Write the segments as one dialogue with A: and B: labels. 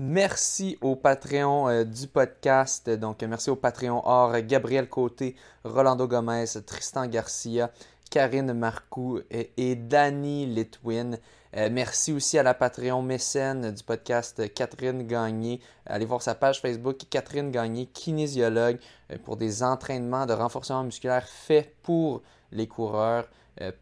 A: Merci au Patreon euh, du podcast. Donc, merci au Patreon or Gabriel Côté, Rolando Gomez, Tristan Garcia, Karine Marcoux et, et Danny Litwin. Euh, merci aussi à la Patreon mécène du podcast Catherine Gagné. Allez voir sa page Facebook Catherine Gagné, kinésiologue, euh, pour des entraînements de renforcement musculaire faits pour les coureurs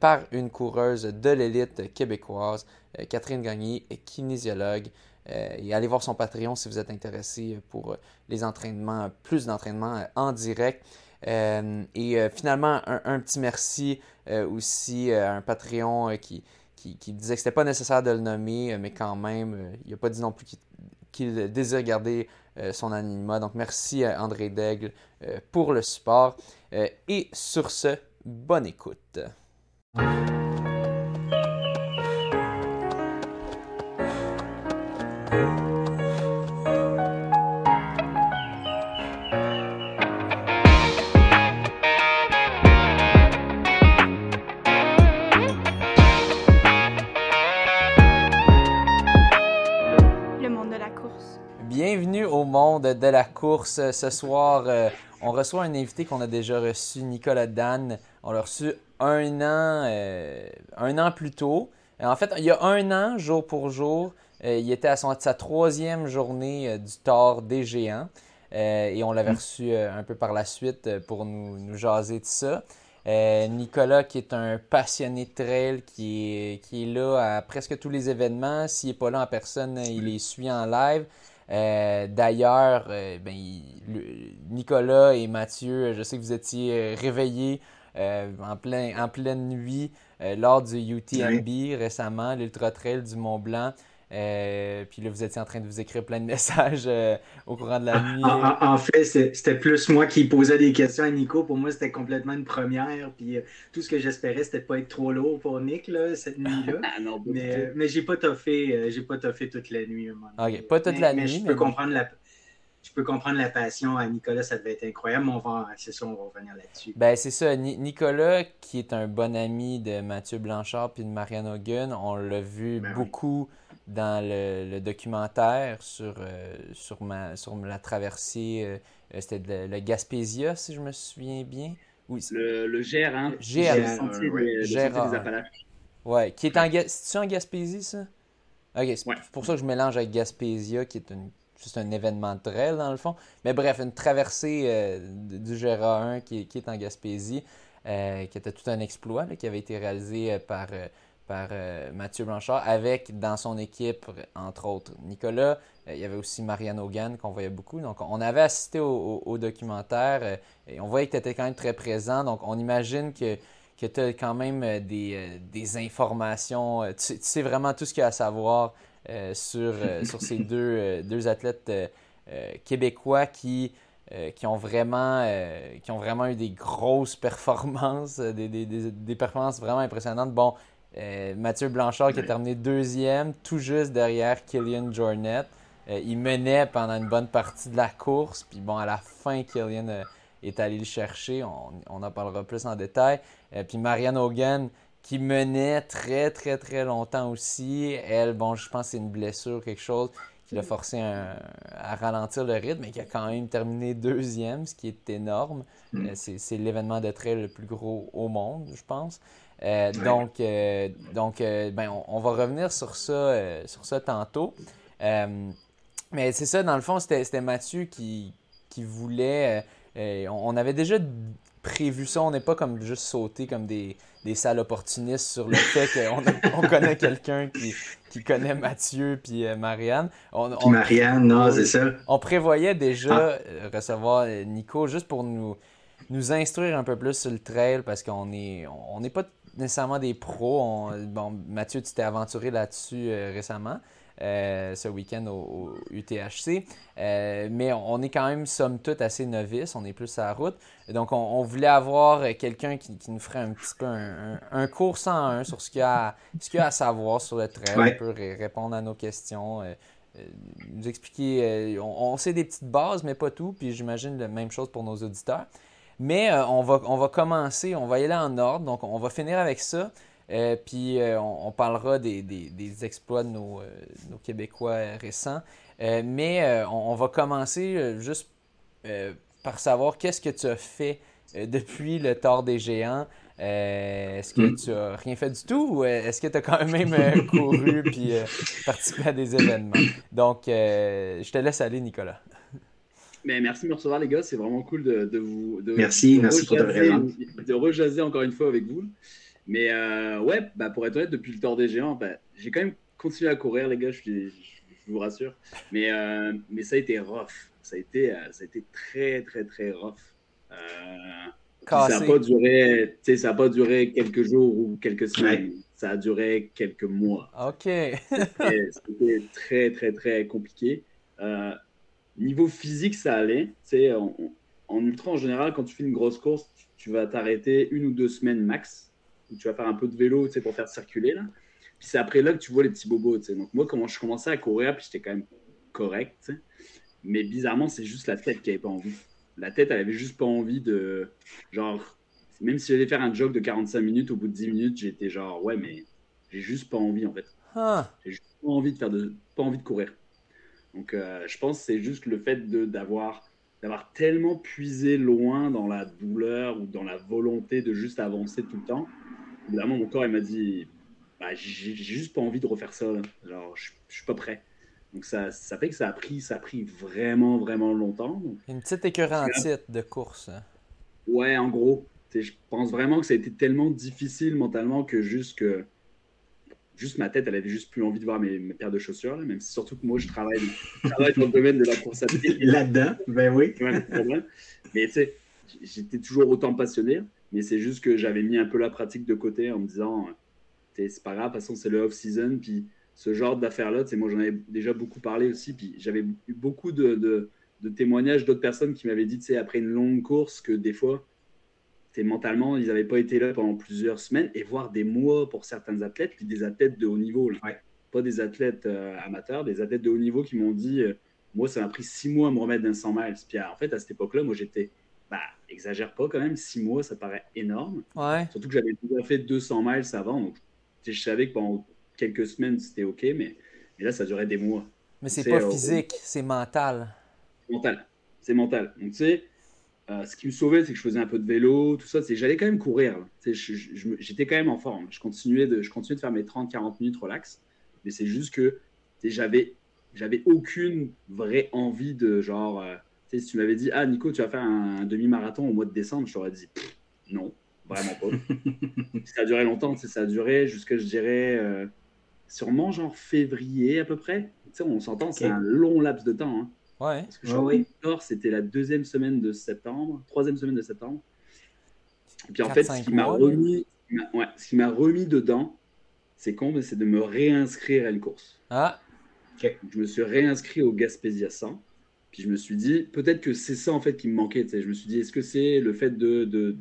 A: par une coureuse de l'élite québécoise. Catherine Gagné kinésiologue. Euh, et allez voir son Patreon si vous êtes intéressé pour euh, les entraînements, plus d'entraînements euh, en direct. et finalement, un, petit merci aussi à un Patreon qui, qui, disait que ce n'était pas nécessaire de le nommer, mais quand même, il n'a pas dit non plus qu'il désire garder son anonymat. Donc merci à André Daigle pour le support. et sur ce, bonne écoute. De la course. Ce soir, euh, on reçoit un invité qu'on a déjà reçu, Nicolas Dan. On l'a reçu un an, euh, un an plus tôt. En fait, il y a un an, jour pour jour, il était à son, sa troisième journée du Tour des Géants. et on l'avait mm. reçu un peu par la suite pour nous, nous jaser de ça. Nicolas, qui est un passionné de trail, qui est, qui est là à presque tous les événements. S'il n'est pas là en personne, il les suit en live. Euh, d'ailleurs, euh, ben, Nicolas et Mathieu, je sais que vous étiez euh, réveillés en, plein, en pleine nuit lors du UTMB récemment, l'Ultra Trail du Mont Blanc. Euh, puis là, vous étiez en train de vous écrire plein de messages euh, au courant de la nuit.
B: En, fait, c'était plus moi qui posais des questions à Nico. Pour moi, c'était complètement une première. Puis euh, tout ce que j'espérais, c'était de pas être trop lourd pour Nick là, cette nuit-là. Ah mais mais j'ai pas toffé, j'ai pas toffé toute la nuit.
A: Ok, pas toute la nuit.
B: Mais je peux comprendre la je peux comprendre la passion à Nicolas, ça devait être incroyable, c'est ça, on va revenir là-dessus.
A: Ben, c'est ça. Nicolas, qui est un bon ami de Mathieu Blanchard puis de Marianne Hogan, on l'a vu ben beaucoup dans le, documentaire sur, euh, sur, ma, sur la traversée. Euh, euh, c'était le, Gaspésia, si je me souviens bien.
C: Oui, le, le GR, hein?
A: GR. Ouais, qui est en, en Gaspésie, ça? Ok, c'est pour ça que je mélange avec Gaspésia, qui est une, juste un événement de trail, dans le fond. Mais bref, une traversée du GR1 qui, qui, est en Gaspésie, qui était tout un exploit, qui avait été réalisé par par euh, Mathieu Blanchard, avec dans son équipe, entre autres, Nicolas. Euh, il y avait aussi Marianne Hogan qu'on voyait beaucoup. Donc, on avait assisté au, documentaire euh, et on voyait que tu étais quand même très présent. Donc, on imagine que, que tu as quand même des, des informations. Tu, sais vraiment tout ce qu'il y a à savoir sur, sur ces deux, deux athlètes québécois qui. qui, ont vraiment, qui ont vraiment eu des grosses performances, des, des, des performances vraiment impressionnantes. Bon, euh, Mathieu Blanchard qui a terminé deuxième, tout juste derrière Killian Jornet. Euh, il menait pendant une bonne partie de la course. Puis bon, à la fin, Killian euh, est allé le chercher. On, en parlera plus en détail. puis Marianne Hogan qui menait très, très, très longtemps aussi. Elle, bon, je pense que c'est une blessure, quelque chose qui l'a forcé à ralentir le rythme, mais qui a quand même terminé deuxième, ce qui est énorme. Mm. c'est l'événement de trail le plus gros au monde, je pense. Euh, donc, euh, donc euh, ben, on, va revenir sur ça, sur ça tantôt. mais c'est ça, dans le fond, c'était Mathieu qui, qui voulait. On, avait déjà prévu ça. On n'est pas comme juste sauté comme des, des sales opportunistes sur le fait qu'on on connaît quelqu'un qui, qui, connaît Mathieu puis Marianne.
B: On, Marianne, non, c'est ça.
A: On prévoyait déjà ah. recevoir Nico juste pour nous nous instruire un peu plus sur le trail parce qu'on est on n'est pas nécessairement des pros. bon, Mathieu, tu t'es aventuré là-dessus euh, récemment, euh, ce week-end au, UTHC. Euh, mais on est quand même, somme toute, assez novice. On est plus à la route. Donc, on, voulait avoir quelqu'un qui, nous ferait un petit peu un, cours 101 sur ce qu'il y, a, ce a à savoir sur le trail. On peut répondre à nos questions nous expliquer. on, sait des petites bases, mais pas tout. Puis j'imagine la même chose pour nos auditeurs. Mais euh, on, va, on va commencer, on va y aller en ordre. Donc, on va finir avec ça. Euh, puis, euh, on, parlera des, exploits de nos, Québécois récents. mais on, va commencer juste par savoir qu'est-ce que tu as fait depuis le tort des géants. est-ce que hmm. tu as rien fait du tout ou est-ce que tu as quand même couru puis participé à des événements? Donc, je te laisse aller, Nicolas.
C: Mais merci de me recevoir, les gars. C'est vraiment cool de, vous. De,
B: merci, merci pour ta
C: De rejaser encore une fois avec vous. Mais euh, ouais, bah, pour être honnête, depuis le tort des géants, bah, j'ai quand même continué à courir, les gars, je, vous rassure. Mais, euh, mais ça a été rough. Ça a été, euh, ça a été très, très, très rough. ça n'a pas, duré, ça pas duré quelques jours ou quelques semaines. Ça a duré quelques mois.
A: OK.
C: C'était très, très, très compliqué. Niveau physique, ça allait. Tu en, en, ultra, en général, quand tu fais une grosse course, tu, vas t'arrêter une ou deux semaines max. tu vas faire un peu de vélo pour faire circuler. Là. Puis c'est après là que tu vois les petits bobos. Donc moi, quand je commençais à courir, puis j'étais quand même correct. Mais bizarrement, c'est juste la tête qui n'avait pas envie. La tête, elle avait juste pas envie de. Genre, même si j'allais faire un jog de 45 minutes, au bout de 10 minutes, j'étais genre, ouais, mais j'ai juste pas envie en fait. Ah. J'ai juste pas envie de faire de, pas envie de courir. Donc, euh, je pense que c'est juste le fait d'avoir d'avoir tellement puisé loin dans la douleur ou dans la volonté de juste avancer tout le temps. Évidemment, mon corps, il m'a dit bah, j'ai juste pas envie de refaire ça. Genre, je, je, suis pas prêt. Donc, ça, ça fait que ça a pris, ça a pris vraiment, vraiment longtemps.
A: Une petite écœurantite de course. Hein.
C: Ouais, en gros. Je pense vraiment que ça a été tellement difficile mentalement que juste que juste ma tête, elle avait juste plus envie de voir mes, paires de chaussures, même si surtout que moi, je travaille, dans le domaine de la course à pied.
B: Là-dedans, ben oui.
C: mais tu sais, j'étais toujours autant passionné, mais c'est juste que j'avais mis un peu la pratique de côté en me disant, c'est pas grave, de toute façon, c'est le off-season, puis ce genre d'affaires-là, tu sais, moi, j'en avais déjà beaucoup parlé aussi, puis j'avais eu beaucoup de, de, de témoignages d'autres personnes qui m'avaient dit, tu sais, après une longue course, que des fois, mentalement, ils n'avaient pas été là pendant plusieurs semaines et voire des mois pour certains athlètes, puis des athlètes de haut niveau. Pas des athlètes euh, amateurs, des athlètes de haut niveau qui m'ont dit euh, Moi, ça m'a pris six mois à me remettre d'un 100 miles. Puis en fait, à cette époque-là, moi, j'étais. Bah, exagère pas quand même, six mois, ça paraît énorme. Surtout que j'avais déjà fait 200 miles avant. Donc, je savais que pendant quelques semaines, c'était OK, mais, mais là, ça durait des mois.
A: Mais c'est pas euh, physique, c'est mental.
C: Mental. C'est mental. Donc, tu sais euh, ce qui me sauvait, c'est que je faisais un peu de vélo, tout ça. J'allais quand même courir. J'étais quand même en forme. Je continuais de, je continuais de faire mes 30-40 minutes relax. Mais c'est juste que j'avais j'avais aucune vraie envie de genre. Euh, si tu m'avais dit, ah Nico, tu vas faire un, demi-marathon au mois de décembre, je t'aurais dit, non, vraiment pas. ça a duré longtemps. Ça a duré jusqu'à, je dirais, euh, sûrement genre février à peu près. on s'entend, c'est un long laps de temps. Hein.
A: Ouais.
C: Parce que ouais, c'était la deuxième semaine de septembre, troisième semaine de septembre. Et puis en fait, ce qui m'a remis, ouais, ce qui m'a remis dedans, c'est con, mais c'est de me réinscrire à une course.
A: Ah.
C: Je me suis réinscrit au Gaspésia 100. Puis je me suis dit, peut-être que c'est ça en fait qui me manquait. Je me suis dit, est-ce que c'est le fait de, de,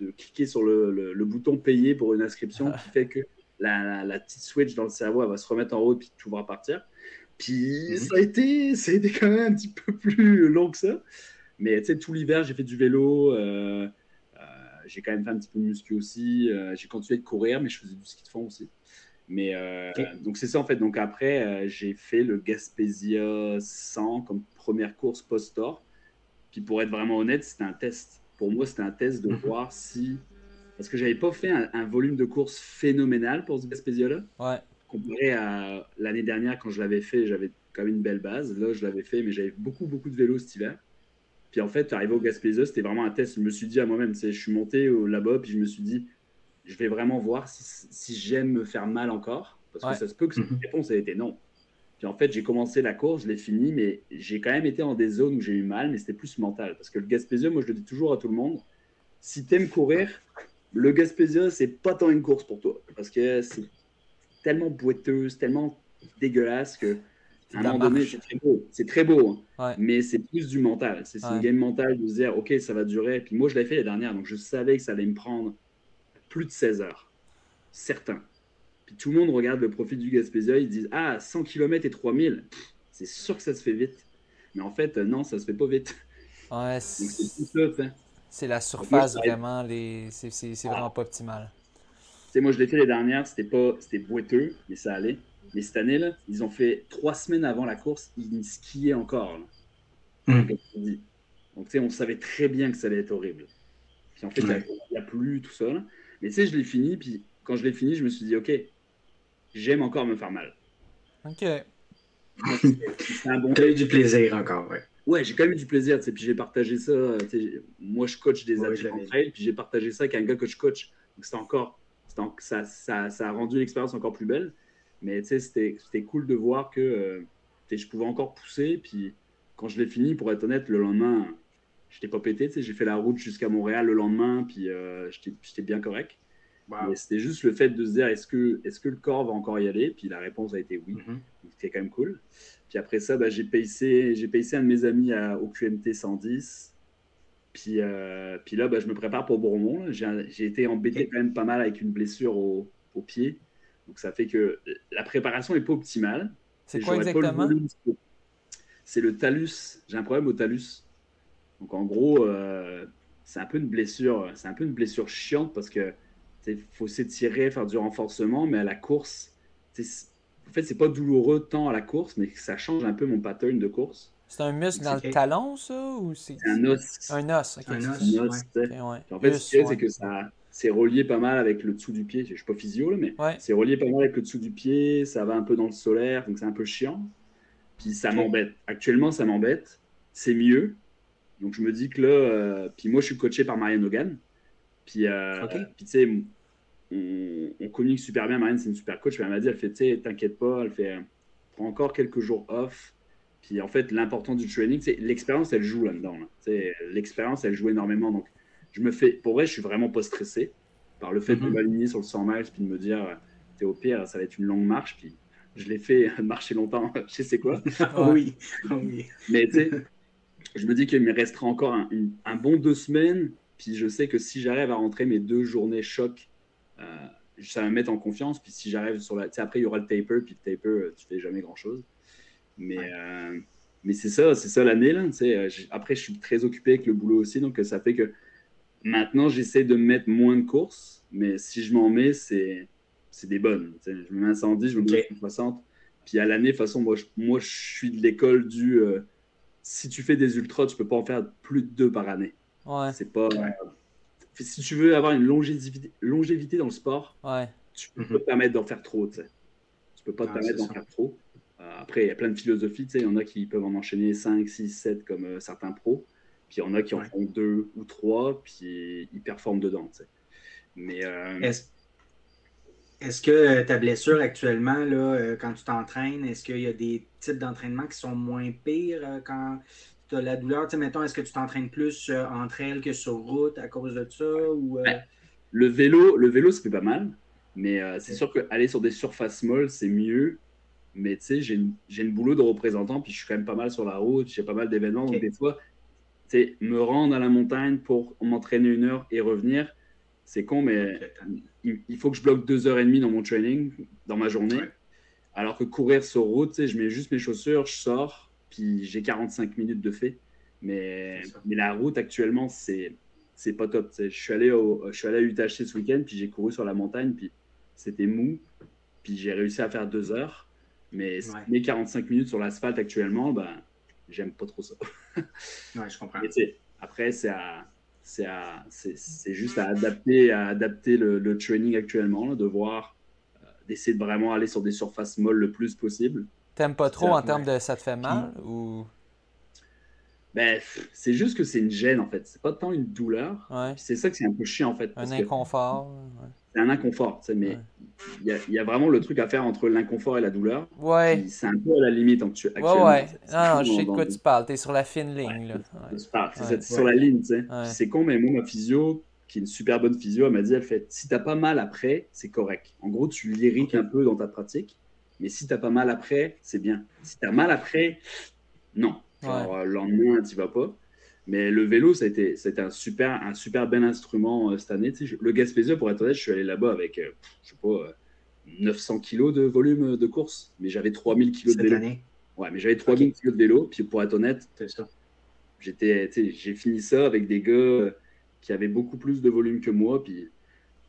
C: de cliquer sur le, le, bouton payer pour une inscription qui fait que la, la, petite switch dans le cerveau elle va se remettre en route puis tout va partir puis mhm. ça, a été, ça a été quand même un petit peu plus long que ça. Mais tu sais, tout l'hiver, j'ai fait du vélo. Euh, euh, j'ai quand même fait un petit peu de muscu aussi. Euh, j'ai continué de courir, mais je faisais du ski de fond aussi. Mais donc c'est ça en fait. Donc après, j'ai fait le Gaspésia 100 comme première course post-tort. Puis pour être vraiment honnête, c'était un test. Pour moi, c'était un test de mhm. voir si. Parce que j'avais pas fait un, un, volume de course phénoménal pour ce Gaspésia-là.
A: Ouais
C: comparé à l'année dernière quand je l'avais fait, j'avais quand même une belle base. Là, je l'avais fait, mais j'avais beaucoup, beaucoup de vélos cet hiver. Puis en fait, arrivé au Gaspésia, c'était vraiment un test. Je me suis dit à moi-même, je suis monté là-bas, puis je me suis dit, je vais vraiment voir si, j'aime me faire mal encore. Parce que ça se peut que cette réponse ait été non. Puis en fait, j'ai commencé la course, je l'ai fini, mais j'ai quand même été en des zones où j'ai eu mal, mais c'était plus mental. Parce que le Gaspésia, moi, je le dis toujours à tout le monde, si t'aimes courir, le Gaspésia, c'est pas tant une course pour toi. Parce que c'est tellement boiteuse, tellement dégueulasse que à un moment donné, c'est très beau. C'est très beau, hein. mais c'est plus du mental. C'est une game mentale de se dire, OK, ça va durer. Puis moi, je l'ai fait la dernière, donc je savais que ça allait me prendre plus de 16 heures. Certain. Puis tout le monde regarde le profil du Gaspésia, ils disent, ah, 100 km et 3000, c'est sûr que ça se fait vite. Mais en fait, non, ça se fait pas vite.
A: Ouais, c'est la surface, vraiment. Les... C'est vraiment pas optimal
C: moi, je l'ai fait les dernières, c'était pas, c'était boiteux, mais ça allait. Mais cette année-là, ils ont fait trois semaines avant la course, ils skiaient encore. Hmm. Donc, tu sais, on savait très bien que ça allait être horrible. Puis en fait, il n'y a, plus tout seul. Mais tu sais, je l'ai fini, puis quand je l'ai fini, je me suis dit, ok, j'aime encore me faire mal.
A: Ok.
B: bon... Tu as eu du plaisir encore, ouais.
C: Ouais, j'ai quand même eu du plaisir, puis j'ai partagé ça. Moi, je coach des athlètes en trail, puis j'ai partagé ça avec un gars que je coach. Donc, c'était encore, ça, ça, ça, a rendu l'expérience encore plus belle. Mais c'était cool de voir que euh, je pouvais encore pousser. Puis quand je l'ai fini, pour être honnête, le lendemain, je n'étais pas pété. J'ai fait la route jusqu'à Montréal le lendemain, puis euh, j'étais bien correct. C'était juste le fait de se dire est-ce que, est que le corps va encore y aller? Puis la réponse a été oui. Mm-hmm. C'était quand même cool. Puis après ça, bah, j'ai payé, un de mes amis à, au QMT 110. Puis, euh, puis là, bah, je me prépare pour Bourmont. J'ai été embêté quand même pas mal avec une blessure au, au pied. Donc ça fait que la préparation n'est pas optimale.
A: C'est quoi exactement?
C: C'est le talus. J'ai un problème au talus. Donc en gros, euh, c'est un peu une blessure. C'est un peu une blessure chiante parce que faut s'étirer, faire du renforcement, mais à la course, en fait, c'est pas douloureux tant à la course, mais ça change un peu mon pattern de course.
A: C'est un muscle dans le talon, ça ou
C: c'est un os
A: Un os,
C: ok. Un os, En fait, ce c'est que ça, c'est relié pas mal avec le dessous du pied. Je suis pas physio là, mais c'est relié pas mal avec le dessous du pied. Ça va un peu dans le solaire, donc c'est un peu chiant. Puis ça m'embête. Actuellement, ça m'embête. C'est mieux. Donc je me dis que là, euh, puis moi je suis coaché par Marianne Hogan. Puis, euh, puis tu sais, on, communique super bien. Marianne, c'est une super coach. Elle m'a dit, elle fait, tu sais, t'inquiète pas, elle fait, prends encore quelques jours off. Puis en fait, l'important du training, c'est l'expérience, elle joue là-dedans. L'expérience, elle joue énormément. Donc, je me fais, pour vrai, je suis vraiment pas stressé par le fait de mhm. m'aligner sur le 100 miles puis de me dire, t'es au pire, ça va être une longue marche. Puis je l'ai fait marcher longtemps, je sais quoi.
B: oui. oui.
C: Mais tu sais, je me dis qu'il me restera encore un, un, bon deux semaines. Puis je sais que si j'arrive à rentrer mes deux journées choc euh, ça va me mettre en confiance. Puis si j'arrive sur la. après, il y aura le taper, puis le taper, euh, tu fais jamais grand chose. Mais, euh, mais c'est ça, c'est ça l'année. Là, après, je suis très occupé avec le boulot aussi, donc ça fait que maintenant, j'essaie de me mettre moins de courses, mais si je m'en mets, c'est des bonnes. Je me mets à 110, je me mets à 60. Puis à l'année, de toute façon, moi je, moi, je suis de l'école du. si tu fais des ultras, tu peux pas en faire plus de deux par année.
A: Ouais.
C: C'est pas si tu veux avoir une longévité, longévité dans le sport, tu peux pas te permettre d'en faire trop. Tu peux pas te permettre d'en faire trop. Euh, après, il y a plein de philosophies. Il y en a qui peuvent en enchaîner 5, 6, 7 comme euh, certains pros. Puis il y en a qui en font 2 ou 3, puis ils performent dedans. Mais. Euh,
B: est-ce que ta blessure actuellement, là, quand tu t'entraînes, est-ce qu'il y a des types d'entraînement qui sont moins pires quand tu as la douleur? mettons, est-ce que tu t'entraînes plus entre elles que sur route à cause de ça? Ou, ben,
C: le, vélo, le vélo, ça fait pas mal. Mais euh, c'est sûr qu'aller sur des surfaces molles, c'est mieux. Mais tu sais, j'ai une, boulot de représentant, puis je suis quand même pas mal sur la route, j'ai pas mal d'événements. Donc des fois, tu sais, me rendre à la montagne pour m'entraîner une heure et revenir, c'est con, mais il, faut que je bloque deux heures et demie dans mon training, dans ma journée. Alors que courir sur route, tu sais, je mets juste mes chaussures, je sors, puis j'ai 45 minutes de fait. Mais, mais la route actuellement, c'est c'est pas top. Je suis, allé au, je suis allé à UTHC ce week-end, puis j'ai couru sur la montagne, puis c'était mou. Puis j'ai réussi à faire deux heures. Mais mes 45 minutes sur l'asphalte actuellement, ben, j'aime pas trop ça.
B: ouais, je comprends.
C: après, c'est à, c'est juste à adapter, à adapter le, le training actuellement, de voir, euh, d'essayer de vraiment aller sur des surfaces molles le plus possible.
A: T'aimes pas trop en termes de ça te fait mal ou?
C: Ben, c'est juste que c'est une gêne en fait. C'est pas tant une douleur. C'est ça que c'est un peu chiant en fait.
A: Un inconfort.
C: C'est un inconfort, mais il y, a vraiment le truc à faire entre l'inconfort et la douleur.
A: Ouais.
C: C'est un peu à la limite
A: actuellement. Ouais, ouais. Non, je sais de quoi tu parles. T'es sur la fine ligne.
C: Là. C'est sur la ligne, tu sais. C'est con, mais moi, ma physio, qui est une super bonne physio, elle m'a dit elle fait si t'as pas mal après, c'est correct. En gros, tu l'irrites un peu dans ta pratique. Mais si t'as pas mal après, c'est bien. Si t'as mal après, non. Genre, le lendemain, tu vas pas. Mais le vélo, ça a été, un, super, un super bel instrument euh, cette année. le Gaspésio, pour être honnête, je suis allé là-bas avec, euh, je sais pas, 900 euh, kilos de volume de course. Mais j'avais 3000 kilos de vélo. Année. Ouais, mais j'avais 3000 kilos de vélo. Puis pour être honnête, j'étais, j'ai fini ça avec des gars qui avaient beaucoup plus de volume que moi. Puis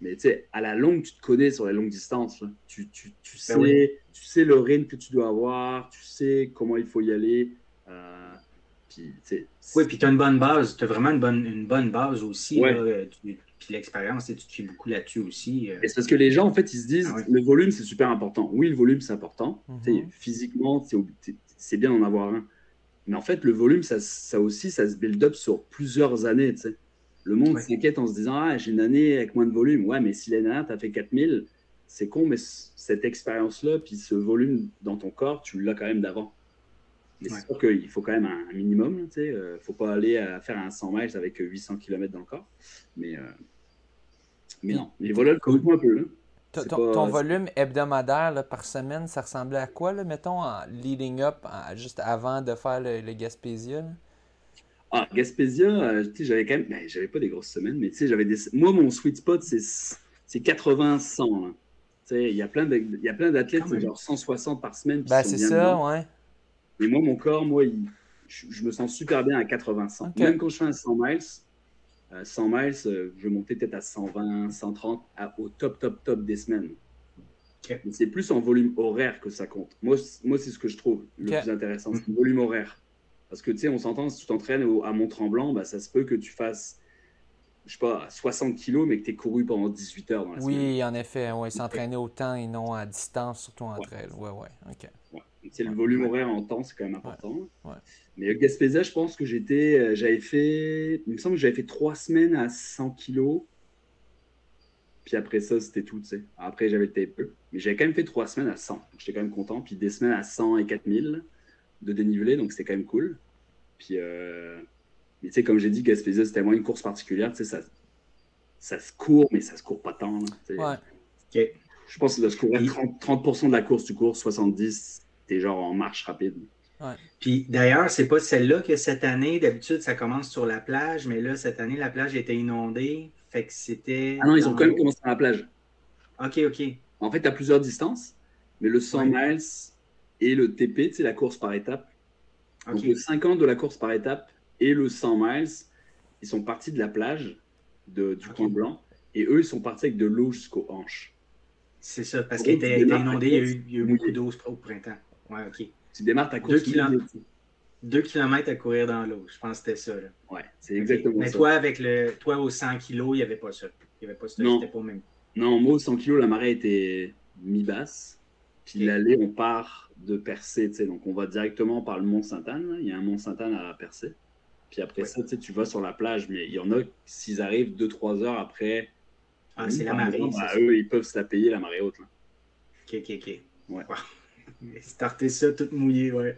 C: Mais tu sais, à la longue, tu te connais sur les longues distances. Tu, tu, tu, ben sais, tu sais le rythme que tu dois avoir, tu sais comment il faut y aller. Euh,
B: puis, oui, puis tu as une bonne base. Tu as vraiment une bonne, une bonne base aussi. puis l'expérience, tu fais beaucoup là-dessus aussi.
C: Euh. c'est parce que les gens, en fait, ils se disent ah le volume, c'est super important. Oui, le volume, c'est important. Mhm. Physiquement, c'est bien d'en avoir un. Mais en fait, le volume, ça, ça aussi, ça se build up sur plusieurs années. Le monde s'inquiète en se disant Ah, j'ai une année avec moins de volume. Ouais, mais si l'année dernière, tu as fait 4000, c'est con, mais cette expérience-là, puis ce volume dans ton corps, tu l'as quand même d'avant. Mais c'est sûr qu'il faut quand même un, minimum. Il ne euh, faut pas aller à faire un 100 miles avec 800 km dans le corps. Mais, euh, mais non, mais voilà le coup un peu.
A: Ton, volume hebdomadaire par semaine, ça ressemblait à quoi, là, mettons, en leading up, juste avant de faire le, le Gaspésia?
C: Ah, Gaspésia, euh, j'avais quand même. Ben, j'avais pas des grosses semaines, mais tu sais, j'avais des. Moi, mon sweet spot, c'est 80-100. Il y a plein d'athlètes, c'est genre 160 par semaine.
A: Ben, c'est ça, ouais.
C: Et moi, mon corps, moi, je, me sens super bien à 80-100. Même quand je fais un 100 miles, 100 euh, miles, euh, je vais monter peut-être à 120, 130 au top, top, top des semaines. C'est plus en volume horaire que ça compte. Moi, moi c'est ce que je trouve le plus intéressant, c'est le volume horaire. Parce que tu sais, on s'entend, si tu t'entraînes à Mont-Tremblant, bah, ça se peut que tu fasses, je sais pas, 60 kilos, mais que tu aies couru pendant 18 heures dans la
A: Oui, en effet, ouais, s'entraîner au temps et non à distance, surtout en trail. Ouais, ouais, ok.
C: C'est le volume horaire en temps, c'est quand même important. Mais Gaspésia, je pense que j'étais, euh, j'avais fait, il me semble que j'avais fait trois semaines à 100 kilos. Puis après ça, c'était tout, tu sais. Après, j'avais le peu. Mais j'avais quand même fait trois semaines à 100. J'étais quand même content. Puis des semaines à 100 et 4000 de dénivelé, donc c'était quand même cool. Puis, euh... mais tu sais, comme j'ai dit, Gaspésia, c'était moins une course particulière. Tu sais, ça, ça se court, mais ça se court pas tant. ouais. Je pense que ça se courir 30%, 30 de la course, tu cours 70, t'es genre en marche rapide.
B: Ouais. Puis d'ailleurs, c'est pas celle-là que cette année, d'habitude, ça commence sur la plage, mais là, cette année, la plage était inondée. Fait que c'était.
C: Ah non, ils ont quand même commencé à la plage.
B: OK, OK.
C: En fait, tu as plusieurs distances, mais le 100 miles et le TP, c'est la course par étape. Donc le 50 de la course par étape et le 100 miles, ils sont partis de la plage de, du coin blanc et eux, ils sont partis avec de l'eau jusqu'aux hanches.
B: C'est ça, parce qu'il était, inondé, il y a eu, il y a eu beaucoup d'eau au printemps. Ouais, OK.
C: Tu démarres ta course.
B: Deux kilomètres à courir dans l'eau. Je pense que c'était ça. Là.
C: Ouais, c'est exactement
B: ça. Mais toi, avec le, toi, aux 100 kg, il n'y avait pas ça. Il n'y avait pas ça.
C: Non. Pas même. Non, moi, aux 100 kg, la marée était mi-basse. Puis l'aller, on part de Percé. Donc, on va directement par le Mont Sainte-Anne. Il y a un Mont Sainte-Anne à Percé. Puis après ça, tu vas sur la plage. Mais il y en a, s'ils arrivent 2-3 heures après.
B: Ah, c'est la marée.
C: Bah, eux, ils peuvent se la payer, la marée haute. Là.
B: Ok, ok, ok. Ouais. Starter ça tout mouillé, ouais.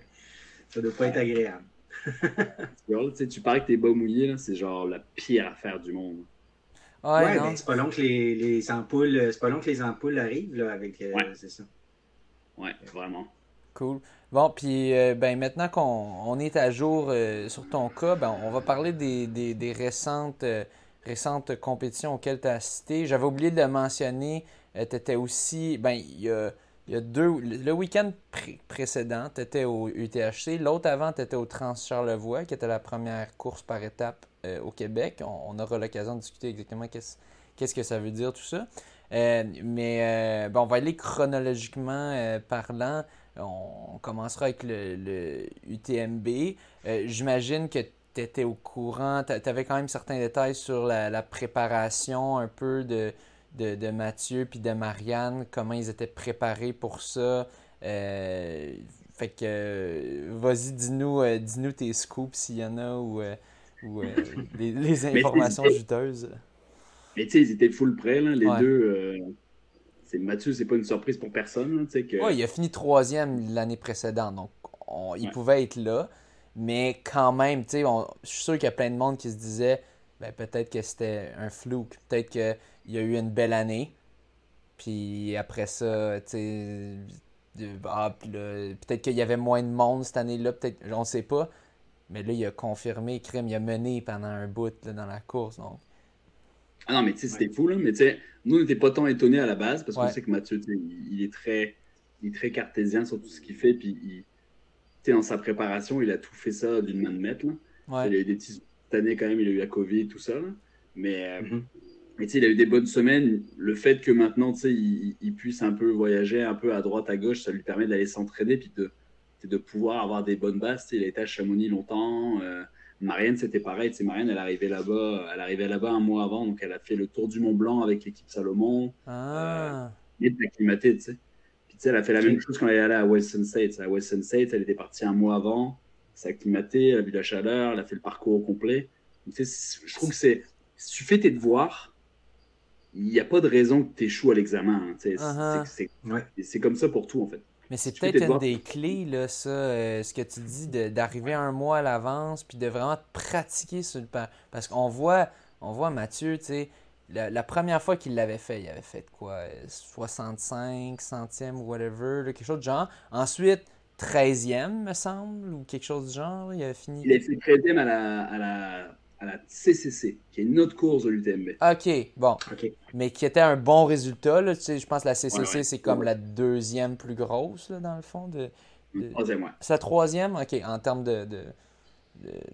B: Ça doit pas être agréable.
C: tu parais que tes bas mouillés, c'est genre la pire affaire du monde.
B: Ouais, ben, c'est pas long que les, les ampoules, c'est pas long que les ampoules arrivent là, avec, euh,
C: ouais.
B: c'est ça.
C: Ouais, vraiment.
A: Cool. Bon, puis euh, ben, maintenant qu'on on est à jour euh, sur ton cas, ben, on va parler des, des, des récentes, récentes compétitions auxquelles tu as assisté. J'avais oublié de le mentionner. tu étais aussi. Ben, il y a il y a deux. Le week-end précédent, tu étais au UTHC. L'autre avant, tu étais au Trans-Charlevoix, qui était la première course par étape euh, au Québec. On, aura l'occasion de discuter exactement qu'est-ce que ça veut dire, tout ça. Euh, mais euh, on va aller chronologiquement parlant. On, commencera avec le, UTMB. J'imagine que tu étais au courant. Tu avais quand même certains détails sur la préparation un peu de de, Mathieu puis de Marianne, comment ils étaient préparés pour ça. Euh, fait que, vas-y, dis-nous euh, dis tes scoops s'il y en a ou, euh, ou les, informations juteuses.
C: Mais tu sais, ils étaient full prêts, là, les deux. c'est Mathieu, c'est pas une surprise pour personne. sais que...
A: Ouais, il a fini troisième l'année précédente, donc il pouvait être là. Mais quand même, tu sais, je suis sûr qu'il y a plein de monde qui se disait ben, peut-être que c'était un flou. Peut-être que il y a eu une belle année. Puis après ça, tu sais, ah, peut-être qu'il y avait moins de monde cette année-là, peut-être, on ne sait pas. Mais là, il a confirmé, Crime, il a mené pendant un bout dans la course. Donc.
C: Ah non, mais tu sais, c'était fou, là. Mais tu sais, nous, on n'était pas tant étonnés à la base parce qu'on sait que Mathieu, il, est très, il est très cartésien sur tout ce qu'il fait. Puis, il, dans sa préparation, il a tout fait ça d'une main de maître. Là. Il a eu des petits... Cette année, quand même, il a eu la COVID, tout ça. Mais. Euh, mm-hmm. Mais il a eu des bonnes semaines. Le fait que maintenant, il, il, puisse un peu voyager un peu à droite, à gauche, ça lui permet d'aller s'entraîner puis de, de pouvoir avoir des bonnes bases. Il a été à Chamonix longtemps. Euh, Marianne, c'était pareil. Marianne, elle arrivait là-bas, elle arrivait là-bas un mois avant, donc elle a fait le tour du Mont Blanc avec l'équipe Salomon. Ah. Euh, acclimatée, tu sais. Puis tu sais, elle a fait la même chose quand elle est allée à Western States. À Western States, elle était partie un mois avant, s'est acclimatée, elle a vu la chaleur, elle a fait le parcours au complet. tu sais, je trouve que c'est, si tu fais tes devoirs, il n'y a pas de raison que tu échoues à l'examen. Hein, uh-huh. c'est comme ça pour tout, en fait.
A: Mais c'est peut-être une des clés, là, ça, euh, ce que tu dis, d'arriver un mois à l'avance, puis de vraiment pratiquer sur le Parce qu'on voit, on voit Mathieu, tu sais, la, première fois qu'il l'avait fait, il avait fait quoi 65 centièmes, whatever, quelque chose de genre. Ensuite, 13e, me semble, ou quelque chose du genre. Il avait fini.
C: Il a fait 13e à la à la CCC, qui est une autre course de l'UTMB.
A: OK, bon. Mais qui était un bon résultat. Là. Tu sais, je pense que la CCC, c'est comme la deuxième plus grosse, là, dans le fond. De,
C: Troisième, ouais.
A: C'est la troisième? OK, en termes de... de,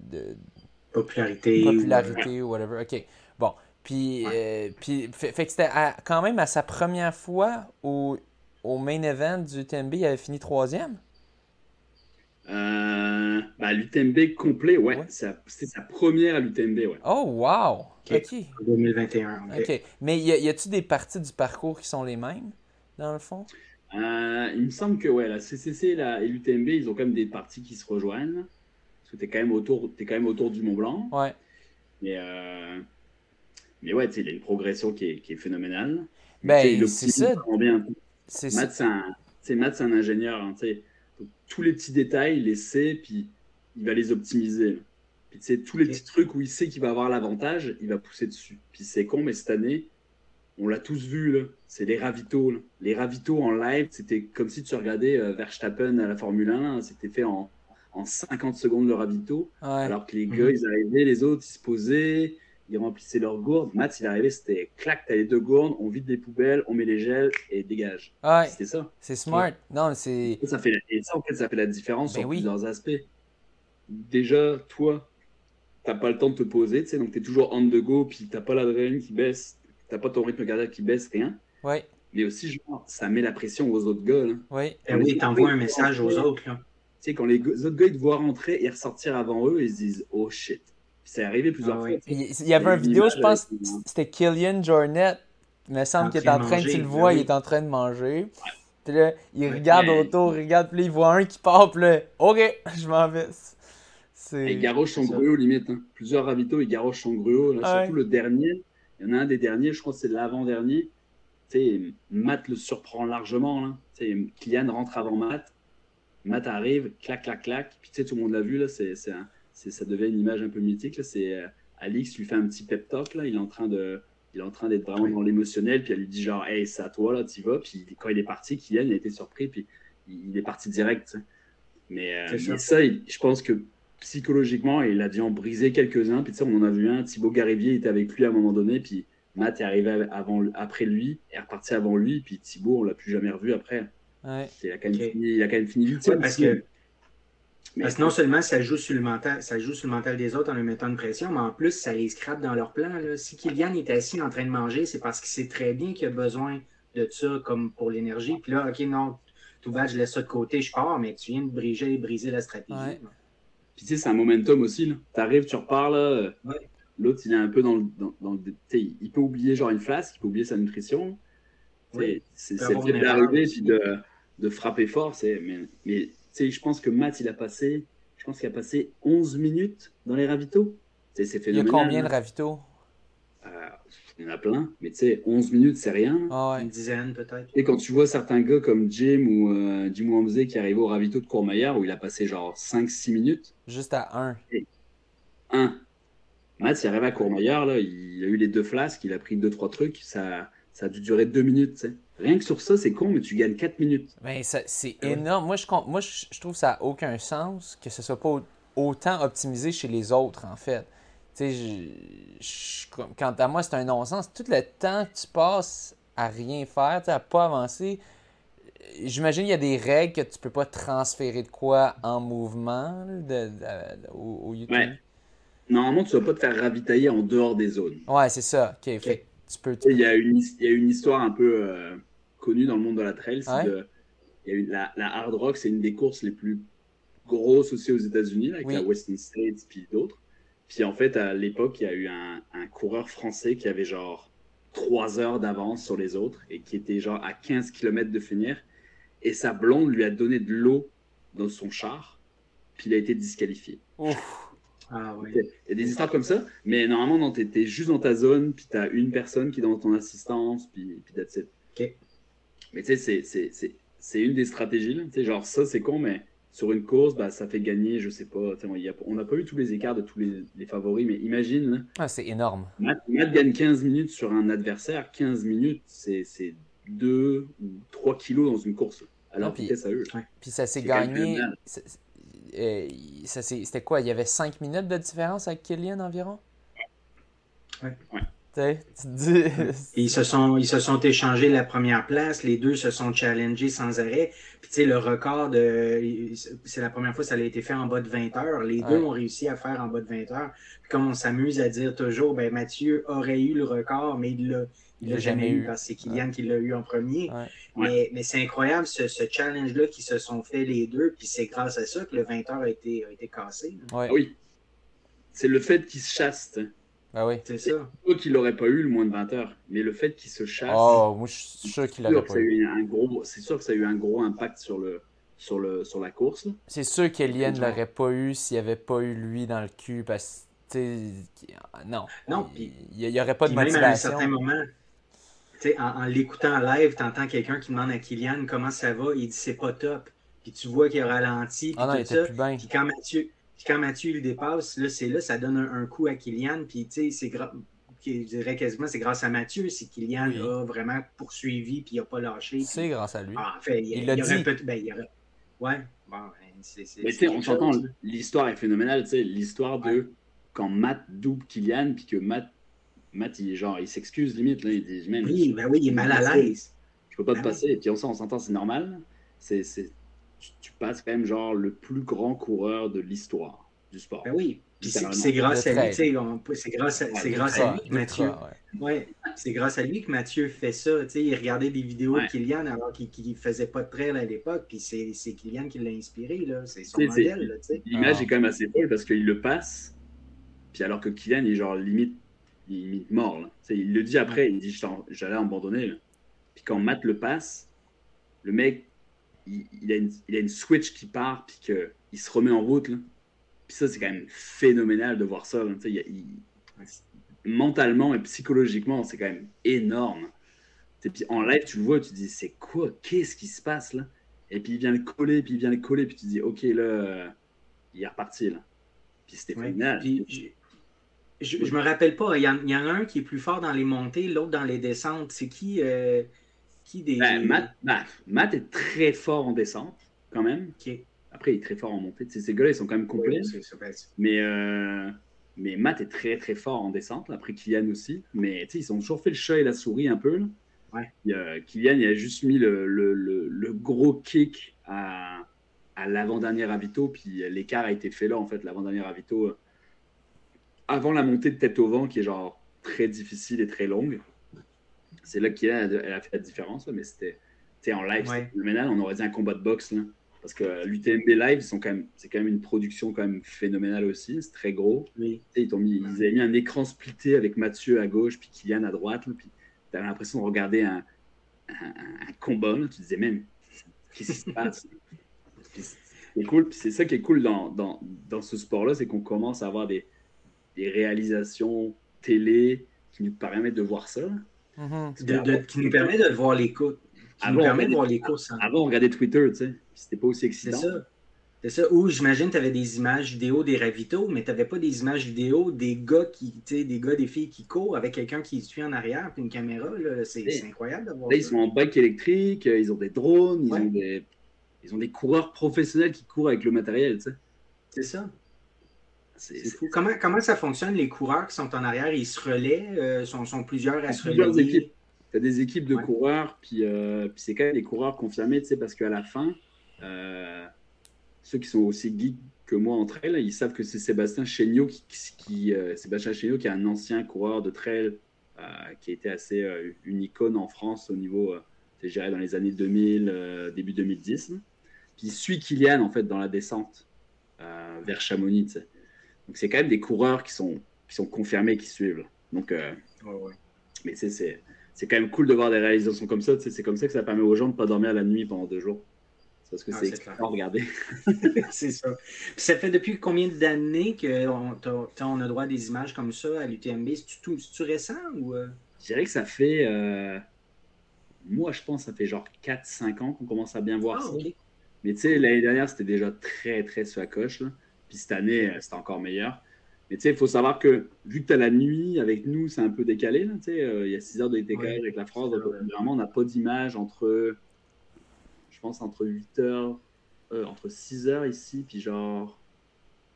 A: de,
B: popularité.
A: Popularité ou whatever. OK, bon. Puis, euh, puis fait, que c'était quand même à sa première fois au, au main event du UTMB, il avait fini troisième?
C: Euh, bah, L'UTMB complet, ouais. C'était sa première à l'UTMB, ouais.
A: Oh, wow! OK.
B: 2021.
A: OK. Mais y a-tu des parties du parcours qui sont les mêmes, dans le fond?
C: Euh, il me semble que, ouais, la CCC et l'UTMB, ils ont quand même des parties qui se rejoignent. Parce que t'es quand, même autour, es quand même autour du Mont Blanc.
A: Ouais.
C: Mais, euh... mais ouais, il y a une progression qui est, qui est phénoménale.
A: Ben, c'est ça.
C: C'est Matt, c'est un, un, ingénieur. Hein, tous les petits détails, il les sait, puis il va les optimiser. Puis tu sais, tous les petits trucs où il sait qu'il va avoir l'avantage, il va pousser dessus. Puis c'est con, mais cette année, on l'a tous vu. C'est les ravitaux. Les ravitaux en live, c'était comme si tu regardais euh, Verstappen à la Formule 1. C'était fait en, en 50 secondes le ravito. Alors que les gars, ils arrivaient, les autres, ils se posaient ils remplissaient leurs gourdes. Matt, il arrivait, c'était clac, t'as les deux gourdes, on vide les poubelles, on met les gels et dégage.
A: Ouais.
C: C'était ça.
A: C'est smart. Non, c'est.
C: Ça fait Et ça, en fait, ça fait la différence ben sur plusieurs aspects. Déjà, toi, t'as pas le temps de te poser, tu sais, donc t'es toujours on the go, puis t'as pas l'adrénaline qui baisse, t'as pas ton rythme cardiaque qui baisse, rien.
A: Ouais.
C: Mais aussi, genre, ça met la pression aux autres gars. Là.
B: Et oui, t'envoies un message aux autres. Là.
C: Tu sais, quand les autres gars ils te voient rentrer et ressortir avant eux, ils se disent Oh shit c'est arrivé plusieurs ah fois.
A: Il y avait une vidéo, je pense, c'était Killian Jornet. Il me semble qu'il est en train, de, tu le vois, il est en train de manger. Puis là, il regarde autour, il regarde, puis là, il voit un qui part, puis là, OK, je m'en vais.
C: Il garoche son gruau, limite. Hein. Plusieurs ravitaux, il garoche son gruau. Surtout le dernier. Il y en a un des derniers, je crois que c'est l'avant-dernier. Matt le surprend largement. Là. Kylian rentre avant Matt. Matt arrive, clac, clac, clac. Puis tout le monde l'a vu, là, c'est un ça devient une image un peu mythique. C'est euh, Alix lui fait un petit pep talk là, il est en train de il est en train d'être vraiment dans l'émotionnel, puis elle lui dit genre hey c'est à toi là, tu vas. Puis quand il est parti, Kylian il a été surpris, puis il est parti direct. Mais, euh, ça, je pense que psychologiquement, il a dû en briser quelques-uns. Puis tu sais, on en a vu un, Thibaut Garivier était avec lui à un moment donné, puis Matt est arrivé avant, après lui, est reparti avant lui, puis Thibaut, on l'a plus jamais revu après.
A: Il,
C: a quand même fini, il a quand même fini vite.
B: parce que parce que non seulement ça joue sur le mental, ça joue sur le mental des autres en leur mettant une pression, mais en plus, ça les scrape dans leur plan. Si Kylian est assis en train de manger, c'est parce qu'il sait très bien qu'il a besoin de ça comme pour l'énergie. Puis là, OK, non, tout va, je laisse ça de côté, je pars, mais tu viens de briser, briser la stratégie.
C: Puis tu sais, c'est un momentum aussi. Tu arrives, tu repars là. L'autre, il est un peu dans le. Dans, il peut oublier genre une flasque, il peut oublier sa nutrition. C'est le fait d'arriver et de, de, frapper fort. Mais, mais je pense que Matt, il a passé, je pense qu'il a passé 11 minutes dans les ravitaux. C'est phénoménal.
A: Il y a combien de ravitaux?
C: Euh, Il y en a plein, mais tu sais, 11 minutes, c'est rien.
A: Ah
B: Une dizaine peut-être.
C: Et quand tu vois certains gars comme Jim ou euh, Jim Wamsey qui arrivent au ravito de Courmayeur où il a passé genre 5-6 minutes.
A: Juste à 1.
C: 1. Matt, il arrive à Courmayeur, là, il a eu les deux flasques, il a pris 2-3 trucs, ça, ça a dû durer 2 minutes, tu sais. Rien que sur ça, c'est con, mais tu gagnes 4 minutes.
A: Ben, c'est ah énorme. Moi, je, moi je, trouve que ça n'a aucun sens que ce soit pas autant optimisé chez les autres, en fait. Tu sais, quant à moi, c'est un non-sens. Tout le temps que tu passes à rien faire, à pas avancer, j'imagine qu'il y a des règles que tu peux pas transférer de quoi en mouvement de, au, YouTube.
C: Normalement, tu vas pas te faire ravitailler en dehors des zones.
A: Ouais, c'est ça. OK. Tu peux.
C: Il, y a une, il y a une histoire un peu euh, connue dans le monde de la trail. De, il y a la, Hard Rock, c'est une des courses les plus grosses aussi aux États-Unis, avec la Western States puis d'autres. Puis en fait, à l'époque, il y a eu un, un, coureur français qui avait genre 3 heures d'avance sur les autres et qui était genre à 15 km de finir. Et sa blonde lui a donné de l'eau dans son char, puis il a été disqualifié. Ah, Il y a des histoires comme ça, mais normalement, tu étais juste dans ta zone, puis tu as une personne qui est dans ton assistance, puis, puis that's it. Mais tu sais, c'est une des stratégies. sais Genre, ça, c'est con, mais sur une course, bah, ça fait gagner, je sais pas. on n'a pas eu tous les écarts de tous les, favoris, mais imagine.
A: Ah, c'est énorme.
C: Matt, gagne 15 minutes sur un adversaire. 15 minutes, c'est 2 ou 3 kilos dans une course. Alors, puis, ça eux.
A: Puis ça s'est gagné. Euh, c'était quoi? Il y avait 5 minutes de différence avec Killian environ?
B: Ouais. ils se sont ils se sont échangés la première place, les deux se sont challengés sans arrêt. Puis tu sais le record de c'est la première fois que ça a été fait en bas de 20 heures. Les deux ont réussi à faire en bas de 20 heures. Puis comme on s'amuse à dire toujours ben Mathieu aurait eu le record mais il l'a il l'a jamais, eu parce que c'est Kylian qui l'a eu en premier. Mais, mais c'est incroyable ce, ce challenge-là qui se sont fait les deux. Puis c'est grâce à ça que le 20 heures a été, a été cassé.
C: Oui. C'est le fait qu'ils se chassent.
A: Ah oui.
B: C'est ça.
C: C'est qu'il n'aurait pas eu le moins de 20 heures. Mais le fait qu'il se chasse.
A: Oh, moi je suis sûr qu'il n'aurait pas eu.
C: C'est sûr que ça a eu un gros impact sur, le, sur, le, sur la course.
A: C'est sûr qu'Eliane ne l'aurait pas eu s'il n'y avait pas eu lui dans le cul. Parce que, non.
B: Non,
A: il n'y aurait pas de motivation. Même à un certain moment,
B: en, en l'écoutant en live, tu entends quelqu'un qui demande à Kylian comment ça va. Il dit c'est pas top. Puis tu vois qu'il a ralenti. Puis ah non, tout ça. Puis quand Mathieu, quand Mathieu le dépasse, là, c'est là, ça donne un, coup à Kylian. Puis tu sais, c'est je dirais quasiment c'est grâce à Mathieu si Kylian a vraiment poursuivi puis il n'a pas lâché.
A: C'est grâce à lui.
B: Ah, en fait, il, il, dit. Ben, il aurait... Ouais, bon, ben, c'est.
C: Mais tu sais, on s'entend, l'histoire est phénoménale, tu sais, l'histoire de quand Matt double Kylian puis que Matt Matt, il, genre, il s'excuse limite. Là, il dit,
B: même, oui, ben oui, il est mal à l'aise.
C: Je peux pas te ben passer. Et puis on s'entend, c'est normal. C'est, tu, passes quand même genre le plus grand coureur de l'histoire du sport.
B: Ben oui. c'est, grâce à lui, c'est grâce à, c'est grâce à lui que Mathieu. Ouais. c'est grâce à lui que Mathieu fait ça. Il regardait des vidéos de Kylian alors qu'il ne faisait pas de trail à l'époque. Puis c'est, c'est Kylian qui l'a inspiré. Là. C'est son modèle.
C: L'image est quand même assez folle parce qu'il le passe. Puis alors que Kylian est genre limite il est mort. Là. Il le dit après, il dit j'allais abandonner. Puis quand Matt le passe, le mec, il, a, une, il a, une, switch qui part, puis qu'il se remet en route. Là. Puis ça, c'est quand même phénoménal de voir ça. mentalement et psychologiquement, c'est quand même énorme. Et puis en live, tu le vois, tu te dis c'est quoi? Qu'est-ce qui se passe là? Et puis il vient le coller, puis il vient le coller, puis tu te dis ok, là, il est reparti. Là. Puis c'était phénoménal.
B: Je, je me rappelle pas. Il y, en, a un qui est plus fort dans les montées, l'autre dans les descentes. C'est qui, euh, qui des.
C: Ben, Matt, est très fort en descente, quand même. Après, il est très fort en montée. ces gars-là, ils sont quand même complets. mais, euh, mais Matt est très, très fort en descente. Après, Kylian aussi. Mais ils ont toujours fait le chat et la souris un peu.
B: Ouais.
C: Kylian, il a juste mis le, le, le, gros kick à, à l'avant-dernier ravito. Puis l'écart a été fait là, en fait. L'avant-dernier ravito avant la montée de tête au vent, qui est genre très difficile et très longue. C'est là qu'elle a, fait la différence, mais c'était en live, ouais. phénoménal. On aurait dit un combat de boxe. Là. Parce que l'UTMB Live, c'est quand, même, une production quand même phénoménale aussi. C'est très gros.
B: Oui.
C: Ils, ont mis, ils avaient mis un écran splitté avec Mathieu à gauche, puis Kylian à droite. puis tu avais l'impression de regarder un, un, combat. Tu disais même, qu'est-ce qui se passe? C'est cool. C'est ça qui est cool dans, dans, dans ce sport-là, c'est qu'on commence à avoir des, des réalisations télé qui nous permettent de voir ça.
B: Mm-hmm. qui nous permet de voir les courses. Avant, permet de voir les courses. Hein.
C: Avant, on regardait Twitter, tu sais. C'était pas aussi excitant.
B: C'est ça. C'est ça. Ou j'imagine tu avais des images vidéo des ravitaux, mais tu n'avais pas des images vidéo des gars qui, tu sais, des gars, des filles qui courent avec quelqu'un qui suit en arrière, puis une caméra. C'est incroyable d'avoir
C: Là, ils sont en bike électrique, ils ont des drones, ils, ont des, ils ont des coureurs professionnels qui courent avec le matériel, tu sais.
B: C'est ça. Comment, comment ça fonctionne, les coureurs qui sont en arrière, ils se relaient, euh, sont, sont, plusieurs à se relayer?
C: équipes. Tu as des équipes de coureurs, puis, euh, puis c'est quand même des coureurs confirmés, tu sais, parce qu'à la fin, euh, ceux qui sont aussi geeks que moi entre elles, ils savent que c'est Sébastien Chéniaud qui, qui Sébastien Chéniaud qui est un ancien coureur de trail qui était assez une icône en France au niveau, c'est géré dans les années 2000, début 2010. Puis il suit Kylian en fait dans la descente vers Chamonix. Donc c'est quand même des coureurs qui sont, qui sont confirmés, qui suivent. Donc, mais c'est c'est quand même cool de voir des réalisations comme ça. C'est comme ça que ça permet aux gens de ne pas dormir la nuit pendant deux jours. Parce que ah, c'est extrêmement regardé.
B: c'est ça. ça fait depuis combien d'années qu'on on a droit à des images comme ça à l'UTMB? C'est-tu récent ou. Euh?
C: Je dirais que ça fait. Euh, moi, je pense que ça fait genre 4-5 ans qu'on commence à bien voir ah, ça. Mais tu sais, l'année dernière, c'était déjà très, très sur la coche. Puis cette année, euh, c'était encore meilleur. Mais tu sais, il faut savoir que vu que tu as la nuit avec nous, c'est un peu décalé. Il y a 6 heures de décalage avec la France. Donc, vraiment, on n'a pas d'image entre je pense, entre 8 heures, euh, entre 6 heures ici, puis genre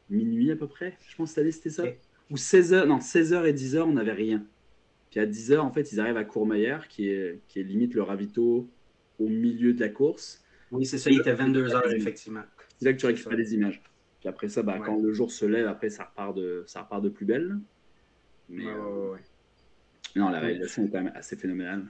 C: minuit à peu près. Je pense que cette année, c'était ça. Ou 16 heures, non, 16 heures et 10 heures, on n'avait rien. Puis à 10 heures, en fait, ils arrivent à Courmayeur, qui est, qui est limite le ravito au milieu de la course.
B: Oui, c'est ça, il était 22 heures, effectivement.
C: C'est là que tu récupères des images. Puis après ça, bah, quand le jour se lève, après, ça repart de, ça repart de plus belle. Mais euh, non, la réalisation est quand même assez phénoménale.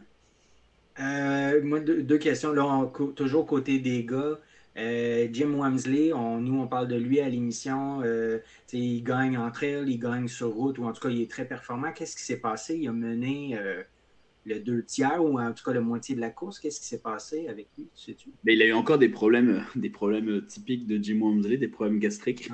B: Euh, moi, deux, questions. Là, toujours côté des gars. Euh, Jim Wamsley, on, nous, on parle de lui à l'émission. Euh, il gagne en trail, il gagne sur route, ou en tout cas, il est très performant. Qu'est-ce qui s'est passé? Il a mené le deux tiers, ou en tout cas la moitié de la course. Qu'est-ce qui s'est passé avec lui? Sais-tu?
C: Mais il a eu encore des problèmes, des problèmes typiques de Jim Wamsley, des problèmes gastriques.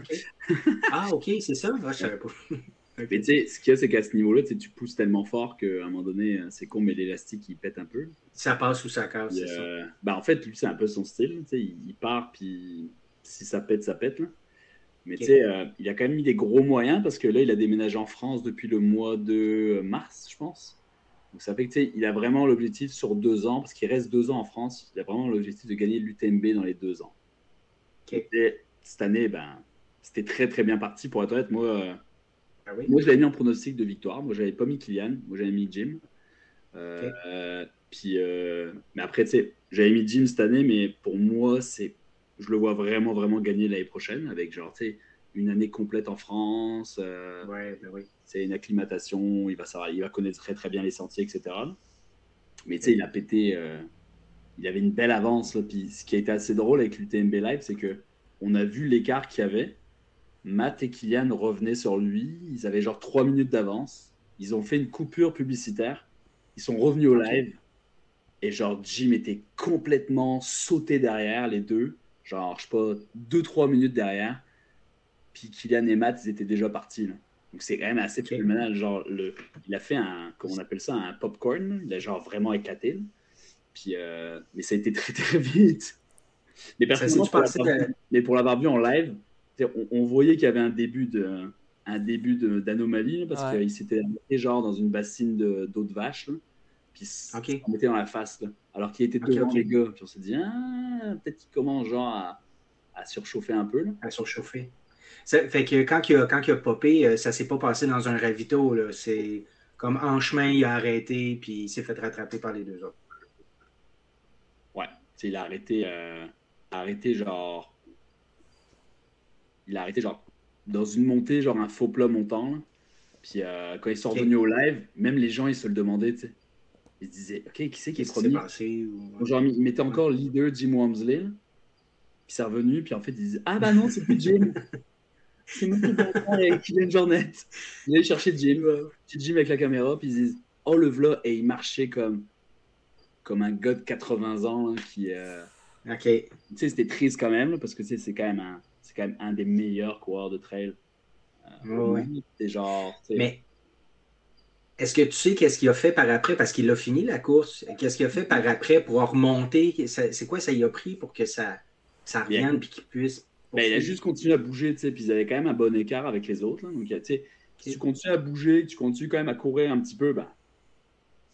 B: ah, ok, c'est ça? Ah, je savais pas.
C: Mais tu sais, ce qu'il y a, c'est qu'à ce niveau-là, tu pousses tellement fort qu'à un moment donné, c'est con, mais l'élastique, il pète un peu.
B: Ça passe ou ça casse, c'est
C: ça. Bah, en fait, lui, c'est un peu son style. Il, il part, puis si ça pète, ça pète. Mais tu sais, euh, il a quand même mis des gros moyens parce que là, il a déménagé en France depuis le mois de mars, je pense. Donc ça fait que il a vraiment l'objectif sur deux ans, parce qu'il reste deux ans en France, il a vraiment l'objectif de gagner l'UTMB dans les deux ans. Et cette année, ben, c'était très très bien parti pour être honnête. Moi, euh, ah moi, je l'avais mis en pronostic de victoire. Moi, j'avais pas mis Kylian. Moi, j'avais mis Jim. Euh, puis, euh, mais après, tu sais, j'avais mis Jim cette année, mais pour moi, c'est, je le vois vraiment, vraiment gagner l'année prochaine avec genre, tu sais, une année complète en France.
B: Euh, ouais, ben oui.
C: C'est une acclimatation. Il va savoir, il va connaître très, très bien les sentiers, etc. Mais tu sais, il a pété. il avait une belle avance. puis, ce qui a été assez drôle avec l'UTMB Live, c'est que on a vu l'écart qu'il y avait Matt et Kylian revenaient sur lui. Ils avaient genre trois minutes d'avance. Ils ont fait une coupure publicitaire. Ils sont revenus au live. Et genre, Jim était complètement sauté derrière, les deux. Genre, je sais pas, deux, trois minutes derrière. Puis Kylian et Matt, ils étaient déjà partis. Donc c'est quand même assez phénoménal. Genre, le, il a fait un, comment on appelle ça, un popcorn. Il a genre vraiment éclaté. Puis, euh, mais ça a été très, très vite. Mais, mais pour l'avoir vu en live, on, voyait qu'il y avait un début de un début d'anomalie parce qu'il s'était mis genre dans une bassine d'eau de, vache puis okay. on mettait dans la face alors qu'il était devant les gars puis on s'est dit ah, peut-être qu'il commence genre à, surchauffer un peu
B: à surchauffer fait que quand il a, quand il a popé euh, ça s'est pas passé dans un ravito c'est comme en chemin il a arrêté puis il s'est fait rattraper par les deux autres
C: ouais il a arrêté euh, arrêté genre il a arrêté genre dans une montée, genre un faux plat montant. Puis euh, quand ils sont revenus au live, même les gens ils se le demandaient, tu sais. Ils se disaient, ok, qui c'est qui est premier? Genre ils mettaient encore leader Jim Wamsley. Puis c'est revenu, puis en fait ils disaient, ah bah non, c'est plus Jim. c'est nous qui vient une journée. Ils allaient chercher Jim, petit Jim avec la caméra, puis ils disent, oh le vlog, et il marchait comme, comme un gars de 80 ans qui. Euh...
B: Ok.
C: Tu sais, c'était triste quand même, parce que c'est quand même un c'est quand même un des meilleurs coureurs de trail.
B: Euh,
C: c'est genre.
B: Mais est-ce que tu sais qu'est-ce qu'il a fait par après? Parce qu'il a fini la course? Qu'est-ce qu'il a fait par après pour remonter? C'est quoi ça y a pris pour que ça, ça revienne et qu'il puisse.
C: Ben, il a juste continué à bouger, puis ils avaient quand même un bon écart avec les autres. Donc, si tu continues à bouger, tu continues quand même à courir un petit peu, ben,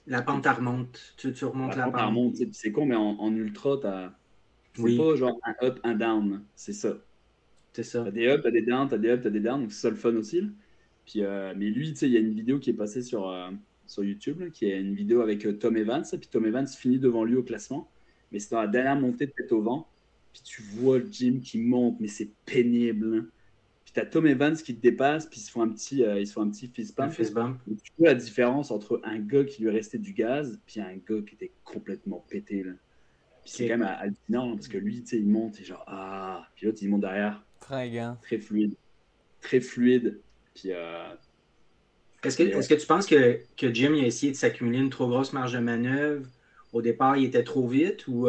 B: la pente remonte. Tu, remontes la,
C: pente. remonte, c'est con, mais en, ultra, tu oui. pas genre un up, un down. C'est ça.
B: C'est ça.
C: T'as des ups, t'as des downs, t'as des ups, t'as des downs, donc c'est ça le fun aussi. Puis, euh, mais lui, tu sais, il y a une vidéo qui est passée sur, euh, sur YouTube, qui est une vidéo avec euh, Tom Evans, puis Tom Evans finit devant lui au classement, mais c'est dans la dernière montée de tête au vent, puis tu vois le Jim qui monte, mais c'est pénible. Puis t'as Tom Evans qui te dépasse, puis ils se font un petit, ils se font un petit fist bump.
B: Fist bump.
C: Tu vois la différence entre un gars qui lui restait du gaz, puis un gars qui était complètement pété. Là. Puis c'est quand même hallucinant, parce que lui, tu sais, il monte, et genre, ah, puis l'autre, il monte derrière.
A: Fringant.
C: Très fluide. Très fluide. Puis.
B: Est-ce que, est que, tu penses que, que Jim a essayé de s'accumuler une trop grosse marge de manœuvre? Au départ, il était trop vite ou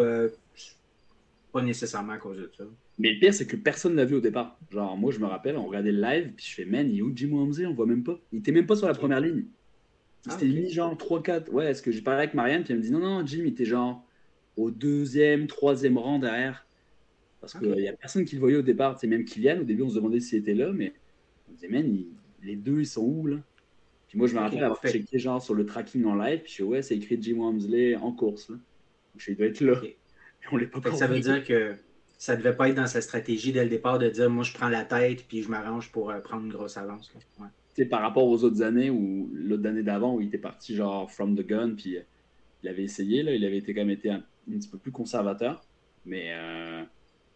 B: pas nécessairement à cause de ça?
C: Mais le pire, c'est que personne l'a vu au départ. Genre, moi, je me rappelle, on regardait le live, puis je fais, man, il est où Jim Wamsley On voit même pas. Il était même pas sur la première ligne. Il s'était mis genre 3-4. Ouais, est-ce que j'ai parlé avec Marianne, puis elle me dit, non, non, Jim, il était genre au deuxième, troisième rang derrière. Parce qu'il n'y a personne qui le voyait au départ. C'est même Kylian, au début, on se demandait s'il était là, mais on disait, man, les deux, ils sont où, là? Puis moi, je me rappelle avoir checké genre sur le tracking en live, puis je fais, ouais, c'est écrit Jim Wamsley en course, là. je suis, il doit être là.
B: On l'est pas Ça veut dire que ça devait pas être dans sa stratégie dès le départ de dire moi je prends la tête puis je m'arrange pour euh, prendre une grosse avance.
C: Ouais. Par rapport aux autres années ou l'autre année d'avant où il était parti genre from the gun puis euh, il avait essayé, là, il avait été quand même été un, petit peu plus conservateur. Mais, euh,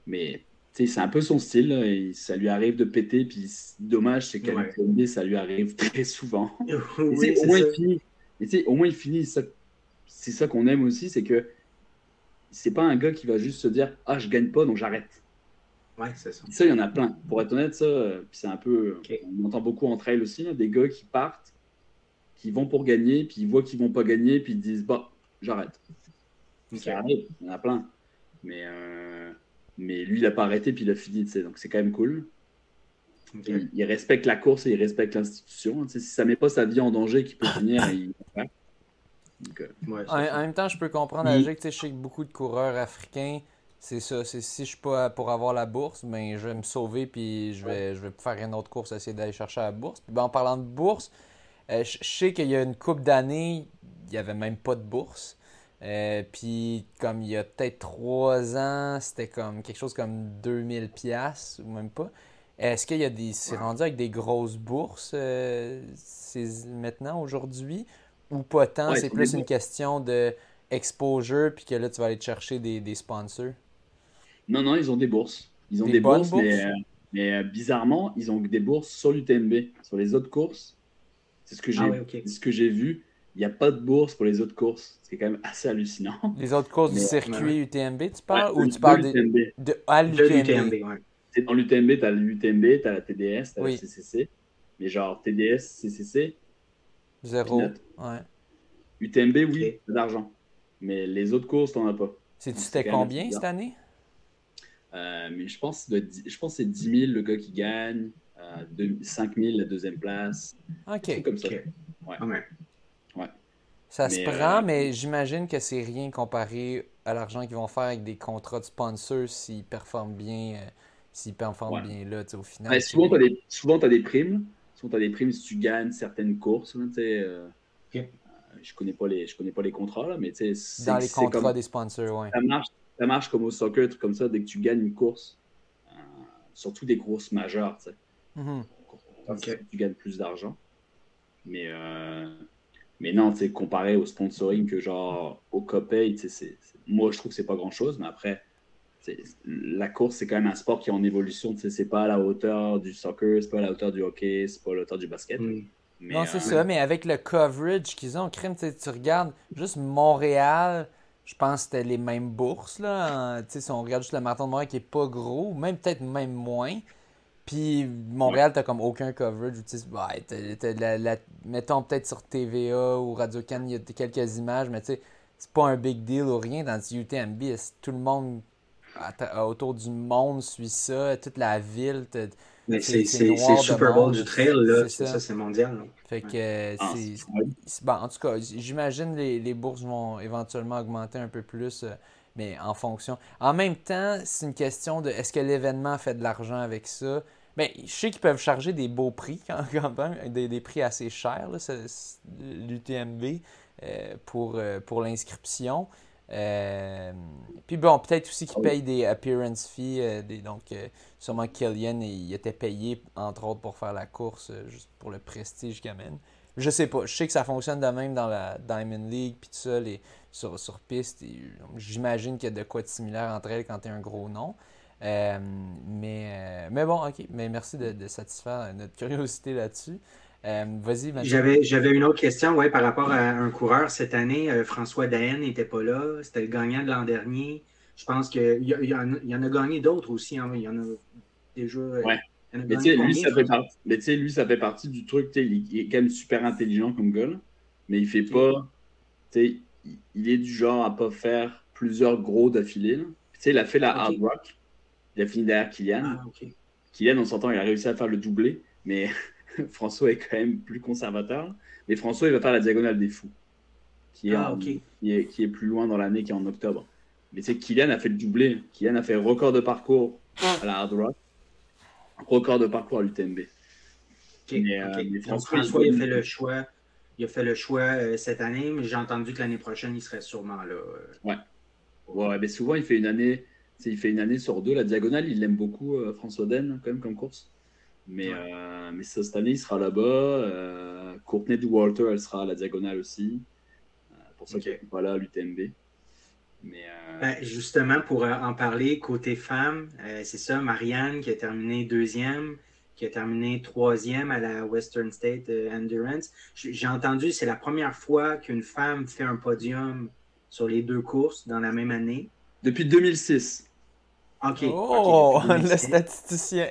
C: mais c'est un peu son style. et ça lui arrive de péter. Puis dommage, c'est qu'à ouais. ça lui arrive très souvent. oui, au, moins, il finit, au moins il finit. C'est ça qu'on aime aussi, c'est que c'est pas un gars qui va juste se dire Ah, je gagne pas, donc j'arrête.
B: Ouais, c'est ça.
C: Ça, il y en a plein. Pour être honnête, ça, euh, c'est un peu. On entend beaucoup en trail aussi, des gars qui partent, qui vont pour gagner, puis ils voient qu'ils vont pas gagner, puis ils disent Bah, j'arrête. Ça arrive, il y en a plein. Mais, euh, mais lui, il a pas arrêté, puis il a fini, donc c'est quand même cool. Il, respecte la course et il respecte l'institution. Si ça met pas sa vie en danger, qu'il peut finir, il
A: euh, en, même temps, je peux comprendre, que je sais que beaucoup de coureurs africains, c'est ça. C'est si je suis pas pour avoir la bourse, ben, je vais me sauver puis je vais, je vais faire une autre course, essayer d'aller chercher la bourse. Puis ben, en parlant de bourse, euh, je sais qu'il y a une couple d'années, il n'y avait même pas de bourse. Euh, puis comme il y a peut-être trois ans, c'était comme quelque chose comme 2000 pièces ou même pas. Est-ce qu'il y a des c'est rendu avec des grosses bourses c'est maintenant aujourd'hui? Ou pas tant, c'est plus une question de exposure, puis que là, tu vas aller te chercher des, des sponsors?
C: Non, non, ils ont des bourses. Ils ont des, bourses, mais, euh, mais euh, bizarrement, ils ont des bourses sur l'UTMB. Sur les autres courses, c'est ce que j'ai ah ce que j'ai vu. Il n'y a pas de bourse pour les autres courses. C'est quand même assez hallucinant.
A: Les autres courses du circuit UTMB, tu parles? Ou tu parles de, de, à l'UTMB
C: Dans l'UTMB, tu as l'UTMB, tu as la TDS, tu as la CCC. Mais genre TDS, CCC,
A: Zéro. Ouais.
C: UTMB, oui, d'argent. Mais les autres courses, t'en as pas.
A: C'était combien cette année?
C: Euh, mais je pense, de, je pense que c'est 10 000 le gars qui gagne, euh, 5 000 la deuxième place.
A: Ok.
C: comme ça.
B: Ouais.
C: ouais.
A: Ça se prend, euh, mais j'imagine que c'est rien comparé à l'argent qu'ils vont faire avec des contrats de sponsors s'ils performent bien, euh, s'ils performent bien là, au final.
C: souvent, tu as, des primes. Souvent, tu as des primes si tu gagnes certaines courses. Euh, je connais pas les je connais pas les contrats là, mais sais
A: dans les contrats des sponsors, ouais.
C: Ça marche, ça marche comme au soccer, truc comme ça. Dès que tu gagnes une course, euh, surtout des courses majeures, tu sais,
A: mm-hmm.
C: tu gagnes plus d'argent. Mais euh, mais non, comparé au sponsoring que genre au copay, moi je trouve que c'est pas grand chose, mais après la course, c'est quand même un sport qui est en évolution. C'est pas à la hauteur du soccer, c'est pas à la hauteur du hockey, c'est pas à la hauteur du basket.
A: Mm. non, c'est euh, ça, mais avec le coverage qu'ils ont, crime, tu regardes juste Montréal, je pense que c'était les mêmes bourses. Là, si on regarde juste le marathon de Montréal qui est pas gros, même peut-être même moins. Puis Montréal, t'as comme aucun coverage. Mettons peut-être sur TVA ou Radio-Can, il y a quelques images, mais tu sais, c'est pas un big deal ou rien. Dans le UTMB, tout le monde autour du monde suit ça, toute la ville.
B: c'est Super Bowl du trail, là. Ça, c'est mondial.
A: Fait que ah. Bon, en tout cas, j'imagine les, les bourses vont éventuellement augmenter un peu plus, euh, mais en fonction. En même temps, c'est une question de est-ce que l'événement fait de l'argent avec ça? Mais ben, je sais qu'ils peuvent charger des beaux prix quand, même, des, des, prix assez chers, l'UTMB, euh, pour, euh, pour l'inscription. Euh, puis bon, peut-être aussi qu'ils payent des appearance fees. Euh, donc, euh, sûrement il était payé, entre autres, pour faire la course, juste pour le prestige qu'il amène. Je sais pas. Je sais que ça fonctionne de même dans la Diamond League, puis tout ça, les, sur, sur piste. J'imagine qu'il y a de quoi de similaire entre elles quand tu es un gros nom. mais, mais bon, ok. Mais merci de, satisfaire notre curiosité là-dessus. Vas-y,
B: J'avais, j'avais une autre question ouais, par rapport à un coureur cette année. François Daen n'était pas là. C'était le gagnant de l'an dernier. Je pense qu'il y, y, en a gagné d'autres aussi. Hein. Il y en a déjà.
C: Ouais. Mais tu sais, lui, ça fait partie, mais lui, ça fait partie du truc. Il est quand même super intelligent comme gars, mais il fait pas. Il, il est du genre à pas faire plusieurs gros d'affilée. Il a fait la hard rock. Il a fini derrière Kylian. Ah, Kylian, on s'entend, il a réussi à faire le doublé, mais François est quand même plus conservateur. Mais François, il va faire la diagonale des fous, qui est, ah, qui est, qui est plus loin dans l'année, qui est en octobre. Mais c'est Kylian a fait le doublé. Kylian a fait record de parcours à la hard rock record de parcours à l'UTMB.
B: Euh, François, il a fait le choix. Il a fait le choix euh, cette année, mais j'ai entendu que l'année prochaine, il serait sûrement là. Euh.
C: Ouais. Ouais, mais souvent, il fait une année. Il fait une année sur deux. La diagonale, il l'aime beaucoup, François Den, quand même, comme course. Mais, mais cette année, il sera là-bas. Courtney Walter, elle sera à la diagonale aussi. pour ça okay. qu'elle pas là à l'UTMB.
B: Euh, ben, justement, pour euh, en parler, côté femme, euh, c'est ça, Marianne qui a terminé deuxième, qui a terminé troisième à la Western State Endurance. J'ai entendu, c'est la première fois qu'une femme fait un podium sur les deux courses dans la même année.
C: Depuis 2006.
A: OK. Oh, le statisticien.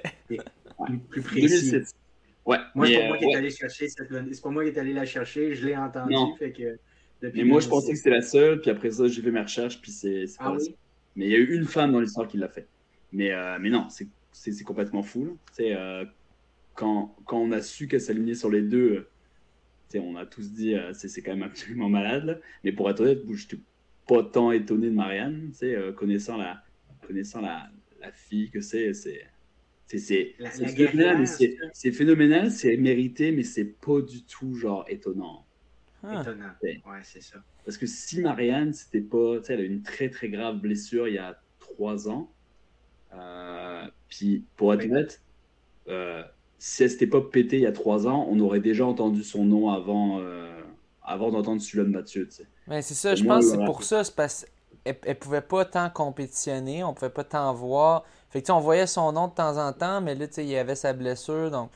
B: Plus, précis. 2006. Ouais. Moi, c'est pas moi qui est allé chercher cette... C'est pas moi qui est allé la chercher, je l'ai entendu. Fait que...
C: Mais moi, je pensais que c'était la seule, puis après ça, j'ai fait mes recherches, puis c'est ah pas Mais il y a eu une femme dans l'histoire qui l'a fait. Mais, euh, mais non, c'est complètement fou. Euh, quand, quand on a su qu'elle s'alignait sur les deux, on a tous dit euh, c'est quand même absolument malade. Mais pour être honnête, je n'étais pas tant étonné de Marianne, euh, connaissant, la, connaissant la, la fille que c'est. C'est phénoménal, c'est phénoménal, c'est mérité, mais c'est pas du tout genre étonnant.
B: Ah. Étonnant. Ouais, c'est ça.
C: Parce que si Marianne, c'était pas. Tu sais, elle a eu une très très grave blessure il y a trois ans. Euh, puis, pour être honnête, euh, si elle s'était pas pété il y a trois ans, on aurait déjà entendu son nom avant, euh, avant d'entendre celui de Mathieu. Tu sais.
A: Mais c'est ça, je pense que c'est pour ça. C'est parce elle pouvait pas tant compétitionner, on pouvait pas tant voir. Fait que, on voyait son nom de temps en temps, mais là, il y avait sa blessure, donc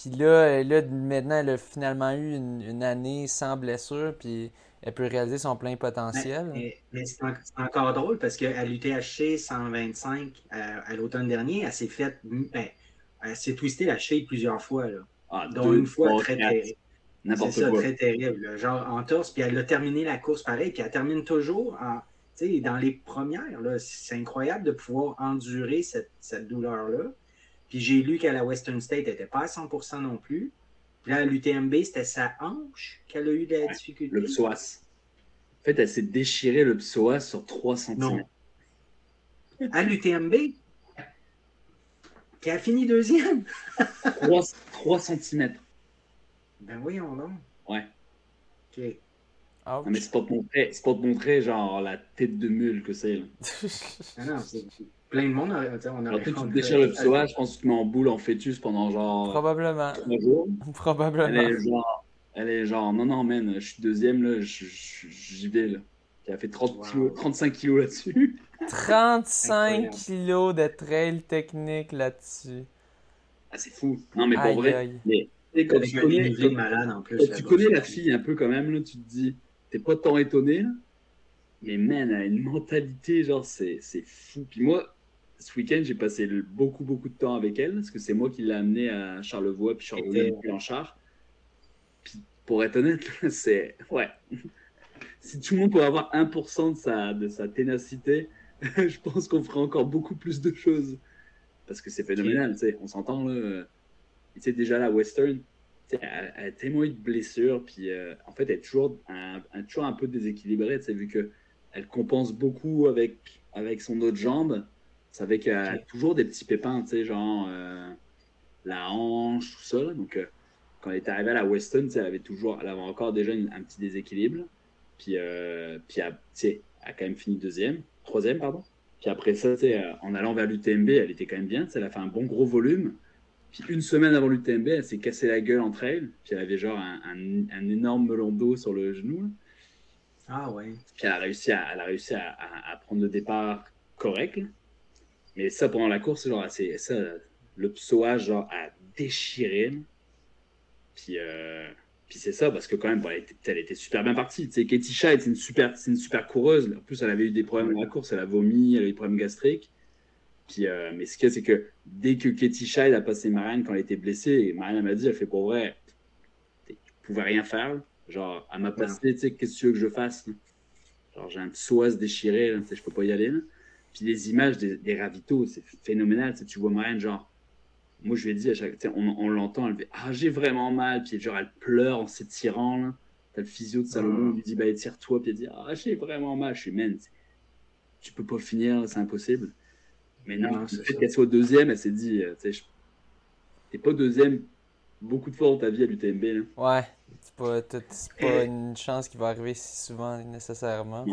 A: puis là, là, maintenant, elle a finalement eu une, année sans blessure, puis elle peut réaliser son plein potentiel.
B: Mais, c'est encore drôle parce qu'à l'UTHC 125, à, l'automne dernier, elle s'est fait. Ben, elle s'est twistée la cheville plusieurs fois. Là. Ah, dont une fois très terrible. C'est ça, très terrible. genre en torse, puis elle a terminé la course pareil, puis elle termine toujours en, dans les premières. C'est incroyable de pouvoir endurer cette, cette douleur-là. Puis j'ai lu qu'à la Western State, elle n'était pas à 100% non plus. Puis là, à l'UTMB, c'était sa hanche qu'elle a eu de la difficulté.
C: Le psoas. En fait, elle s'est déchirée le psoas sur 3 cm. Non.
B: À l'UTMB? Qui a fini deuxième?
C: 3, 3 cm.
B: Ben voyons donc.
C: Ouais. OK. Non, mais c'est pas, montrer, pas te montrer genre la tête de mule que c'est.
B: ah non, c'est plein de monde. On
C: aurait tu te déchires le psoas, je pense que tu mets en boule en fêtus pendant genre.
A: Probablement.
C: jours.
A: Probablement.
C: Elle est genre, elle est genre non, non, man, je suis deuxième, là, j'y vais, là. Elle a fait 30 35 kilos là-dessus.
A: 35 kilos de trail technique là-dessus.
C: Ah, c'est fou. Non, mais pour vrai. Mais, quand tu connais, tu connais la fille un peu quand même, là, tu te dis, t'es pas tant étonné, là. Mais man, a une mentalité, genre, c'est fou. Puis moi, ce week-end, j'ai passé beaucoup, beaucoup de temps avec elle, parce que c'est moi qui l'ai amenée à Charlevoix, puis Charlevoix, puis char. Puis pour être honnête, c'est. Ouais. si tout le monde pouvait avoir 1% de sa, de sa ténacité, je pense qu'on ferait encore beaucoup plus de choses. Parce que c'est phénoménal, tu sais. On s'entend, là. Tu sais, déjà la Western, elle, elle, a tellement eu de blessures, puis euh, en fait, elle est toujours un, toujours un peu déséquilibrée, tu sais, vu qu'elle compense beaucoup avec, avec son autre jambe. Ça fait qu'elle a toujours des petits pépins, tu sais, genre euh, la hanche, tout ça. Donc, euh, quand elle est arrivée à la Weston, elle avait toujours, elle avait encore déjà un petit déséquilibre. Puis, puis elle, elle a quand même fini deuxième, troisième, pardon. Puis après ça, en allant vers l'UTMB, elle était quand même bien. Elle a fait un bon gros volume. Puis une semaine avant l'UTMB, elle s'est cassé la gueule entre elles. Puis elle avait genre un, un, énorme melon d'eau sur le genou.
B: Ah ouais.
C: Puis elle a réussi à, elle a réussi à, à, prendre le départ correct. Mais ça, pendant la course, genre, c'est ça, le psoage, genre, a déchiré. Puis, euh, puis c'est ça, parce que quand même, elle, était, super bien partie. Tu sais, Katie Shai, c'est une super, c'est une super coureuse. En plus, elle avait eu des problèmes dans la course, elle a vomi, elle a eu des problèmes gastriques. Puis, euh, mais ce qu'il y a, c'est que dès que Katie Shai a passé Marianne quand elle était blessée, Marianne m'a dit, elle fait pour vrai, tu pouvais rien faire. Genre, elle m'a passé, tu sais, qu'est-ce que tu veux que je fasse Genre, j'ai un psoas déchiré, tu sais, je peux pas y aller. Puis les images des, des ravitaux, c'est phénoménal. Tu, vois Marianne, genre, moi je lui ai dit à chaque on, on l'entend, elle fait Ah, j'ai vraiment mal. Puis genre, elle pleure en s'étirant. Là. T'as le physio de Salomon, il lui dit Bah, étire-toi. Puis elle dit Ah, j'ai vraiment mal. Je suis, man, tu peux pas finir, c'est impossible. Mais non, le fait qu'elle soit deuxième, elle s'est dit euh, Tu sais, t'es pas deuxième beaucoup de fois dans ta vie à l'UTMB.
A: Ouais, c'est pas, pas une chance qui va arriver si souvent nécessairement.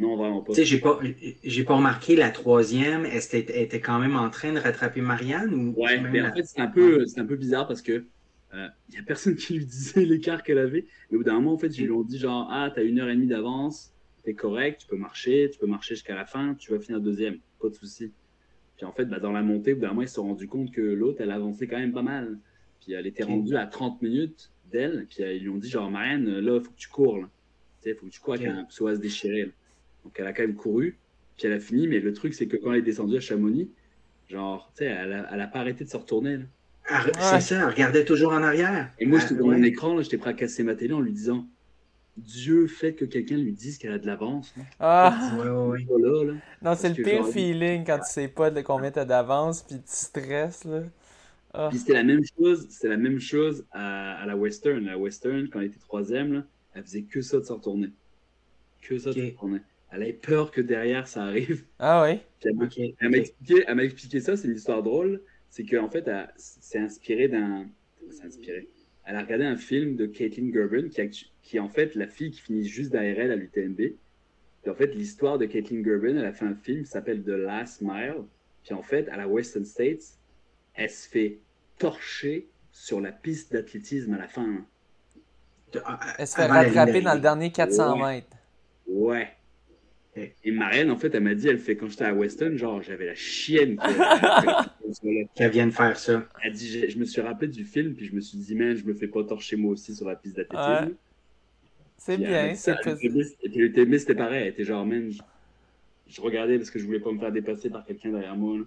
C: Non, vraiment pas.
B: Tu sais, j'ai pas, j'ai pas remarqué la troisième. Elle était, était, quand même en train de rattraper Marianne ou
C: Ouais, mais en fait, c'est un peu, c'est un peu bizarre parce que il euh, y a personne qui lui disait l'écart qu'elle avait. Mais au bout d'un moment, en fait, ils lui ont dit genre, ah, t'as une heure et demie d'avance, t'es correct, tu peux marcher, tu peux marcher jusqu'à la fin, tu vas finir deuxième, pas de souci. Puis en fait, bah, dans la montée, au bout d'un moment, ils se sont rendus compte que l'autre, elle avançait quand même pas mal. Puis elle était rendue à 30 minutes d'elle. Puis ils lui ont dit genre, Marianne, là, faut que tu cours. Là. Tu sais, faut que tu cours avec un psoas déchiré. Donc elle a quand même couru, puis elle a fini, mais le truc c'est que quand elle est descendue à Chamonix, genre, tu sais, elle a, pas arrêté de se retourner.
B: C'est ça, elle regardait toujours en arrière.
C: Et moi, j'étais dans mon écran, j'étais prêt à casser ma télé en lui disant Dieu fait que quelqu'un lui dise qu'elle a de l'avance.
A: Ah! Ouais, non, c'est le pire feeling quand tu sais pas de combien t'as d'avance, puis tu stresses. Là.
C: Ah. Puis c'était la même chose, c'était la même chose à, la Western. la Western, quand elle était troisième, là, elle faisait que ça de se retourner. Que ça de se retourner elle avait peur que derrière ça arrive.
A: Ah oui?
C: elle m'a expliqué, ça, c'est une histoire drôle. C'est qu'en fait, c'est inspiré d'un. C'est inspiré. Elle a regardé un film de Caitlin Gerben, qui, qui est en fait la fille qui finit juste derrière elle à l'UTMB. Et en fait, l'histoire de Caitlin Gerben, elle a fait un film qui s'appelle The Last Mile. Puis en fait, à la Western States, elle se fait torcher sur la piste d'athlétisme à la fin.
A: Elle se fait rattraper dans le dernier 400 mètres.
C: Ouais. Et Marianne, en fait, elle m'a dit, elle fait quand j'étais à Weston, genre, j'avais la chienne
B: qu'elle vient de faire ça.
C: Elle dit, je, me suis rappelé du film, puis je me suis dit, man, je me fais pas torcher moi aussi sur la piste d'athlétisme.
A: C'est bien.
C: Ça, et puis le c'était pareil. Elle était genre, man, je, regardais parce que je voulais pas me faire dépasser par quelqu'un derrière moi.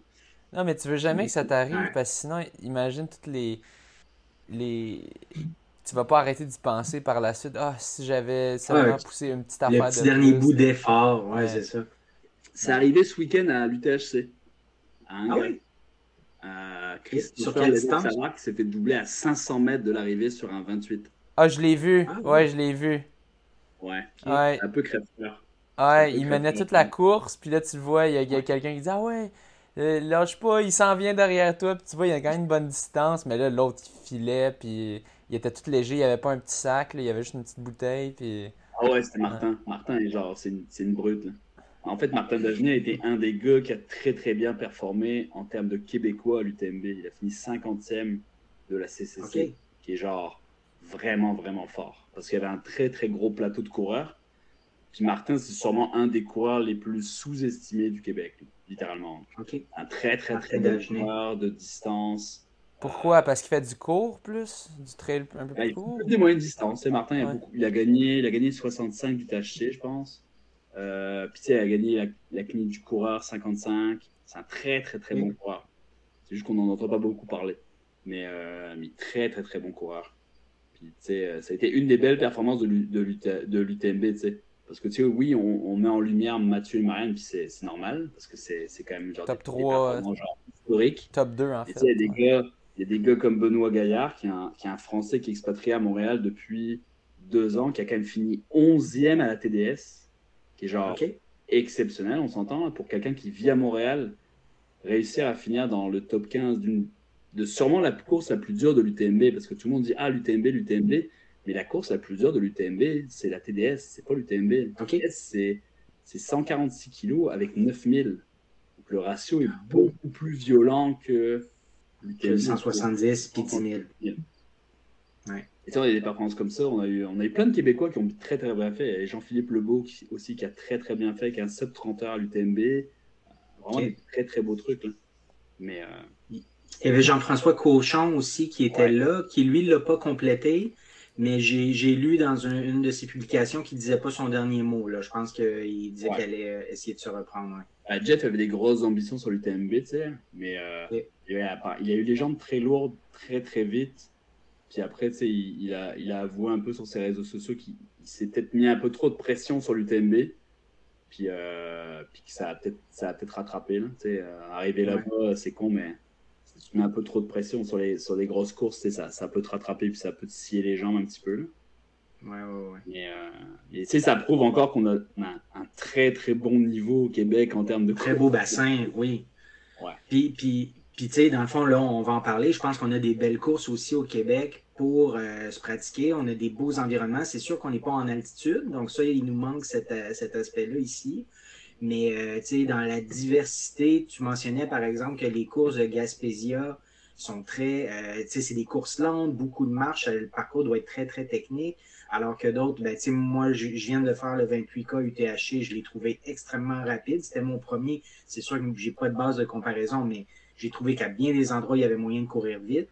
A: Non, mais tu veux jamais que ça t'arrive, parce que sinon, imagine toutes les. les tu vas pas arrêter d'y penser par la suite. Ah, si j'avais seulement poussé une petite affaire
B: le petit dernier bout d'effort, ouais, c'est ça.
C: C'est arrivé ce week-end à l'UTHC.
B: ah oui?
C: Sur quelle distance? qui s'est fait doubler à 500 mètres de l'arrivée sur un 28.
A: Ah, je l'ai vu. Ah, ouais, je l'ai vu.
C: Ouais. ouais. Un peu crève-cœur.
A: Ouais, il menait toute la course, puis là, tu le vois, il y a, quelqu'un qui dit Ah ouais, euh, lâche pas, il s'en vient derrière toi, puis tu vois, il y a quand même une bonne distance, mais là, l'autre, il filait, puis il était tout léger, il n'y avait pas un petit sac, il y avait juste une petite bouteille. Puis...
C: Ah ouais, c'était Martin. Martin, genre, c'est une, une, brute. En fait, Martin Dagenet a été un des gars qui a très très bien performé en termes de Québécois à l'UTMB. Il a fini 50e de la CCC, qui est genre vraiment vraiment fort. Parce qu'il y avait un très très gros plateau de coureurs. Puis Martin, c'est sûrement un des coureurs les plus sous-estimés du Québec, littéralement. Un très très très bon coureur de distance
A: pourquoi? Parce qu'il fait du court plus? Du trail un peu plus court
C: Il fait des moyennes distances. Martin, il, a il, a gagné, il a gagné 65 du THC, je pense. Euh, puis, il a gagné la, la clinique du coureur 55. C'est un très, très, très bon coureur. C'est juste qu'on n'en entend pas beaucoup parler. Mais, euh, mais, très, très, très bon coureur. Puis, euh, ça a été une des belles performances de l'UTMB, Parce que, tu sais, oui, on, on, met en lumière Mathieu et Marianne, puis c'est normal, parce que c'est quand même genre
A: Top 3,
C: genre historique.
A: Top 2, en fait.
C: Il y a des gars il y a des gars comme Benoît Gaillard, qui est un, qui est un Français qui est expatrié à Montréal depuis deux ans, qui a quand même fini 11e à la TDS, qui est genre exceptionnel, on s'entend, pour quelqu'un qui vit à Montréal, réussir à finir dans le top 15 d'une de sûrement la course la plus dure de l'UTMB, parce que tout le monde dit ah l'UTMB, l'UTMB, mais la course la plus dure de l'UTMB, c'est la TDS, c'est pas l'UTMB. La TDS, c'est 146 kilos avec 9000. Donc le ratio est beaucoup plus violent que
B: 170 puis 10 000.
C: Et ça, on a des performances comme ça. On a, eu, on a eu plein de Québécois qui ont très très bien fait. Jean-Philippe Lebeau qui, aussi qui a très très bien fait, qui a un sub 30 heures à l'UTMB. vraiment des très très beaux trucs. Mais,
B: Il y avait Jean-François Cochon aussi qui était là, qui lui ne l'a pas complété. Mais j'ai lu dans une, de ses publications qu'il disait pas son dernier mot. Là. Je pense qu'il disait qu'elle allait essayer de se reprendre.
C: Ouais. Jeff avait des grosses ambitions sur l'UTMB, tu sais, mais il, a, il, a, eu des jambes très lourdes très très vite. Puis après, tu sais, il, a, il a avoué un peu sur ses réseaux sociaux qu'il s'est peut-être mis un peu trop de pression sur l'UTMB. Puis, euh, puis ça a peut-être peut rattrapé. Là, euh, arriver là-bas, c'est con, mais si tu mets un peu trop de pression sur les, sur les grosses courses, ça, ça peut te rattraper, puis ça peut te scier les jambes un petit peu. Là.
B: Ouais, ouais, ouais.
C: Et, euh, et ça prouve encore qu'on a, un, très très bon niveau au Québec en termes de.
B: Très beau bassin, oui. Ouais. Puis, puis, puis tu sais, dans le fond, là, on va en parler. Je pense qu'on a des belles courses aussi au Québec pour euh, se pratiquer. On a des beaux environnements. C'est sûr qu'on n'est pas en altitude, donc ça, il nous manque cet, euh, cet aspect-là ici. Mais euh, tu sais, dans la diversité, tu mentionnais par exemple que les courses de Gaspésia sont très, tu sais, c'est des courses lentes, beaucoup de marches, le parcours doit être très très technique. Alors que d'autres, ben, tu sais, moi, je, viens de faire le 28K UTHC, je l'ai trouvé extrêmement rapide. C'était mon premier. C'est sûr que j'ai pas de base de comparaison, mais j'ai trouvé qu'à bien des endroits, il y avait moyen de courir vite.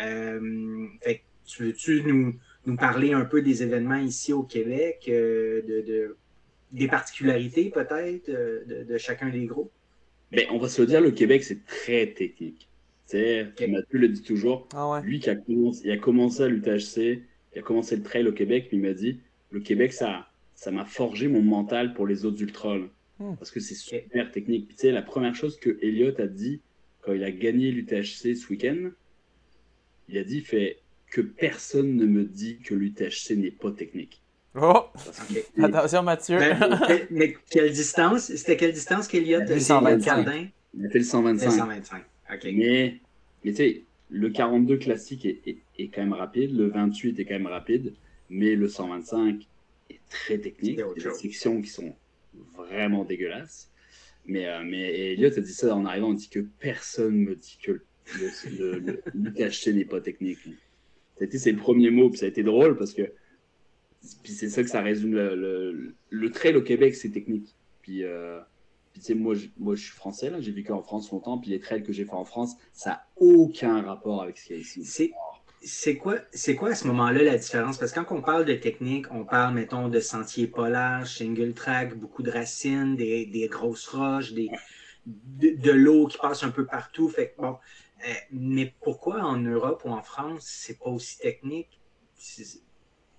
B: Euh, fait tu veux-tu nous, nous parler un peu des événements ici au Québec, euh, de, des particularités peut-être euh, de, chacun des groupes?
C: Bien, on va se le dire, le Québec, c'est très technique. Okay. Mathieu le dit toujours.
A: Ah
C: Lui qui a commencé, il a commencé à l'UTHC, il a commencé le trail au Québec, puis il m'a dit le Québec, ça ça m'a forgé mon mental pour les autres ultras. Hmm. Parce que c'est super technique. Puis, tu sais, la première chose que Elliot a dit quand il a gagné l'UTHC ce week-end, il a dit fait que personne ne me dit que l'UTHC n'est pas technique.
A: Oh! Attention, Mathieu.
B: Ben, mais, quelle distance? C'était quelle distance qu'Eliott a fait
C: le 125. Il a fait le 125. 125. Mais, mais tu sais, le 42 classique est, est, quand même rapide, le 28 est quand même rapide, mais le 125 est très technique. Il y a des sections qui sont vraiment dégueulasses. Mais, euh, mais Elliot a dit ça en arrivant, on dit que personne me dit que le, le, le, n'est pas technique. Ça a été ses premiers mots, puis ça a été drôle parce que c'est ça que ça résume le, trail au Québec, c'est technique. Puis, euh, puis tu sais, moi, je, moi, je suis français, j'ai vécu en France longtemps, puis les trails que j'ai fait en France, ça n'a aucun rapport avec ce qu'il y a ici.
B: C'est, c'est quoi, c'est quoi à ce moment-là la différence? Parce que quand on parle de technique, on parle, mettons, de sentiers polaires, single track, beaucoup de racines, des, grosses roches, des, de, l'eau qui passe un peu partout. Fait bon, euh, mais pourquoi en Europe ou en France, c'est pas aussi technique?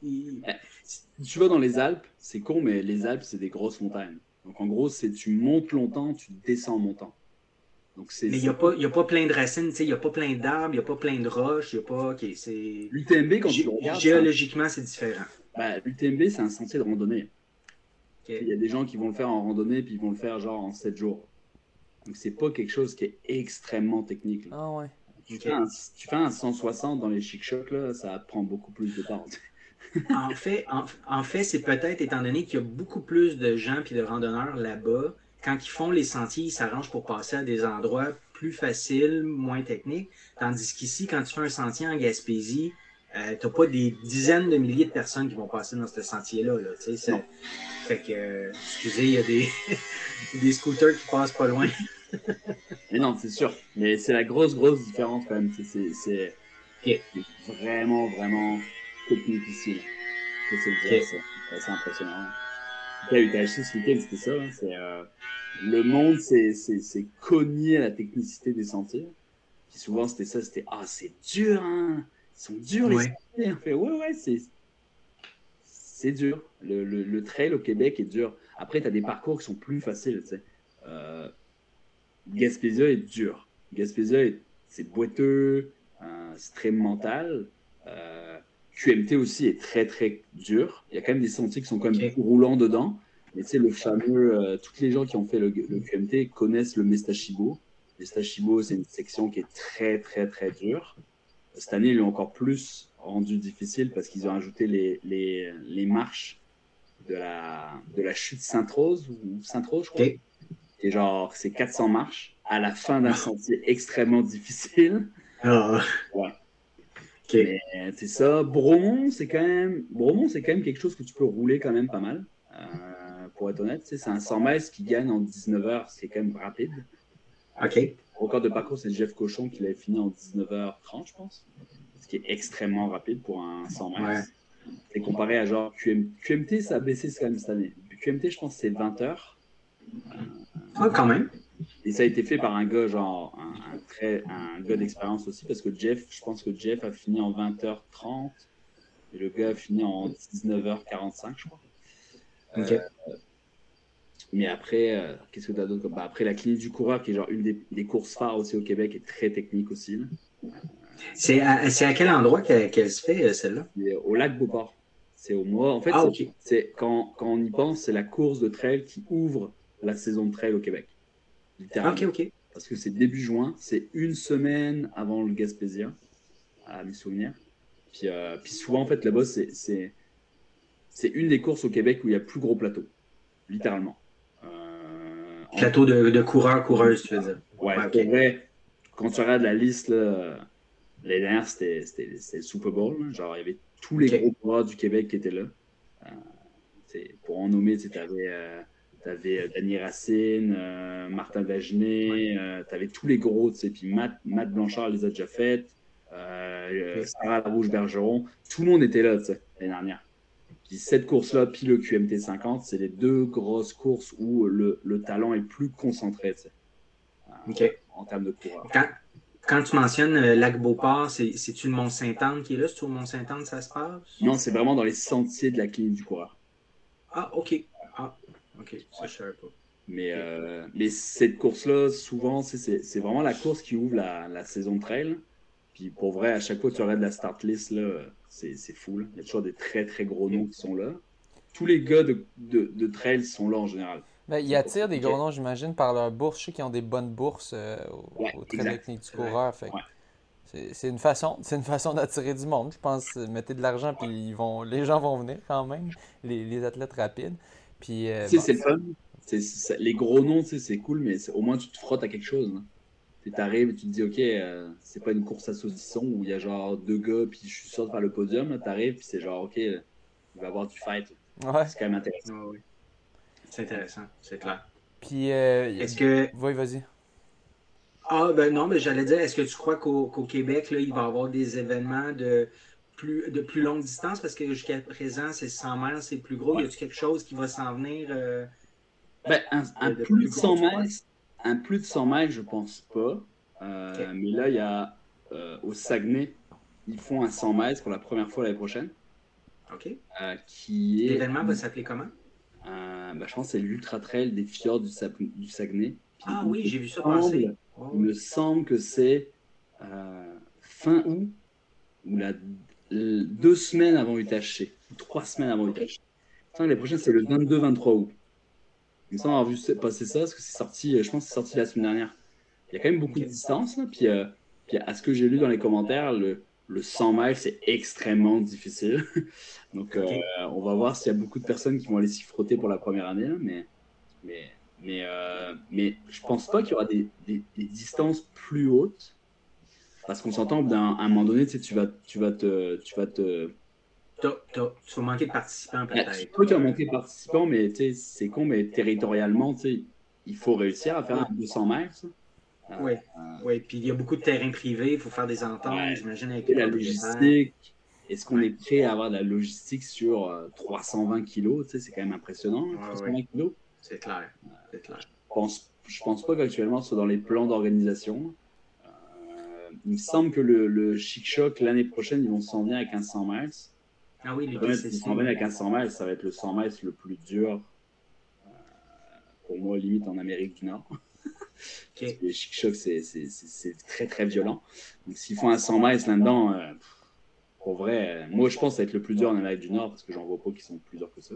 C: Euh, tu vas dans les Alpes, c'est con, mais les Alpes, c'est des grosses montagnes. Donc en gros, c'est tu montes longtemps, tu descends en montant.
B: Donc, mais il n'y a, pas, a pas plein de racines, il n'y a pas plein d'arbres, il n'y a pas plein de roches, il n'y a pas.
C: L'UTMB, quand tu regardes.
B: Géologiquement, c'est différent.
C: Bah, L'UTMB, c'est un sentier de randonnée. Il y a des gens qui vont le faire en randonnée, puis ils vont le faire genre en 7 jours. Donc, c'est pas quelque chose qui est extrêmement technique.
A: Ah ouais.
C: Tu, fais un, tu, fais un, 160 dans les chic chocs, là, ça prend beaucoup plus de temps.
B: en fait, en, fait c'est peut-être étant donné qu'il y a beaucoup plus de gens puis de randonneurs là-bas, quand ils font les sentiers, ils s'arrangent pour passer à des endroits plus faciles, moins techniques. Tandis qu'ici, quand tu fais un sentier en Gaspésie, euh, tu n'as pas des dizaines de milliers de personnes qui vont passer dans ce sentier-là. Là, fait que, euh, excusez, il y a des, des scooters qui passent pas loin.
C: Mais non, c'est sûr. Mais c'est la grosse, grosse différence quand même. C'est vraiment, vraiment technique ici. C'est impressionnant. Le UTHC ce week-end, c'était ça. Hein, c'est, euh, le monde s'est cogné à la technicité des sentiers. Puis souvent, c'était ça, c'était Ah, c'est dur, hein! Ils sont durs, les sentiers. fait Ouais, ouais, c'est. C'est dur. Le, le, le, trail au Québec est dur. Après, tu as des parcours qui sont plus faciles, tu sais. Euh, Gaspésia est dur. Gaspésia, c'est boiteux, euh, c'est très mental. Euh, QMT aussi est très très dur. Il y a quand même des sentiers qui sont quand même roulants dedans. Mais tu sais, le fameux, euh, toutes les gens qui ont fait le, QMT connaissent le Mestachibo. Mestachibo, c'est une section qui est très très très dure. Cette année, ils l'ont encore plus rendu difficile parce qu'ils ont ajouté les, les, les, marches de la, de la chute Sainte-Rose ou Sainte-Rose, je crois. Et genre, c'est 400 marches à la fin d'un sentier extrêmement difficile.
B: Ah.
C: Ouais. C'est ça. Bromont, c'est quand même, Bromont, c'est quand même quelque chose que tu peux rouler quand même pas mal. Euh, pour être honnête. C'est un 100 miles qui gagne en 19 heures, c'est quand même rapide.
B: OK.
C: Record de parcours, c'est Jeff Cochon qui l'avait fini en 19h30, je pense. Ce qui est extrêmement rapide pour un 100 miles. Et comparé à genre QMT, ça a baissé quand même cette année. QMT, je pense, c'est 20 heures.
B: Ah, quand même.
C: Et ça a été fait par un gars, genre, un, très, un gars d'expérience aussi, parce que Jeff, je pense que Jeff a fini en 20h30 et le gars a fini en 19h45, je crois. Euh, mais après, euh, qu'est-ce que tu as d'autre bah, Après, la clinique du coureur, qui est genre une des, courses phares aussi au Québec, est très technique aussi.
B: C'est à, à, quel endroit qu'elle se fait, euh, celle-là?
C: Au lac Beauport. C'est au mois. En fait,
B: ah,
C: c'est quand, quand, on y pense, c'est la course de trail qui ouvre la saison de trail au Québec.
B: Littéralement. ok, ok.
C: Parce que c'est début juin, c'est une semaine avant le Gaspésia, à mes souvenirs. Puis, euh, puis souvent, en fait, là-bas, c'est une des courses au Québec où il y a plus gros plateau, littéralement.
B: Euh, plateau de, de coureurs, coureuses, tu veux dire.
C: Ouais, quand tu regardes la liste, là, l'année dernière, c'était le Super Bowl. Genre, il y avait tous les gros coureurs du Québec qui étaient là. Euh, pour en nommer, tu avais tu avais euh, Danny Racine, euh, Martin Vagenet, euh, tu avais tous les gros, tu sais, puis Matt, Matt, Blanchard les a déjà faites, Sarah Rouge Bergeron, tout le monde était là, tu sais, l'année dernière. Puis cette course-là, puis le QMT 50, c'est les deux grosses courses où le, le talent est plus concentré, tu sais, en termes de coureurs.
B: Quand, tu mentionnes Lac Beauport, c'est-tu le Mont-Saint-Anne qui est là? C'est au Mont-Saint-Anne ça se passe?
C: Non, c'est vraiment dans les sentiers de la clinique du coureur.
B: Ah, ok. Ok, ça je savais pas.
C: Mais, euh, mais cette course-là, souvent, c'est vraiment la course qui ouvre la, la, saison de trail. Puis pour vrai, à chaque fois que tu regardes la start list, c'est fou. Il y a toujours des très très gros noms qui sont là. Tous les gars de, de, de trail sont là en général.
A: Ben, ils attirent des gros noms, j'imagine, par leur bourse. Je sais qu'ils ont des bonnes bourses euh, au, au trail technique du coureur. C'est une façon, c'est une façon d'attirer du monde. Je pense, mettez de l'argent, puis ils vont, les gens vont venir quand même, les, les athlètes rapides. Puis,
C: euh, c'est le fun. les gros noms, c'est cool, mais au moins tu te frottes à quelque chose. Hein. Tu arrives et tu te dis, OK, euh, c'est pas une course à saucisson où il y a genre deux gars, puis je suis sûr de faire le podium. Tu arrives, puis c'est genre, OK, il va y avoir du fight.
A: Ouais.
C: C'est quand même intéressant.
B: oui. C'est intéressant, c'est clair.
A: Puis, euh,
B: est-ce que.
A: Oui, vas-y.
B: Ah, ben non, mais j'allais dire, est-ce que tu crois qu'au Québec, là, il va y avoir des événements de plus, de plus longue distance parce que jusqu'à présent, c'est 100 miles, c'est plus gros. Y a-t-il quelque chose qui va s'en venir euh,
C: ben, un, plus, de 100 miles, un plus de 100 miles, je pense pas. Euh, mais là, il y a euh, au Saguenay, ils font un 100 miles pour la première fois l'année prochaine.
B: OK.
C: qui
B: L'événement va s'appeler comment?
C: Ben, Je pense que c'est l'Ultra Trail des fjords du, du Saguenay.
B: ah oui, j'ai vu ça passer.
C: il me semble que c'est fin août ou la deux semaines avant UTHC, trois semaines avant UTHC. L'année prochaine, c'est le 22-23 août. Il me semble avoir vu passer ça, parce que c'est sorti, je pense que c'est sorti la semaine dernière. Il y a quand même beaucoup de distance, puis, euh, puis, à ce que j'ai lu dans les commentaires, le, le 100 miles, c'est extrêmement difficile. Donc, euh, on va voir s'il y a beaucoup de personnes qui vont aller s'y frotter pour la première année, mais, mais, mais, euh, mais je pense pas qu'il y aura des, des, des distances plus hautes parce qu'on s'entend qu'à un moment donné, tu, tu, vas, tu vas te. Tu vas te...
B: Tu vas manquer de participants peut-être.
C: Toi, tu vas manquer de participants, mais c'est con, mais territorialement, il faut réussir à faire un 200 mètres.
B: oui, oui. Puis il y a beaucoup de terrains privés, il faut faire des ententes, j'imagine, avec
C: la logistique. Est-ce qu'on est prêt à avoir de la logistique sur 320 euh, kilos C'est quand même impressionnant, 320 kilos.
B: C'est clair. clair.
C: Je pense, je pense pas qu'actuellement, ce soit dans les plans d'organisation il me semble que le, le Chic Choc, l'année prochaine, ils vont s'en venir avec un 100 miles.
B: Ah oui,
C: les Ils s'en viennent avec un 100 miles, ça va être le 100 miles le plus dur, euh, pour moi, limite en Amérique du Nord. Okay. Les Chic Choc, c'est très très violent. Donc s'ils font un 100 miles là-dedans, euh, pour vrai, moi je pense que ça va être le plus dur en Amérique du Nord parce que j'en vois pas qui sont plus durs que ça.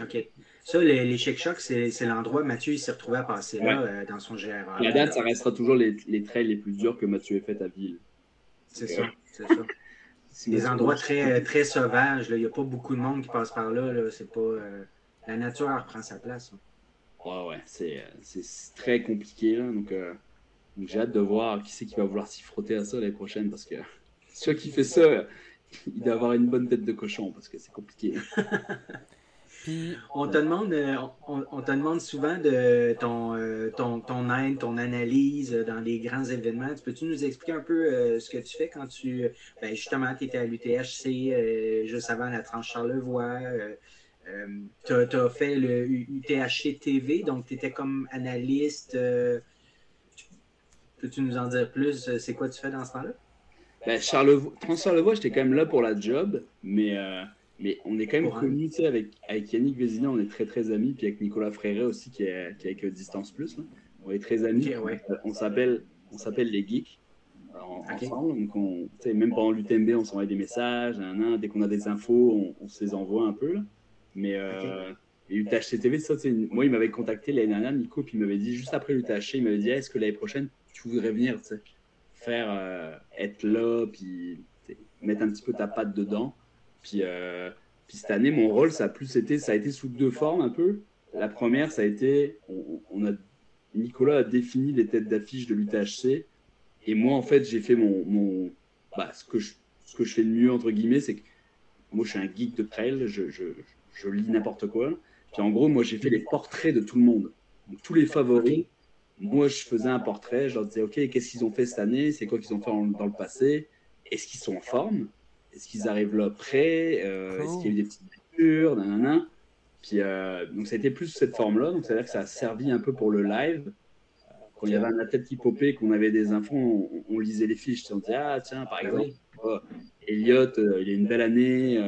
B: OK. Ça, les, les Shake c'est l'endroit où Mathieu il s'est retrouvé à passer là euh, dans son GR.
C: La date, ça restera toujours les, les, trails les plus durs que Mathieu ait fait à Ville.
B: C'est ça, c'est ça. C'est des endroits très, très sauvages. Il n'y a pas beaucoup de monde qui passe par là. là. C'est pas, euh, la nature reprend sa place.
C: Ouais, ouais. C'est très compliqué. Là. Donc, euh, donc j'ai hâte de voir qui c'est qui va vouloir s'y frotter à ça l'année prochaine parce que celui qui fait ça, il doit avoir une bonne tête de cochon parce que c'est compliqué.
B: on, te demande, euh, on, te demande souvent de ton, euh, ton, ton, aide, ton analyse dans les grands événements. Peux-tu nous expliquer un peu euh, ce que tu fais quand tu. Ben, justement, tu étais à l'UTHC juste avant la tranche Charlevoix. tu as, fait le UTHC TV, donc tu étais comme analyste. Peux-tu nous en dire plus? C'est quoi tu fais dans ce temps-là?
C: Ben, Charlevoix, Trans-Charlevoix, j'étais quand même là pour la job, mais, euh, mais on est quand même connus, tu sais, avec, avec Yannick Vézina, on est très très amis, puis avec Nicolas Fréré aussi, qui est, qui est avec Distance Plus, on est très amis. On s'appelle on s'appelle les geeks ensemble, donc on, même pendant l'UTMB, on s'envoie des messages, dès qu'on a des infos, on, se les envoie un peu, là. mais... Euh, Et UTHC ça, moi, il m'avait contacté l'année dernière, Nico, puis il m'avait dit, juste après l'UTHC, il m'avait dit, est-ce que l'année prochaine, tu voudrais venir, faire euh, être là, puis mettre un petit peu ta patte dedans? Puis, euh, puis cette année, mon rôle, ça a plus été, ça a été sous deux formes un peu. La première, ça a été, on, a, Nicolas a défini les têtes d'affiche de l'UTHC. Et moi, en fait, j'ai fait mon, mon bah, ce, que je, ce que je fais de mieux, entre guillemets, c'est que moi, je suis un geek de trail, je, je, je lis n'importe quoi. Puis en gros, moi, j'ai fait les portraits de tout le monde. Donc, tous les favoris, moi, je faisais un portrait, je leur disais, OK, qu'est-ce qu'ils ont fait cette année? C'est quoi qu'ils ont fait dans le passé? Est-ce qu'ils sont en forme? Est-ce qu'ils arrivent là près euh, Est-ce qu'il y a eu des petites blessures Puis, euh, donc, ça a été plus cette forme-là. Donc, c'est-à-dire que ça a servi un peu pour le live. Quand il y avait un athlète qui popait, qu'on avait des infos, on, lisait les fiches. On disait, ah, tiens, par exemple, oh, Elliot, euh, il a une belle année.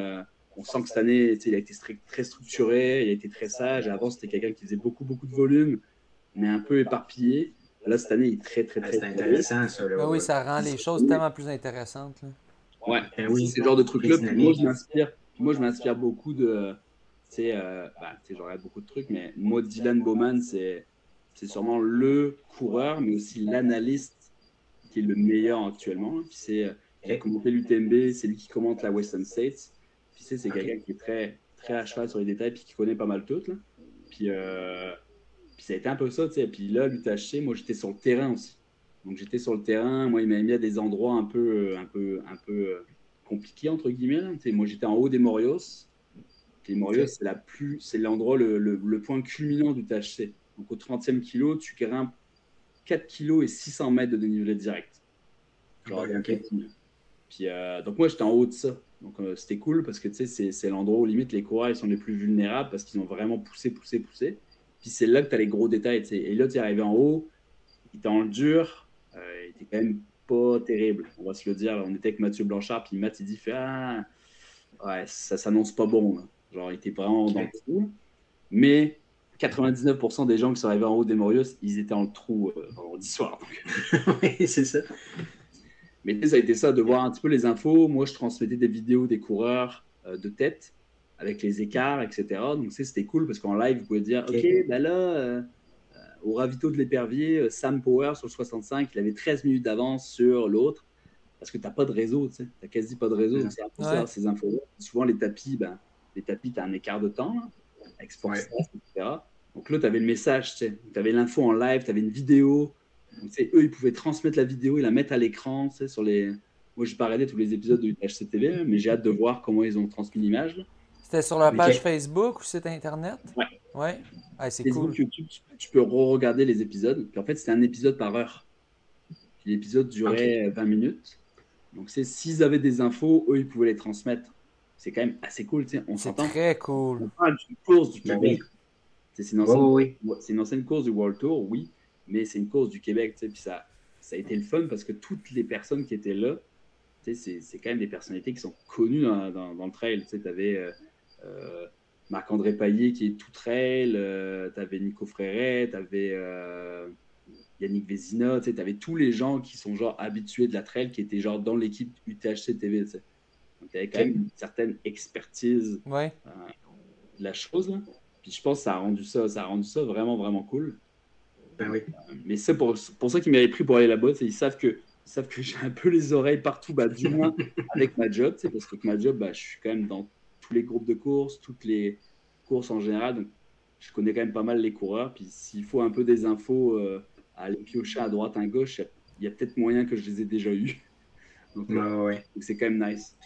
C: on sent que cette année, il a été très structuré, il a été très sage. Avant, c'était quelqu'un qui faisait beaucoup, beaucoup de volume mais un peu éparpillé. Là, cette année, il est très, très, très.
B: C'est intéressant, ça.
A: Là, oui, ça rend les choses tellement plus intéressantes. Là.
C: Ouais, eh oui, c'est le genre de truc-là. Moi, je m'inspire. Moi, je m'inspire beaucoup de. Sais, euh, bah, regarde beaucoup de trucs, mais moi, Dylan Bowman, c'est sûrement le coureur, mais aussi l'analyste qui est le meilleur actuellement. Puis c'est, il a commenté l'UTMB, c'est lui qui commente la Western States. Puis c'est, c'est quelqu'un qui est très, très à cheval sur les détails, puis qui connaît pas mal tout. Là. Puis, euh, puis ça a été un peu ça, tu sais. Puis là, l'UTHC, moi, j'étais sur le terrain aussi. Donc j'étais sur le terrain. Moi, il m'avait mis à des endroits un peu, un peu, un peu euh, compliqués entre guillemets. Moi, j'étais en haut des Morios. Les Morios, c'est la plus, c'est l'endroit le, le, point culminant du THC. Donc au 30e kilo, tu grimpes 4 kg et 600 mètres de dénivelé direct. Genre, Puis euh, donc moi, j'étais en haut de ça. Donc euh, c'était cool parce que tu sais, c'est l'endroit où limite les coureurs ils sont les plus vulnérables parce qu'ils ont vraiment poussé, poussé, poussé. Puis c'est là que tu as les gros détails. Et là, tu es arrivé en haut, il était en dur, euh, il était quand même pas terrible, on va se le dire. On était avec Mathieu Blanchard, puis Matt, il dit fait, Ah, ouais, ça s'annonce pas bon. Genre, il était vraiment dans le trou. Mais 99% des gens qui sont arrivés en haut des Morios, ils étaient en le trou euh, vendredi soir.
B: oui, c'est ça.
C: Mais ça a été ça, de voir un petit peu les infos. Moi, je transmettais des vidéos des coureurs euh, de tête avec les écarts, etc. Donc, c'était cool parce qu'en live, vous pouvez dire Ok, ben là, euh, au ravito de l'épervier, euh, Sam Power sur le 65, il avait 13 minutes d'avance sur l'autre parce que tu n'as pas de réseau, tu. Tu quasi pas de réseau. C'est un ces infos Souvent, les tapis, ben, les tapis, tu as un écart de temps, avec etc. Donc là, tu avais le message, tu avais l'info en live, tu avais une vidéo. Donc, eux, ils pouvaient transmettre la vidéo et la mettre à l'écran, sur les. Moi, je pas tous les épisodes de HCTV, mais j'ai hâte de voir comment ils ont transmis l'image.
A: C'était sur la page Facebook ou site internet?
C: Ouais.
A: Ouais.
C: Ah, c'est cool. YouTube, tu peux re-regarder les épisodes. Puis en fait, c'était un épisode par heure. l'épisode durait 20 minutes. Donc, c'est s'ils avaient des infos, eux, ils pouvaient les transmettre. C'est quand même assez cool, tu sais. On s'entend.
A: très cool.
C: On parle d'une course du Québec. C'est une, une, ancienne course du World Tour, oui, mais c'est une course du Québec, tu sais. Puis ça, ça a été le fun parce que toutes les personnes qui étaient là, tu sais, c'est quand même des personnalités qui sont connues dans, dans, le trail. Tu sais, euh, Marc-André Paillet qui est tout trail, euh, tu avais Nico Fréret, tu avais euh, Yannick Vézina, tu avais tous les gens qui sont genre habitués de la trail, qui étaient genre dans l'équipe UTHC TV. Donc tu avais quand même une certaine expertise
A: de
C: la chose. Puis je pense que ça a rendu ça, ça a rendu ça vraiment, vraiment cool.
B: Ben oui.
C: mais c'est pour, pour ça qu'ils m'avaient pris pour aller là-bas. Ils savent que savent que j'ai un peu les oreilles partout, bah, du moins avec ma job, parce que ma job, bah, je suis quand même dans les groupes de courses, toutes les courses en général. Donc, je connais quand même pas mal les coureurs. Puis s'il faut un peu des infos euh, à aller piocher à droite, à gauche, il y a, peut-être moyen que je les ai déjà eus.
B: Donc, ouais.
C: c'est quand même nice.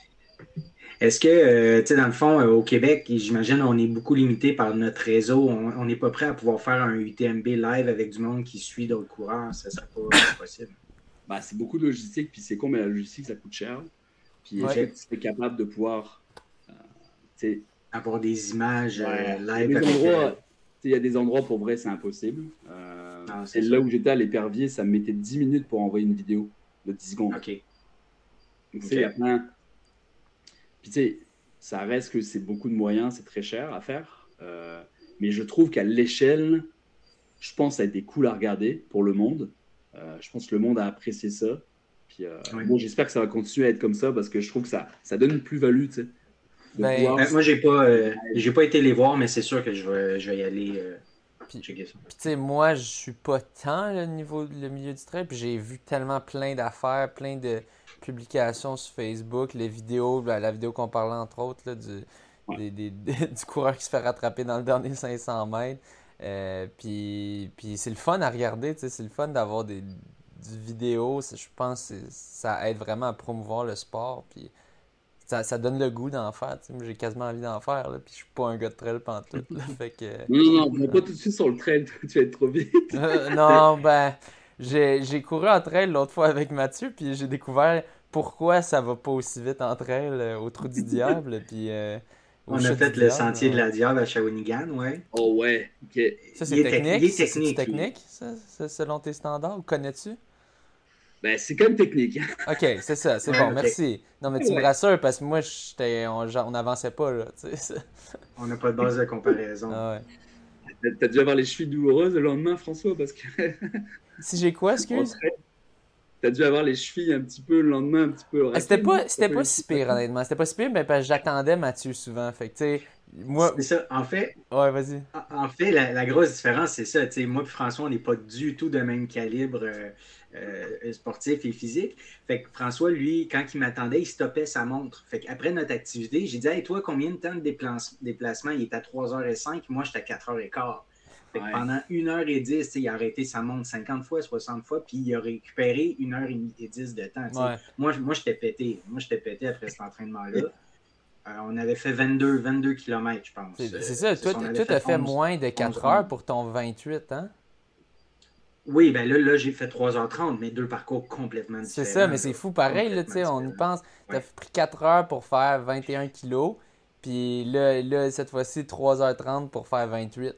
B: Est-ce que, euh, tu sais, dans le fond, euh, au Québec, j'imagine, on est beaucoup limité par notre réseau. On n'est pas prêt à pouvoir faire un UTMB live avec du monde qui suit d'autres coureurs. Ça ne serait pas possible.
C: Bah, c'est beaucoup de logistique, puis c'est con, mais la logistique, ça coûte cher. Puis ouais. tu es capable de pouvoir
B: avoir des images live.
C: Il y a des endroits pour vrai, c'est impossible. Euh, ah, là où j'étais à l'épervier, ça me mettait 10 minutes pour envoyer une vidéo de 10 secondes.
B: Ok.
C: Donc, il y a plein. Puis, tu sais, ça reste que c'est beaucoup de moyens, c'est très cher à faire. Euh, mais je trouve qu'à l'échelle, je pense que ça a été cool à regarder pour le monde. Euh, je pense que le monde a apprécié ça. Puis, bon, j'espère que ça va continuer à être comme ça parce que je trouve que ça, ça donne une plus-value, tu sais.
B: Ben, euh, moi, j'ai pas, euh, j'ai pas été les voir, mais c'est sûr que je vais, je vais y aller. Euh,
A: puis, tu sais, moi, je suis pas tant le niveau, le milieu du trail, puis j'ai vu tellement plein d'affaires, plein de publications sur Facebook, les vidéos, la, vidéo qu'on parlait entre autres, là, du, du coureur qui se fait rattraper dans le dernier 500 mètres. puis, puis c'est le fun à regarder, c'est le fun d'avoir des, vidéos. Je pense que ça aide vraiment à promouvoir le sport. Puis ça, donne le goût d'en faire. J'ai quasiment envie d'en faire. Là, puis je suis pas un gars de trail pantoute. Là, fait que...
C: Non, non, pas tout de suite sur le trail, tu vas être trop vite.
A: Euh, non, ben, j'ai couru en trail l'autre fois avec Mathieu, puis j'ai découvert pourquoi ça va pas aussi vite en trail euh, au trou du diable. puis, euh,
B: On a fait le sentier de la diable à Shawinigan, ouais.
C: Oh ouais.
A: Ça, c'est technique. C'est technique, ça, selon tes standards, connais-tu?
C: Ben, c'est quand même technique.
A: ok, c'est ça, c'est bon, merci. Non, mais tu me rassures parce que moi, on n'avançait pas. Là,
B: on n'a pas de base de comparaison.
A: Ah
C: ouais. T'as dû avoir les chevilles douloureuses le lendemain, François, parce que.
A: si j'ai quoi, excuse?
C: T'as dû avoir les chevilles un petit peu le lendemain, un petit peu.
A: Ah, c'était pas, c'était pas si pire, honnêtement. C'était pas si pire, mais parce que j'attendais Mathieu souvent. Fait que, tu sais, moi.
B: C'est ça. En fait.
A: Ouais, vas-y.
B: En fait, la, grosse différence, c'est ça. Tu sais, moi et François, on n'est pas du tout de même calibre. Euh, euh, sportif et physique. Fait que François, lui, quand il m'attendait, il stoppait sa montre. Fait qu'après notre activité, j'ai dit Hey, toi, combien de temps de déplacement? Il est à 3h05, moi, j'étais à 4h15. Fait que pendant 1h10, il a arrêté sa montre 50 fois, 60 fois, puis il a récupéré 1h10 de temps. Moi, moi j'étais pété. Moi, j'étais pété après cet entraînement-là. Euh, on avait fait 22, 22 km, je pense.
A: C'est ça. Toi, tu as fait, moins de 4 heures pour ton 28, hein?
B: Oui, ben là, là j'ai fait 3h30, mais deux parcours complètement différents.
A: C'est ça, mais c'est fou pareil, là, tu sais, on y pense. T'as pris 4 heures pour faire 21 kilos, puis là, là cette fois-ci, 3h30 pour faire 28.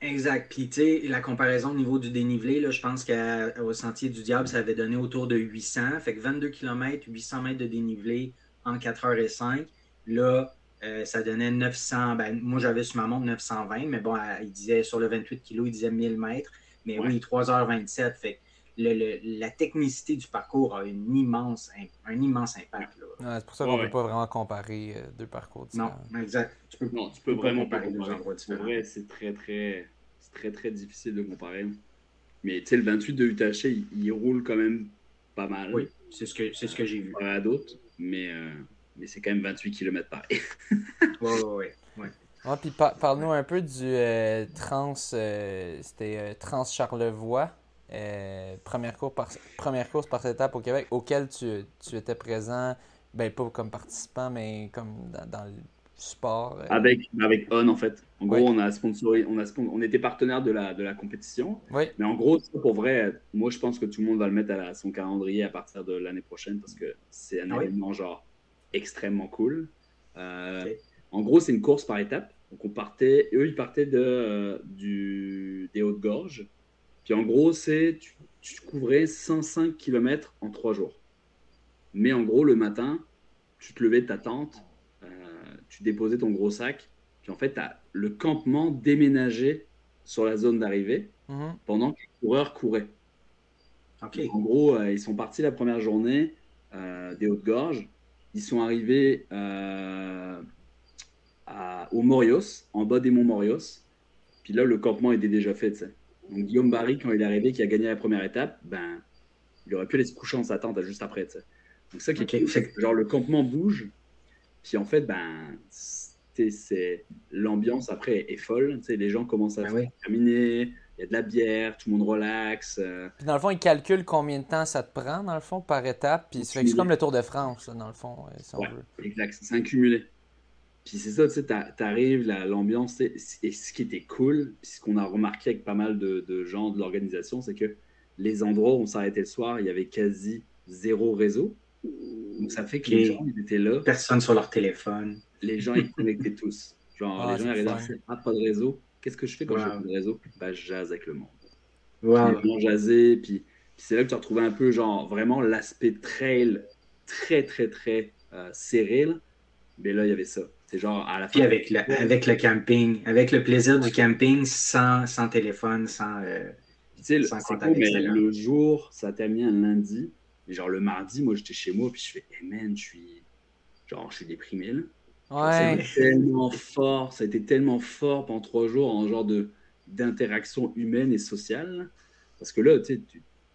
B: Exact. Puis, tu sais, la comparaison au niveau du dénivelé, là, je pense qu'au Sentier du Diable, ça avait donné autour de 800. Fait que 22 km, 800 mètres de dénivelé en 4h05. Là, euh, ça donnait 900. Ben, moi, j'avais sur ma montre 920, mais bon, il disait sur le 28 kg, il disait 1000 mètres. Mais oui, 3h27. Fait la technicité du parcours a une immense, un immense impact.
A: c'est pour ça qu'on ne peut pas vraiment comparer euh, deux parcours
B: différents. Non, exact.
C: Tu peux, non, tu peux vraiment comparer deux endroits différents. Vrai, c'est très, très, très, très difficile de comparer. Mais tu sais, le 28 de UTHC, il, roule quand même pas mal.
B: Oui, c'est ce que, ce que j'ai vu.
C: à d'autres, mais, euh, mais c'est quand même 28 km pareil.
B: oui, oui, oui.
A: Ah, puis parle-nous un peu du euh, Trans, euh, c'était euh, Trans Charlevoix, première, course par, première course par étape au Québec, auquel tu, étais présent, ben pas comme participant, mais comme dans, le sport.
C: Avec, avec On, en fait. En gros, on a sponsorisé, on, a on était partenaire de la, de la compétition.
A: Oui.
C: Mais en gros, pour vrai, moi, je pense que tout le monde va le mettre à, son calendrier à partir de l'année prochaine parce que c'est un ah événement, genre, extrêmement cool. En gros, c'est une course par étape. Donc on partait, eux ils partaient de, euh, du, des Hautes-Gorges. Puis en gros, c'est tu, tu, couvrais 105 km en trois jours. Mais en gros, le matin, tu te levais de ta tente, euh, tu déposais ton gros sac, puis en fait, tu as le campement déménagé sur la zone d'arrivée mhm. pendant que les coureurs couraient. En gros, euh, ils sont partis la première journée des Hautes-Gorges. Ils sont arrivés au Morios, en bas des monts Morios. Puis là, le campement était déjà fait. Donc Guillaume Barry, quand il est arrivé, qui a gagné la première étape, ben, il aurait pu aller se coucher en sa tente juste après. Donc ça qui est genre le campement bouge. Puis en fait, ben, c'est l'ambiance après est folle. Les gens commencent à ben terminer. il y a de la bière, tout le monde relaxe. Euh.
A: Puis dans le fond, ils calculent combien de temps ça te prend, dans le fond, par étape. Puis c'est comme le Tour de France, dans le fond, si
C: ouais, Exact, c'est accumulé. Puis c'est ça, tu sais, t'arrives, l'ambiance, et ce qui était cool, puis ce qu'on a remarqué avec pas mal de, de gens de l'organisation, c'est que les endroits où on s'arrêtait le soir, il y avait quasi zéro réseau. Donc ça fait que les, gens, ils étaient là.
B: Personne sur leur téléphone.
C: Les gens, ils connectaient tous. Genre, ah, les gens, ils arrivaient ah, pas de réseau. Qu'est-ce que je fais quand j'ai pas de réseau? Bah, je jase avec le monde. Wow. Puis, jaser, puis, c'est là que tu retrouvais un peu, genre, vraiment l'aspect trail très, très, très euh, serré. Mais là, il y avait ça. C'est genre à la
B: fin. Puis avec le, avec le camping, avec le plaisir du camping sans, sans téléphone, sans. Euh,
C: tu sais, mais le jour, ça a terminé un lundi. Et genre le mardi, moi j'étais chez moi, puis je fais, hey man, je suis. Genre, je suis déprimé là. Ouais. Ça tellement fort, ça a été tellement fort pendant trois jours en genre de d'interaction humaine et sociale. Parce que là, tu sais,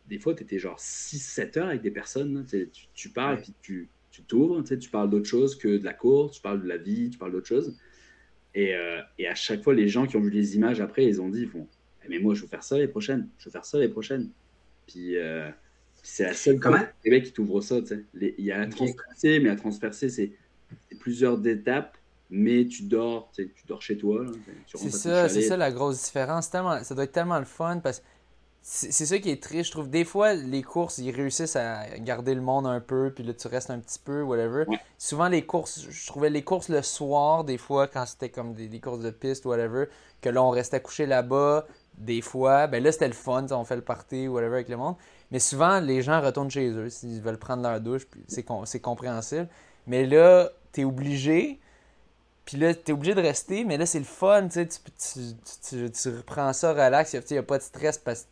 C: des fois, tu étais genre 6-7 heures avec des personnes. Tu, tu parles, puis tu tu t'ouvres, tu, parles d'autre chose que de la course, tu parles de la vie, tu parles d'autre chose. Et, euh, et, à chaque fois, les gens qui ont vu les images après, ils ont dit, ils eh, mais moi, je veux faire ça les prochaines, je veux faire ça les prochaines. Puis, euh, c'est la seule
B: Comment?
C: Québec qui t'ouvre ça. Tu sais. Il y a la transpercée, mais la transpercée, c'est plusieurs étapes, mais tu dors, tu, sais, tu dors chez toi.
A: C'est ça, c'est ça la grosse différence. Tellement, ça doit être tellement le fun parce que c'est ça qui est triste, je trouve. Des fois, les courses, ils réussissent à garder le monde un peu, puis là, tu restes un petit peu, whatever. Souvent, les courses, je trouvais les courses le soir, des fois, quand c'était comme des, courses de piste, whatever, que là, on restait couché là-bas, des fois. Ben là, c'était le fun, on fait le party, whatever, avec le monde. Mais souvent, les gens retournent chez eux s'ils veulent prendre leur douche, c'est compréhensible. Mais là, t'es obligé. Puis là, t'es obligé de rester, mais là, c'est le fun, tu, tu, tu, reprends ça relax, il n'y a pas de stress parce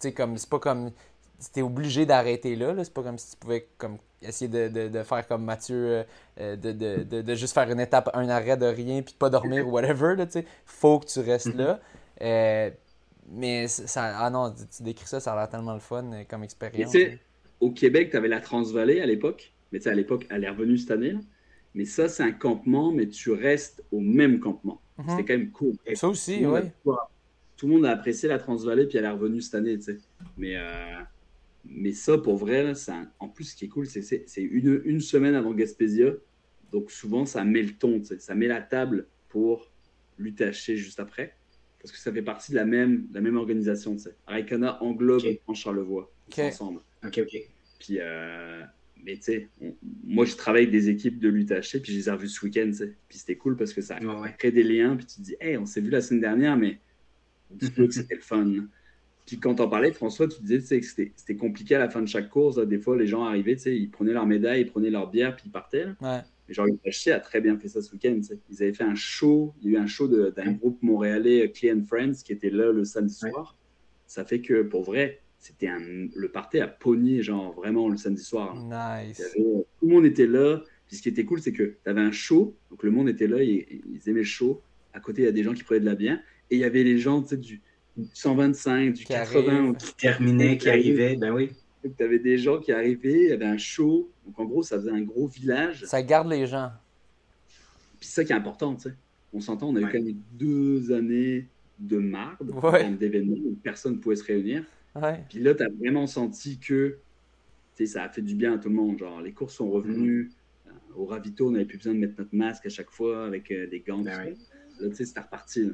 A: que comme c'est pas comme c'était obligé d'arrêter là, c'est pas comme si tu pouvais comme essayer de, faire comme Mathieu euh, de, juste faire une étape un arrêt de rien puis de pas dormir ou whatever là, faut que tu restes là euh, mais ça ah non tu, décris ça ça a l'air tellement le fun euh, comme expérience
C: au Québec tu avais la Transvallée à l'époque mais à l'époque elle est revenue cette année mais ça c'est un campement mais tu restes au même campement mhm. c'est quand même cool
A: ça aussi oui
C: tout le monde a apprécié la Transvallée, puis elle est revenue cette année, tu sais. Mais, euh, mais ça, pour vrai, en plus, ce qui est cool, c'est c'est une, une semaine avant Gaspésia. Donc souvent, ça met le ton, tu sais. ça met la table pour l'UTHC juste après. Parce que ça fait partie de la même, la même organisation, tu sais. Englobe en Charlevoix, ensemble.
B: Ok, ok.
C: Puis, euh, mais tu sais, moi, je travaille avec des équipes de l'UTHC, puis je les ai revues ce week-end, tu sais. Puis c'était cool parce que ça crée des liens, puis tu te dis, hey, on s'est vu la semaine dernière, mais que c'était le fun. Puis quand on parlais, François, tu disais que c'était compliqué à la fin de chaque course. Des fois, les gens arrivaient, ils prenaient leur médaille, ils prenaient leur bière, puis ils partaient.
A: Ouais.
C: Mais genre, a très bien fait ça ce week-end. Ils avaient fait un show, il y a eu un show d'un groupe montréalais, Clean Friends, qui était là le samedi soir. Ça fait que, pour vrai, c'était le party à pogné, genre vraiment le samedi soir.
A: Nice.
C: tout le monde était là. Puis ce qui était cool, c'est que tu avais un show, donc le monde était là, ils, ils aimaient le show. À côté, il y a des gens qui prenaient de la bière. Et il y avait les gens du 125, du 80
B: qui terminaient, qui arrivaient. Ben oui.
C: Tu avais des gens qui arrivaient, il y avait un show. Donc en gros, ça faisait un gros village.
A: Ça garde les gens.
C: Puis c'est ça qui est important, tu sais. On s'entend, on a eu quand même deux années de marde, d'événements où personne ne pouvait se réunir. Puis là, tu as vraiment senti que ça a fait du bien à tout le monde. Genre, les courses sont revenues. Euh, au ravito, on n'avait plus besoin de mettre notre masque à chaque fois avec euh, des gants. Ben là, tu sais, c'était reparti.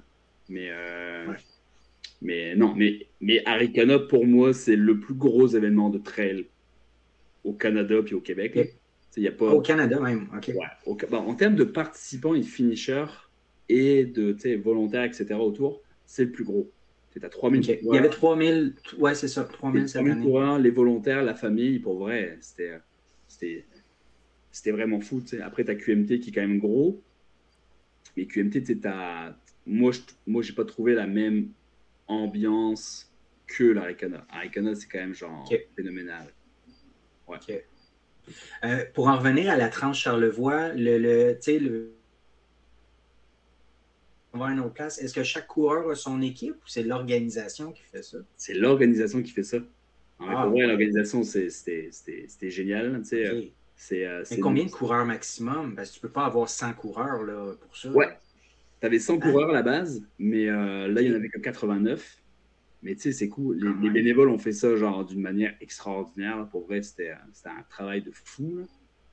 C: Mais, euh, mais non, mais, mais Arikana, pour moi, c'est le plus gros événement de trail au Canada puis au Québec.
B: Y a pas... Au Canada même, ok.
C: en termes de participants et de finishers et de volontaires, etc. autour, c'est le plus gros. C'est à 3000
B: Il y avait 3000, ouais, c'est ça, 3000 cette année.
C: Coureurs, les volontaires, la famille, pour vrai, c'était vraiment fou. Après, tu as QMT qui est quand même gros. Mais QMT, tu as, moi, je moi, j'ai pas trouvé la même ambiance que l'Arikana. Arikana, c'est quand même genre phénoménal. Ouais.
B: Euh, pour en revenir à la tranche Charlevoix, le, le, le... on va à une autre place. Est-ce que chaque coureur a son équipe ou c'est l'organisation qui fait ça?
C: C'est l'organisation qui fait ça. Ah, pour moi, l'organisation, c'était génial. Okay. C'est,
B: euh, Mais combien de coureurs maximum? Parce que tu peux pas avoir 100 coureurs là, pour ça.
C: Ouais. Tu avais 100 coureurs à la base, mais euh, là, il n'y en avait que 89. Mais tu sais, c'est cool. Les, bénévoles ont fait ça genre d'une manière extraordinaire. Pour vrai, c'était un travail de fou.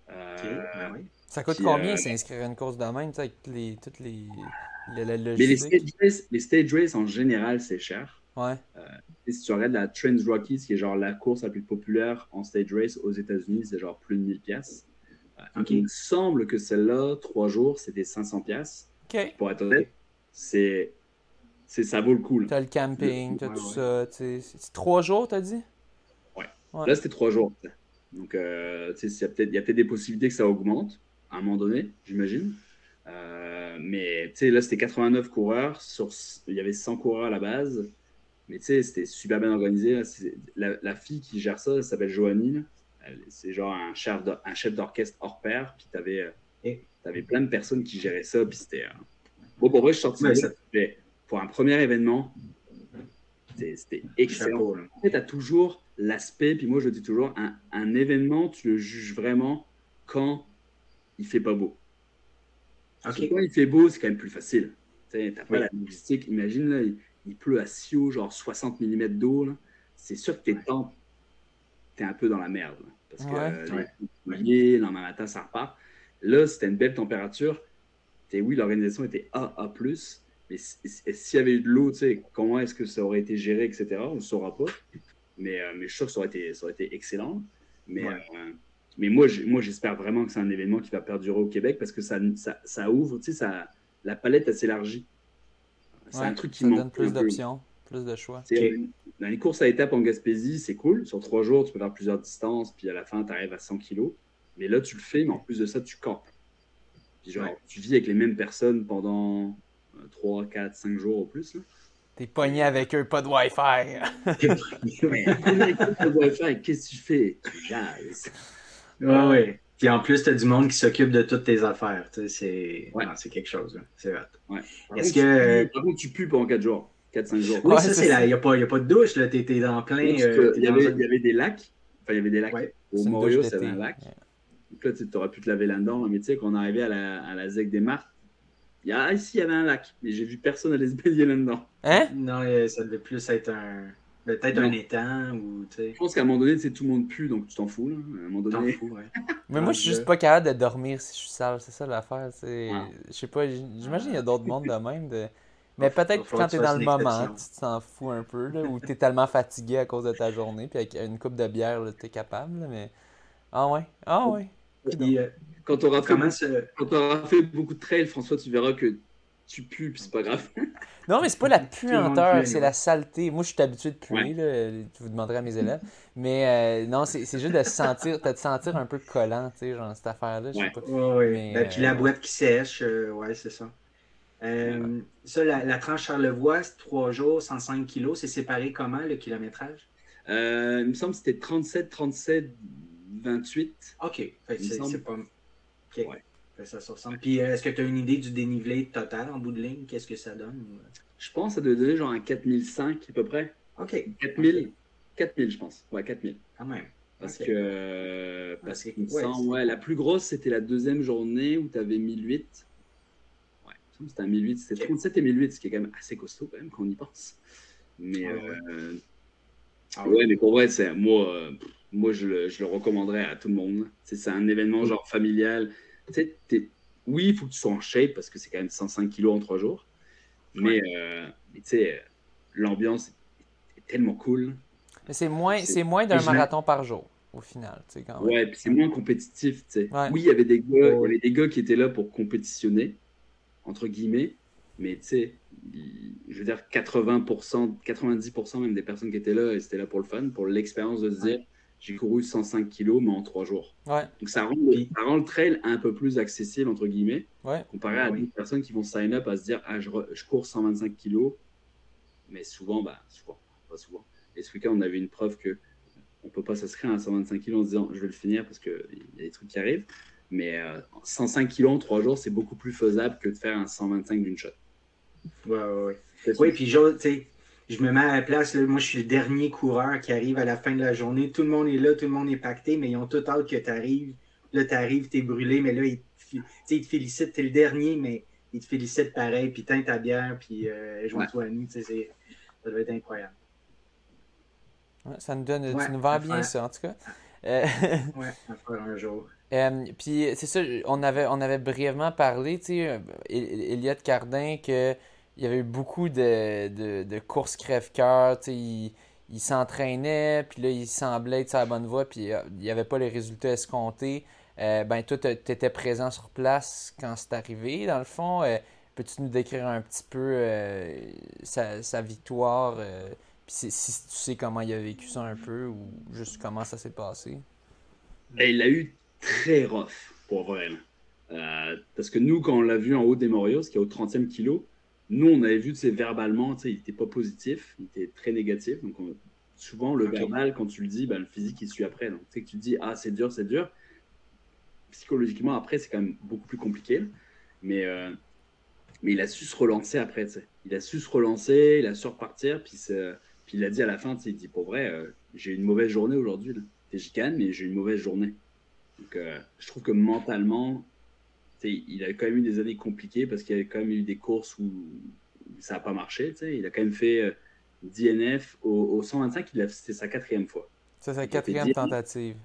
A: Euh, ben ça coûte combien euh, s'inscrire à une course de même, avec les, toutes les,
C: Mais les stage, races, les stage races, en général, c'est cher. Ouais. Euh, si tu regardes la Trans Rockies, qui est genre la course la plus populaire en stage race aux États-Unis, c'est genre plus de 1000 pièces. Il me semble que celle-là, trois jours, c'était 500 Pour être honnête, c'est ça vaut le coup.
A: T'as le camping, t'as tout ça. C'est trois jours, t'as dit?
C: Ouais. Là, c'était trois jours. Donc, euh, il y a peut-être des possibilités que ça augmente à un moment donné, j'imagine. Euh, mais là, c'était 89 coureurs. Sur, il y avait 100 coureurs à la base. Mais c'était super bien organisé. La, fille qui gère ça, elle s'appelle Joanine. C'est genre un chef, d'orchestre hors pair. Puis tu avais, avais, plein de personnes qui géraient ça. Puis c'était. Euh, bon, pour vrai, je suis sorti pour un premier événement, c'était excellent. En fait, tu as toujours l'aspect, puis moi je dis toujours, un, un, événement, tu le juges vraiment quand il fait pas beau. Parce que quand il fait beau, c'est quand même plus facile. Tu n'as pas la logistique. Imagine, là, il, pleut à Sio, genre 60 mm d'eau. C'est sûr que t'es temps, tu es un peu dans la merde. parce que ouais. le lendemain matin, ça repart. Là, c'était une belle température. Es, oui, l'organisation était AA+, mais s'il y avait eu de l'eau, comment est-ce que ça aurait été géré, etc., on ne saura pas. Mais, euh, mais je suis sûr que ça aurait été, ça aurait été excellent. Mais, euh, mais moi, j'espère vraiment que c'est un événement qui va perdurer au Québec parce que ça, ça, ça ouvre, tu sais, ça, la palette s'élargit.
A: C'est un truc qui ça donne plus d'options, plus de choix.
C: Dans les courses à étapes en Gaspésie, c'est cool. Sur trois jours, tu peux faire plusieurs distances, puis à la fin, tu arrives à 100 kilos. Mais là, tu le fais, mais en plus de ça, tu campes. Puis genre, tu vis avec les mêmes personnes pendant 3, 4, 5 jours au plus.
A: T'es pogné avec eux, pas de Wi-Fi.
C: pas de Wi-Fi, qu'est-ce que tu fais? Tu jases.
B: Ouais, ouais. Puis en plus, t'as du monde qui s'occupe de toutes tes affaires. C'est ouais. quelque chose. C'est vrai.
C: Ouais. Est-ce que. Par contre, tu pues pendant 4 jours. 4-5 jours.
B: Oui, ça, c'est là. Il n'y a, pas, a pas de douche. Là. T'es dans plein.
C: Euh, il, y avait, il y avait des lacs. Enfin, il y avait des lacs. Au Morio, avait un lac. Donc là, tu aurais pu te laver là-dedans. Mais tu sais, quand on arrivait à la, à la ZEC des Martes, il y a, ici, il y avait un lac, mais j'ai vu personne aller se baigner là-dedans.
A: Hein?
B: Non, ça devait plus être un. Peut-être un étang ou.
C: Je pense qu'à un moment donné, tout le monde pue, donc tu t'en fous. Là. À un moment donné.
B: Fous, ouais.
A: mais moi, je suis juste pas capable de dormir si je suis sale. C'est ça l'affaire. C'est... Je sais pas, j'imagine qu'il y a d'autres mondes de même. De... Mais peut-être que quand t'es dans le moment, tu t'en fous un peu, là, ou t'es tellement fatigué à cause de ta journée, puis avec une coupe de bière, t'es capable. Mais. Ah ouais, ah ouais.
C: Quand tu auras, fait, beaucoup de trails, François, tu verras que tu pues, c'est pas grave.
A: non, mais c'est pas la puanteur, c'est la saleté. Moi, je suis habitué de puer, là, vous demanderez à mes élèves. Mais euh, non, c'est juste de se sentir, de te sentir un peu collant, tu sais, genre cette affaire-là.
B: Ouais, ben, puis la euh, boîte qui sèche, euh, ouais, c'est ça. Ça, la, tranche Charlevoix, c'est 3 jours, 105 kilos. C'est séparé comment, le kilométrage?
C: il me semble que c'était 37, 37, 28.
B: OK. C'est pas... Ça Puis euh, est-ce que tu as une idée du dénivelé total en bout de ligne? Qu'est-ce que ça donne?
C: Je pense que ça doit donner genre un 4005 à peu près.
B: OK.
C: 4000. 4000, je pense. Ouais, 4000.
B: Quand même.
C: Parce que, parce ouais, la plus grosse, c'était la deuxième journée où tu avais 1008. Ouais, c'était un 1008. C'était 37 et 1008, ce qui est quand même assez costaud quand même quand on y pense. Mais, euh, ah ouais. mais pour vrai, c'est moi, euh, moi je le, je le recommanderais à tout le monde. C'est un événement mm. genre familial oui, il faut que tu sois en shape parce que c'est quand même 105 kilos en trois jours. Mais, euh, tu sais, l'ambiance est tellement cool.
A: c'est moins, c'est moins d'un marathon par jour au final.
C: Quand même. Ouais, puis c'est moins compétitif. Oui, il y avait des gars, il y avait des gars qui étaient là pour compétitionner entre guillemets, mais tu sais, je veux dire 80%, 90% même des personnes qui étaient là, c'était là pour le fun, pour l'expérience de se dire j'ai couru 105 kilos, mais en trois jours. Donc ça rend, le, trail un peu plus accessible, entre guillemets, comparé à des personnes qui vont sign up à se dire ah, je, cours 125 kilos, mais souvent, bah, souvent, pas souvent. Et ce week-end, on avait une preuve que on peut pas s'inscrire à 125 kilos en se disant je vais le finir parce qu'il y a des trucs qui arrivent. Mais 105 euh, kilos en trois jours, c'est beaucoup plus faisable que de faire un 125 d'une shot.
B: Ouais, ouais, ouais. Oui, puis tu sais, je me mets à la place. moi, je suis le dernier coureur qui arrive à la fin de la journée. Tout le monde est là, tout le monde est pacté, mais ils ont tout hâte que tu arrives. Là, tu arrives, tu es brûlé, mais là, ils, te félicitent. Tu es le dernier, mais ils te félicitent pareil. Puis teint ta bière, puis euh, joins-toi à nous. Ça doit être incroyable.
A: ça nous donne, tu nous vends bien ça, en tout cas.
B: Euh, ouais, faire un jour.
A: Euh, puis c'est ça, on avait, on avait brièvement parlé, tu sais, Elliot Cardin, qu'il y avait eu beaucoup de, de, courses crève-cœur, il, il s'entraînait, puis là, il semblait être sur la bonne voie, puis il n'y avait pas les résultats escomptés. ben, toi, tu étais présent sur place quand c'est arrivé, dans le fond. Peux-tu nous décrire un petit peu sa, sa, victoire puis si tu sais comment il a vécu ça un peu ou juste comment ça s'est passé?
C: Ben, il a eu très rough, pour vrai. Euh, parce que nous, quand on l'a vu en haut des Morios, qui est au 30e kilo, nous, on avait vu que verbalement, il n'était pas positif, il était très négatif. Donc, souvent, le verbal, quand tu le dis, ben, le physique, il suit après. Donc, tu sais que tu dis, ah, c'est dur, c'est dur. Psychologiquement, après, c'est quand même beaucoup plus compliqué. Mais, euh, mais il a su se relancer après. Il a su se relancer, il a su repartir. Puis puis il a dit à la fin, il dit pour vrai, euh, j'ai une mauvaise journée aujourd'hui. J'y gagne, mais j'ai une mauvaise journée. Donc euh, je trouve que mentalement, il a quand même eu des années compliquées parce qu'il y a quand même eu des courses où ça n'a pas marché. Il a quand même fait euh, DNF au, 125, c'était sa quatrième fois.
A: C'est sa quatrième tentative.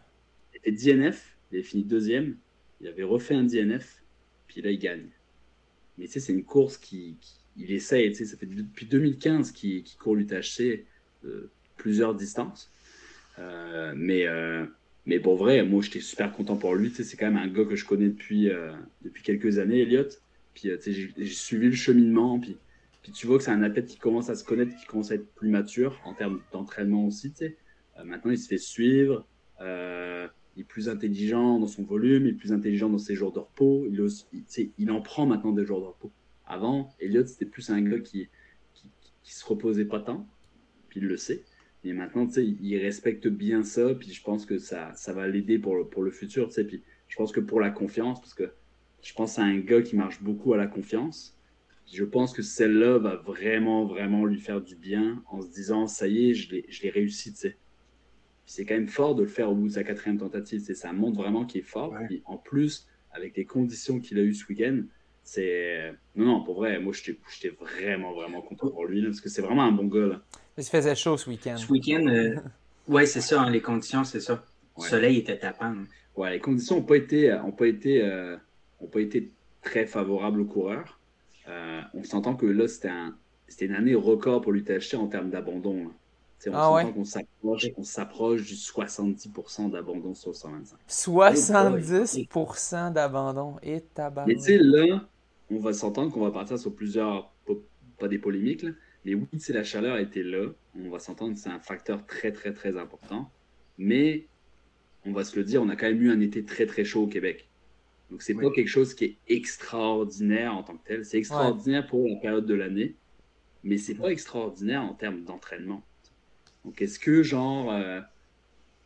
C: Il a fait DNF, il a fini deuxième, il avait refait un DNF, puis là il gagne. Mais tu sais, c'est une course qui, il essaye, ça fait depuis 2015 qu'il court l'UTHC plusieurs distances. Euh, mais, euh, mais pour vrai, moi, j'étais super content pour lui. C'est quand même un gars que je connais depuis, euh, depuis quelques années, Elliot. Puis j'ai suivi le cheminement. Puis, puis tu vois que c'est un athlète qui commence à se connaître, qui commence à être plus mature en termes d'entraînement aussi. maintenant, il se fait suivre. il est plus intelligent dans son volume, il est plus intelligent dans ses jours de repos. Il, en prend maintenant des jours de repos. Avant, Elliot, c'était plus un gars qui, qui, qui se reposait pas tant puis il le sait. Et maintenant, tu sais, il respecte bien ça, puis je pense que ça, ça va l'aider pour le, pour le futur, tu sais. Puis je pense que pour la confiance, parce que je pense à un gars qui marche beaucoup à la confiance. Je pense que celle-là va vraiment, vraiment lui faire du bien en se disant, ça y est, je l'ai réussi, tu sais. C'est quand même fort de le faire au bout de sa quatrième tentative. Ça montre vraiment qu'il est fort. Et en plus, avec les conditions qu'il a eues ce week-end, c'est. Non, non, pour vrai, moi, j'étais vraiment, vraiment content pour lui, parce que c'est vraiment un bon gars. Là.
A: Il se faisait chaud ce week-end.
B: Ce week-end, euh, ouais, c'est ça, hein, les conditions, c'est ça. Le soleil était tapant.
C: Ouais, les conditions n'ont pas été, ont pas été, euh, ont pas été très favorables aux coureurs. Euh, on s'entend que là, c'était un, une année record pour l'UTHC en termes d'abandon. On ah ouais? qu'on s'approche, on s'approche du 70% d'abandon sur 125.
A: 70% d'abandon et tabac.
C: Mais tu sais, là, on va s'entendre qu'on va partir sur plusieurs, pas des polémiques, là, mais oui, c'est la chaleur était là. On va s'entendre, c'est un facteur très, très, très important. Mais on va se le dire, on a quand même eu un été très, très chaud au Québec. Donc, c'est pas quelque chose qui est extraordinaire en tant que tel. C'est extraordinaire pour la période de l'année, mais c'est pas extraordinaire en termes d'entraînement. Donc, est-ce que, genre, euh,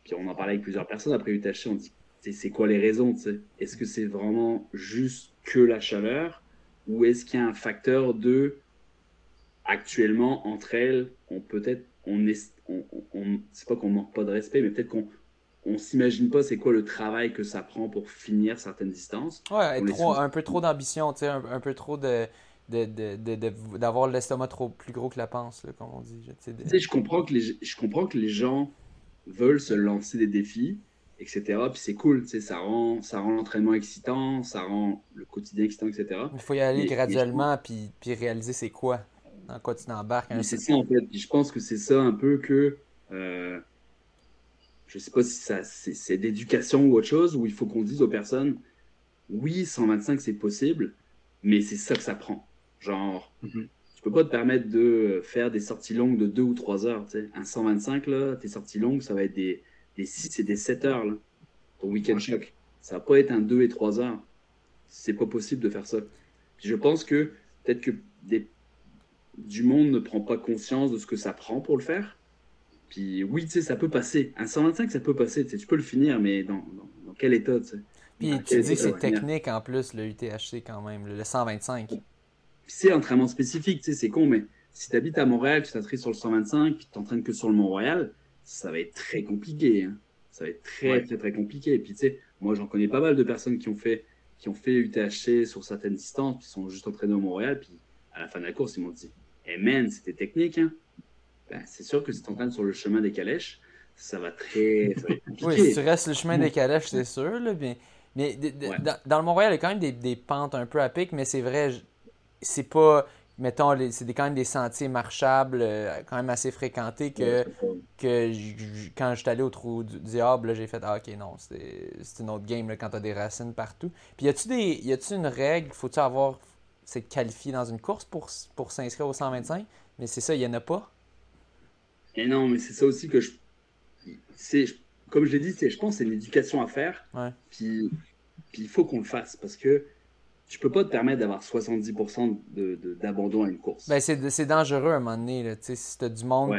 C: puis on en parlait avec plusieurs personnes après UTHC, on dit, c'est quoi les raisons Est-ce que c'est vraiment juste que la chaleur ou est-ce qu'il y a un facteur de actuellement, entre elles, on peut-être, on est, on, on c'est pas qu'on manque pas de respect, mais peut-être qu'on on s'imagine pas c'est quoi le travail que ça prend pour finir certaines distances.
A: Ouais, un peu trop d'ambition, tu sais, un, peu trop de d'avoir l'estomac trop plus gros que la panse, là, comme on dit.
C: Tu sais, je comprends que les je comprends que les gens veulent se lancer des défis, etc. Puis c'est cool, tu sais, ça rend ça rend l'entraînement excitant, ça rend le quotidien excitant, etc.
A: Il faut y aller graduellement, puis, puis réaliser c'est quoi dans quoi tu t'embarques.
C: Hein, c'est ça, en fait. je pense que c'est ça un peu que. Euh, je sais pas si ça, c'est, d'éducation ou autre chose, où il faut qu'on dise aux personnes oui, 125 c'est possible, mais c'est ça que ça prend. Genre, mm-hmm. tu peux pas te permettre de faire des sorties longues de 2 ou 3 heures. Un 125, là, tes sorties longues, ça va être des, des 6 et des 7 heures, là, ton week-end choc. Ça va pas être un 2 et 3 heures. C'est pas possible de faire ça. Puis je pense que peut-être que des du monde ne prend pas conscience de ce que ça prend pour le faire. Puis oui, tu sais, ça peut passer. Un 125, ça peut passer. Tu, peux le finir, mais dans, dans, quel état, tu sais?
A: Puis tu dis que c'est technique en plus, le UTHC quand même, le 125.
C: C'est entraînement spécifique, tu sais, c'est con, mais si tu habites à Montréal, tu t'inscris sur le 125, puis tu t'entraînes que sur le Mont-Royal, ça va être très compliqué. Hein. Ça va être très, très, très compliqué. Et puis, tu sais, moi, j'en connais pas mal de personnes qui ont fait, qui ont fait UTHC sur certaines distances, qui sont juste entraînés au Mont-Royal, puis à la fin de la course, ils m'ont dit et man, c'était technique. Hein? Ben, c'est sûr que tu t'entraînes sur le chemin des calèches. ça va très.
A: oui, si tu restes le chemin des calèches, c'est sûr. Là, mais mais dans, le Mont-Royal, il y a quand même des, des, pentes un peu à pic, mais c'est vrai, c'est pas. Mettons, c'est quand même des sentiers marchables, euh, quand même assez fréquentés, que, que quand je suis allé au trou du diable, j'ai fait Ah, ok, non, c'est une autre game là, quand t'as des racines partout. Puis y a-tu une règle Faut-tu avoir. C'est qualifié dans une course pour, pour s'inscrire au 125 Mais c'est ça, il y en a pas
C: Et non, mais c'est ça aussi que je. C'est comme je l'ai dit, je pense que c'est une éducation à faire. Puis, puis il faut qu'on le fasse parce que tu peux pas te permettre d'avoir 70% d'abandon de, à une course.
A: Ben c'est dangereux à un moment donné. Là, si tu as du monde.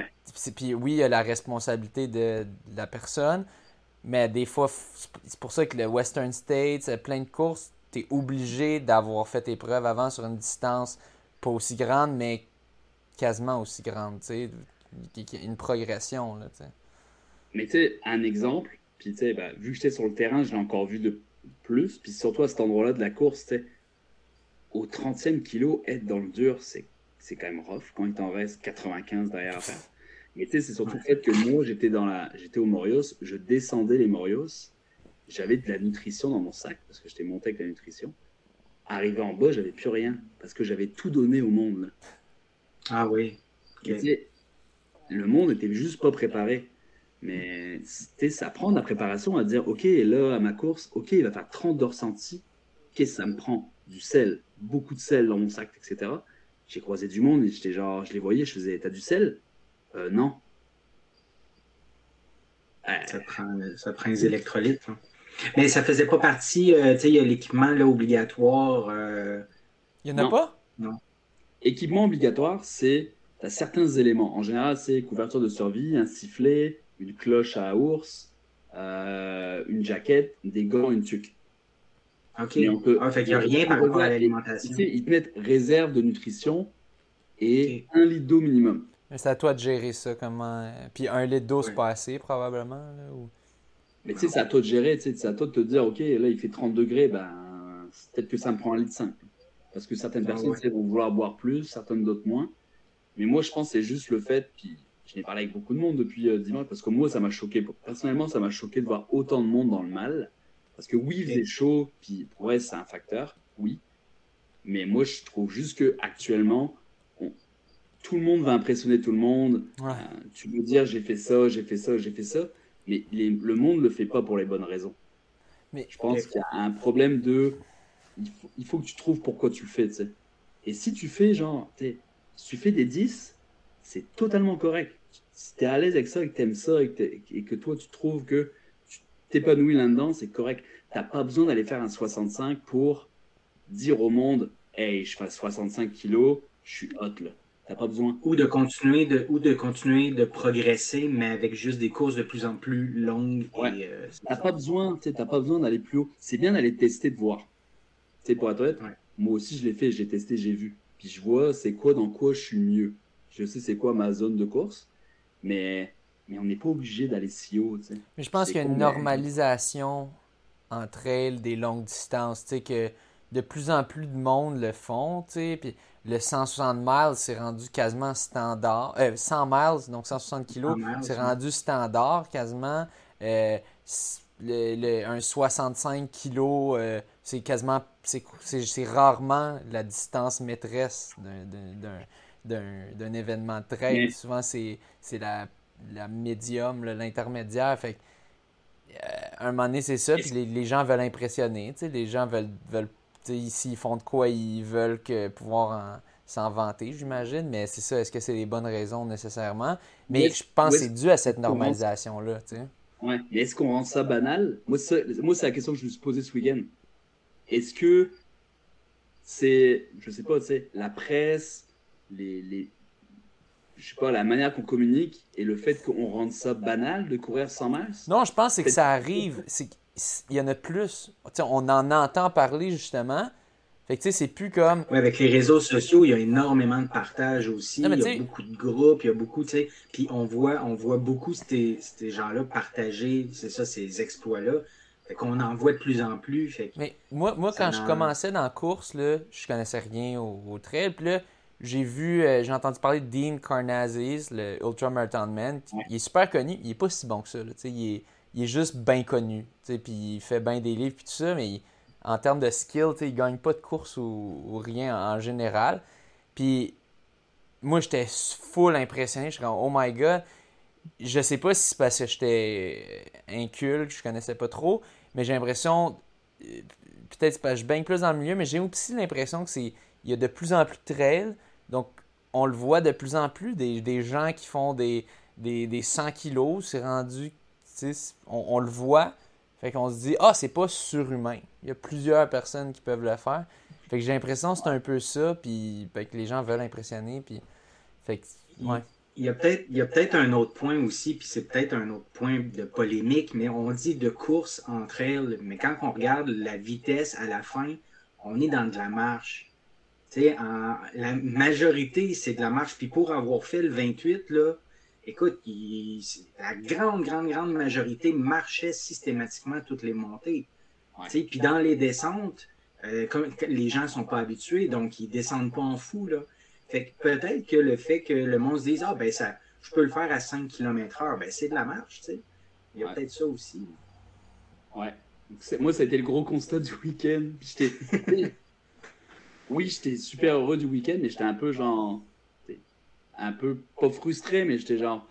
A: Puis oui, il y a la responsabilité de, la personne. Mais des fois, c'est pour ça que le Western States, plein de courses, tu es obligé d'avoir fait tes preuves avant sur une distance pas aussi grande, mais quasiment aussi grande. Une progression. Là,
C: mais tu sais, un exemple, puis tu sais, ben, vu que j'étais sur le terrain, j'ai encore vu de plus. Puis surtout à cet endroit-là de la course, tu sais, au 30e kilo, être dans le dur, c'est, quand même rough quand il t'en reste 95 derrière. Mais tu sais, c'est surtout le fait que moi, j'étais, dans la, j'étais au Morios, je descendais les Morios, j'avais de la nutrition dans mon sac parce que j'étais monté avec la nutrition. Arrivé en bas, j'avais plus rien parce que j'avais tout donné au monde.
B: Ah oui.
C: le monde n'était juste pas préparé. Mais ça prend de la préparation à dire, OK, là, à ma course, OK, il va faire 30 de ressenti. Qu'est-ce que ça me prend Du sel, beaucoup de sel dans mon sac, etc. J'ai croisé du monde et j'étais genre, je les voyais, je faisais, t'as du sel? Euh, Non.
B: Ça, prend, ça prend les électrolytes. Hein. Mais ça faisait pas partie, euh, tu sais, il y a l'équipement obligatoire. Euh,
A: il y en a pas?
B: Non.
C: Équipement obligatoire, c'est, tu as certains éléments. En général, c'est couverture de survie, un sifflet, une cloche à ours, euh, une jaquette, des gants, une tuque.
B: Ok. on peut, ah, fait qu'il n'y a rien par rapport à l'alimentation.
C: Ils te mettent réserve de nutrition et un litre d'eau minimum.
A: C'est à toi de gérer ça, comment. Puis un litre d'eau, c'est pas assez, probablement.
C: Mais tu sais, c'est à toi de gérer, c'est à toi de te dire, OK, là, il fait 30 degrés, ben, peut-être que ça me prend un litre 5. Parce que certaines ah, personnes vont vouloir boire plus, certaines d'autres moins. Mais moi, je pense que c'est juste le fait, puis je n'ai parlé avec beaucoup de monde depuis euh, dimanche parce que moi, ça m'a choqué. Personnellement, ça m'a choqué de voir autant de monde dans le mal. Parce que oui, il faisait chaud, puis ouais, c'est un facteur, oui. Mais moi, je trouve juste que actuellement, tout le monde va impressionner tout le monde. Euh, tu veux dire, j'ai fait ça, j'ai fait ça, j'ai fait ça. Mais le monde ne le fait pas pour les bonnes raisons. Mais je pense qu'il y a un problème de. Il faut, que tu trouves pourquoi tu le fais, tu sais. Et si tu fais, genre, si tu fais des 10, c'est totalement correct. Si tu es à l'aise avec ça, et que tu aimes ça, et que, toi, tu trouves que tu t'épanouis là-dedans, c'est correct. Tu n'as pas besoin d'aller faire un 65 pour dire au monde Hey, je fais 65 kilos, je suis hot là. T'as pas besoin.
B: Ou de continuer de, ou de continuer de progresser, mais avec juste des courses de plus en plus longues.
C: Ouais. Euh, t'as pas besoin, t'as pas besoin d'aller plus haut. C'est bien d'aller tester, de voir. Tu sais, pour être honnête, moi aussi je l'ai fait, j'ai testé, j'ai vu. Puis je vois c'est quoi dans quoi je suis mieux je sais c'est quoi ma zone de course, mais, mais on n'est pas obligé d'aller si haut.
A: Mais je pense qu'il y a une normalisation entre elles des longues distances, tu sais, que de plus en plus de monde le font, tu sais, puis le 160 miles, c'est rendu quasiment standard. 100 euh, miles, donc 160 kilos, c'est rendu standard quasiment. Euh, le, un 65 kilos, euh, c'est quasiment, c'est rarement la distance maîtresse d'un d'un événement de trail. Souvent, c'est la, la médium, l'intermédiaire. Fait euh, un moment donné, c'est ça. Puis les, gens veulent impressionner. Les gens veulent. veulent ici, ils font de quoi ils veulent que pouvoir s'en vanter, j'imagine. Mais c'est ça. Est-ce que c'est les bonnes raisons nécessairement? Mais je pense que c'est dû à cette normalisation-là.
C: Ouais. Mais est-ce qu'on rend ça banal? Moi, c'est la question que je me suis posée ce week-end. Est-ce que c'est, je sais pas, sais, la presse, les, les je sais pas, la manière qu'on communique et le fait qu'on rende ça banal de courir sans masque?
A: Non, je pense c'est que ça arrive. C'est il y en a plus. on en entend parler justement. Fait que c'est plus comme.
B: Oui, avec les réseaux sociaux, il y a énormément de partage aussi. il y a beaucoup de groupes, il y a beaucoup, tu sais. Puis on voit, on voit beaucoup ces, ces gens-là partager, c'est ça, ces exploits-là. Fait qu'on en voit de plus en plus. Fait
A: Mais moi, moi quand je commençais dans la course, là, je connaissais rien au, au trail. Puis là, j'ai vu, euh, j'ai entendu parler de Dean Carnazes, le Ultra Marathon Man. Il est super connu. Il est pas si bon que ça. il, est, il est juste bien connu. Puis il fait bien des livres puis tout ça, mais en termes de skill, il gagne pas de course ou, rien en, général. Puis moi, j'étais full impressionné. Je suis oh my god. Je sais pas si c'est parce que j'étais inculte, je connaissais pas trop, mais j'ai l'impression, euh, peut-être parce que je baigne plus dans le milieu, mais j'ai aussi l'impression que c'est il y a de plus en plus de trails. Donc, on le voit de plus en plus, des, gens qui font des, des, 100 kilos, c'est rendu, on, on le voit. Fait qu'on se dit, ah, c'est pas surhumain. Il y a plusieurs personnes qui peuvent le faire. Fait que j'ai l'impression que c'est un peu ça, puis que les gens veulent impressionner, puis... Fait que, ouais.
B: Il y a peut-être un autre point aussi, puis c'est peut-être un autre point de polémique, mais on dit de course entre elles, mais quand on regarde la vitesse à la fin, on est dans de la marche. En, la majorité, c'est de la marche. Puis pour avoir fait le 28, là, écoute, la grande, grande, grande majorité marchait systématiquement toutes les montées. Puis dans les descentes, euh, comme, les gens ne sont pas habitués, donc ils descendent pas en fou. Là. Fait que peut-être que le fait que le monde se dise Ah ben ça, je peux le faire à 5 km h ben c'est de la marche, tu sais. Il y a peut-être ça aussi.
C: Ouais. Moi, ça a été le gros constat du week-end. oui, j'étais super heureux du week-end, mais j'étais un peu genre. Un peu pas frustré, mais j'étais genre.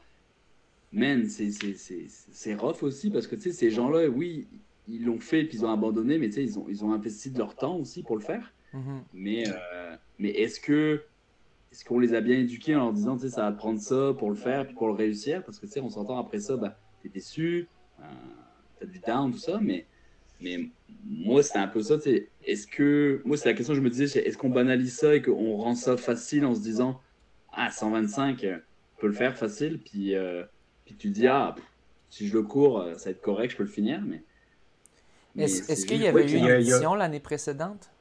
C: Man, c'est rough aussi parce que tu sais, ces gens-là, oui, ils l'ont fait puis ils ont abandonné, mais tu sais, ils ont, ils ont investi de leur temps aussi pour le faire. Mm-hmm. Mais, euh, mais est-ce que est-ce qu'on les a bien éduqués en leur disant, tu sais, ça va te prendre ça pour le faire puis pour le réussir? Parce que tu sais, on s'entend après ça, bah, t'es déçu, euh, t'as du down, tout ça, mais mais moi, c'était un peu ça. Est-ce que. Moi, c'est la question que je me disais est-ce qu'on banalise ça et qu'on rend ça facile en se disant Ah, 125, je peux le faire facile. Puis, euh, puis tu dis Ah, si je le cours, euh, ça va être correct, je peux le finir. Mais.
A: Est-ce qu'il y avait eu une édition l'année précédente?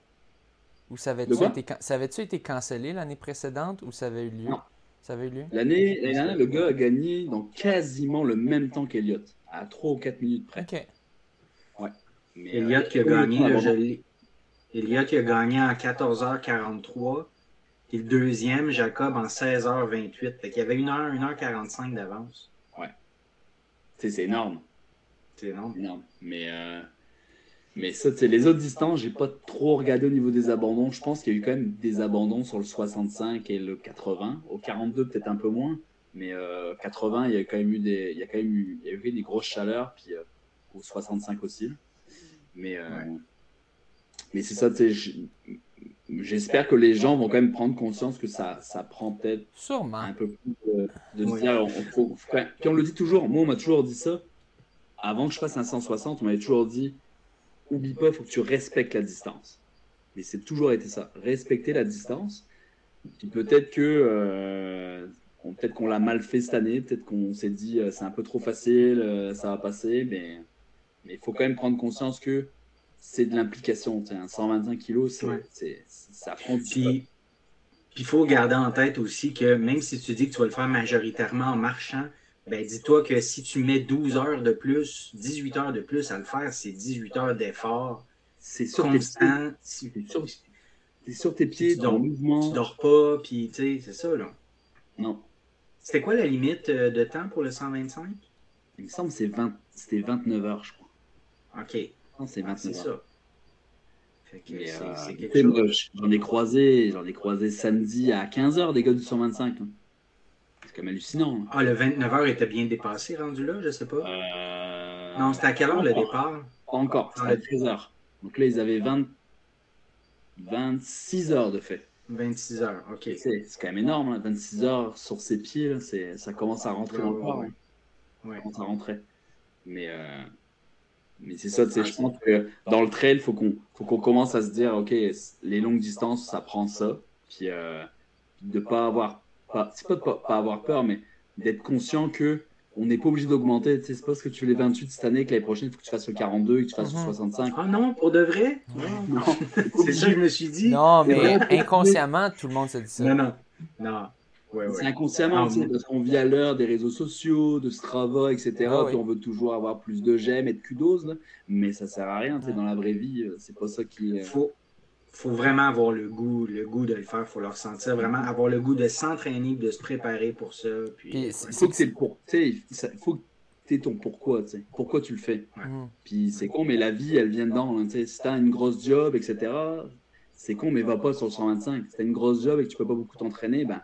A: Ou ça avait-tu été, avait été, cancellé l'année précédente ou ça avait eu lieu? Ça avait eu lieu?
C: L'année dernière, le gars a gagné dans quasiment le même temps qu'Eliott, à 3 ou 4 minutes près.
A: Ok.
B: Elliott qui a gagné, Elliott qui a gagné en 14h43. Et le deuxième, Jacob, en 16h28. Fait qu'il y avait 1 h 1h45 d'avance.
C: Ouais. C'est énorme.
B: C'est énorme.
C: énorme. Mais, euh, mais ça, les autres distances, j'ai pas trop regardé au niveau des abandons. Je pense qu'il y a eu quand même des abandons sur le 65 et le 80. Au 42, peut-être un peu moins. Mais euh, 80, il y a quand même eu des, il y a quand même eu, il y a eu des grosses chaleurs. Puis euh, au 65 aussi. Mais, euh, mais c'est ça, tu sais, j'espère que les gens vont quand même prendre conscience que ça, ça prend peut-être un peu plus de, se dire. On, puis on le dit toujours, moi on m'a toujours dit ça. Avant que je fasse un 160, on m'avait toujours dit oublie pas, il faut que tu respectes la distance. Mais c'est toujours été ça, respecter la distance. Puis peut-être que euh, peut-être qu'on l'a mal fait cette année, peut-être qu'on s'est dit euh, c'est un peu trop facile, ça va passer, mais mais il faut quand même prendre conscience que c'est de l'implication. 125 kilos, c'est, ça prend du
B: Puis il faut garder en tête aussi que même si tu dis que tu vas le faire majoritairement en marchant, ben dis-toi que si tu mets 12 heures de plus, 18 heures de plus à le faire, c'est 18 heures d'effort.
C: C'est constant. C'est sur, sur, tes pieds, dans le mouvement.
B: Tu dors pas, puis tu sais, c'est ça, là.
C: Non.
B: C'était quoi la limite euh, de temps pour le 125?
C: Il me semble que c'était 29 heures, je crois.
B: OK.
C: C'est ah, C'est ça.
B: Euh,
C: j'en ai croisé, j'en ai croisé samedi à 15h des gars du 125. Hein. C'est quand même hallucinant. Hein.
B: Ah, le 29h était bien dépassé, rendu là, je sais pas. Euh, non, c'était à quelle heure le départ?
C: Pas encore, c'était à 13h. Donc là, ils avaient 20... 26 heures de fait.
B: 26 heures, ok.
C: C'est quand même énorme, 26 hein. heures sur ses pieds, ça commence à rentrer dans le corps. Ça commence à rentrer. Mais, euh, mais c'est ça, tu sais, je pense que dans le trail, il faut qu'on faut qu'on commence à se dire, OK, les longues distances, ça prend ça. Puis euh, de pas avoir, pas, c'est pas de pas, avoir peur, mais d'être conscient que on n'est pas obligé d'augmenter. Tu sais, c'est pas parce que tu fais les 28 cette année que l'année prochaine, il faut que tu fasses le 42 et que tu fasses le 65.
B: Mhm. Ah non, pour de vrai? Non. c'est ça que je me suis dit.
A: Non, mais inconsciemment, tout le monde se dit ça.
B: Non, non. Non
C: c'est inconsciemment, ah, parce qu'on vit à l'heure des réseaux sociaux, de Strava, etc. Ah puis on veut toujours avoir plus de j'aime et de kudos, mais ça sert à rien. Dans la vraie vie, euh, c'est pas ça qui.
B: Faut, faut vraiment avoir le goût, le goût de le faire, il faut le ressentir, vraiment avoir le goût de s'entraîner, de se préparer pour ça. Puis,
C: il faut que tu pour, faut que ton pourquoi, pourquoi tu le fais. Mhm. Puis c'est con, mais la vie, elle vient dedans. Hein, si tu as une grosse job, etc., c'est con, mais va pas sur le 125. Si tu as une grosse job et que tu peux pas beaucoup t'entraîner, ben,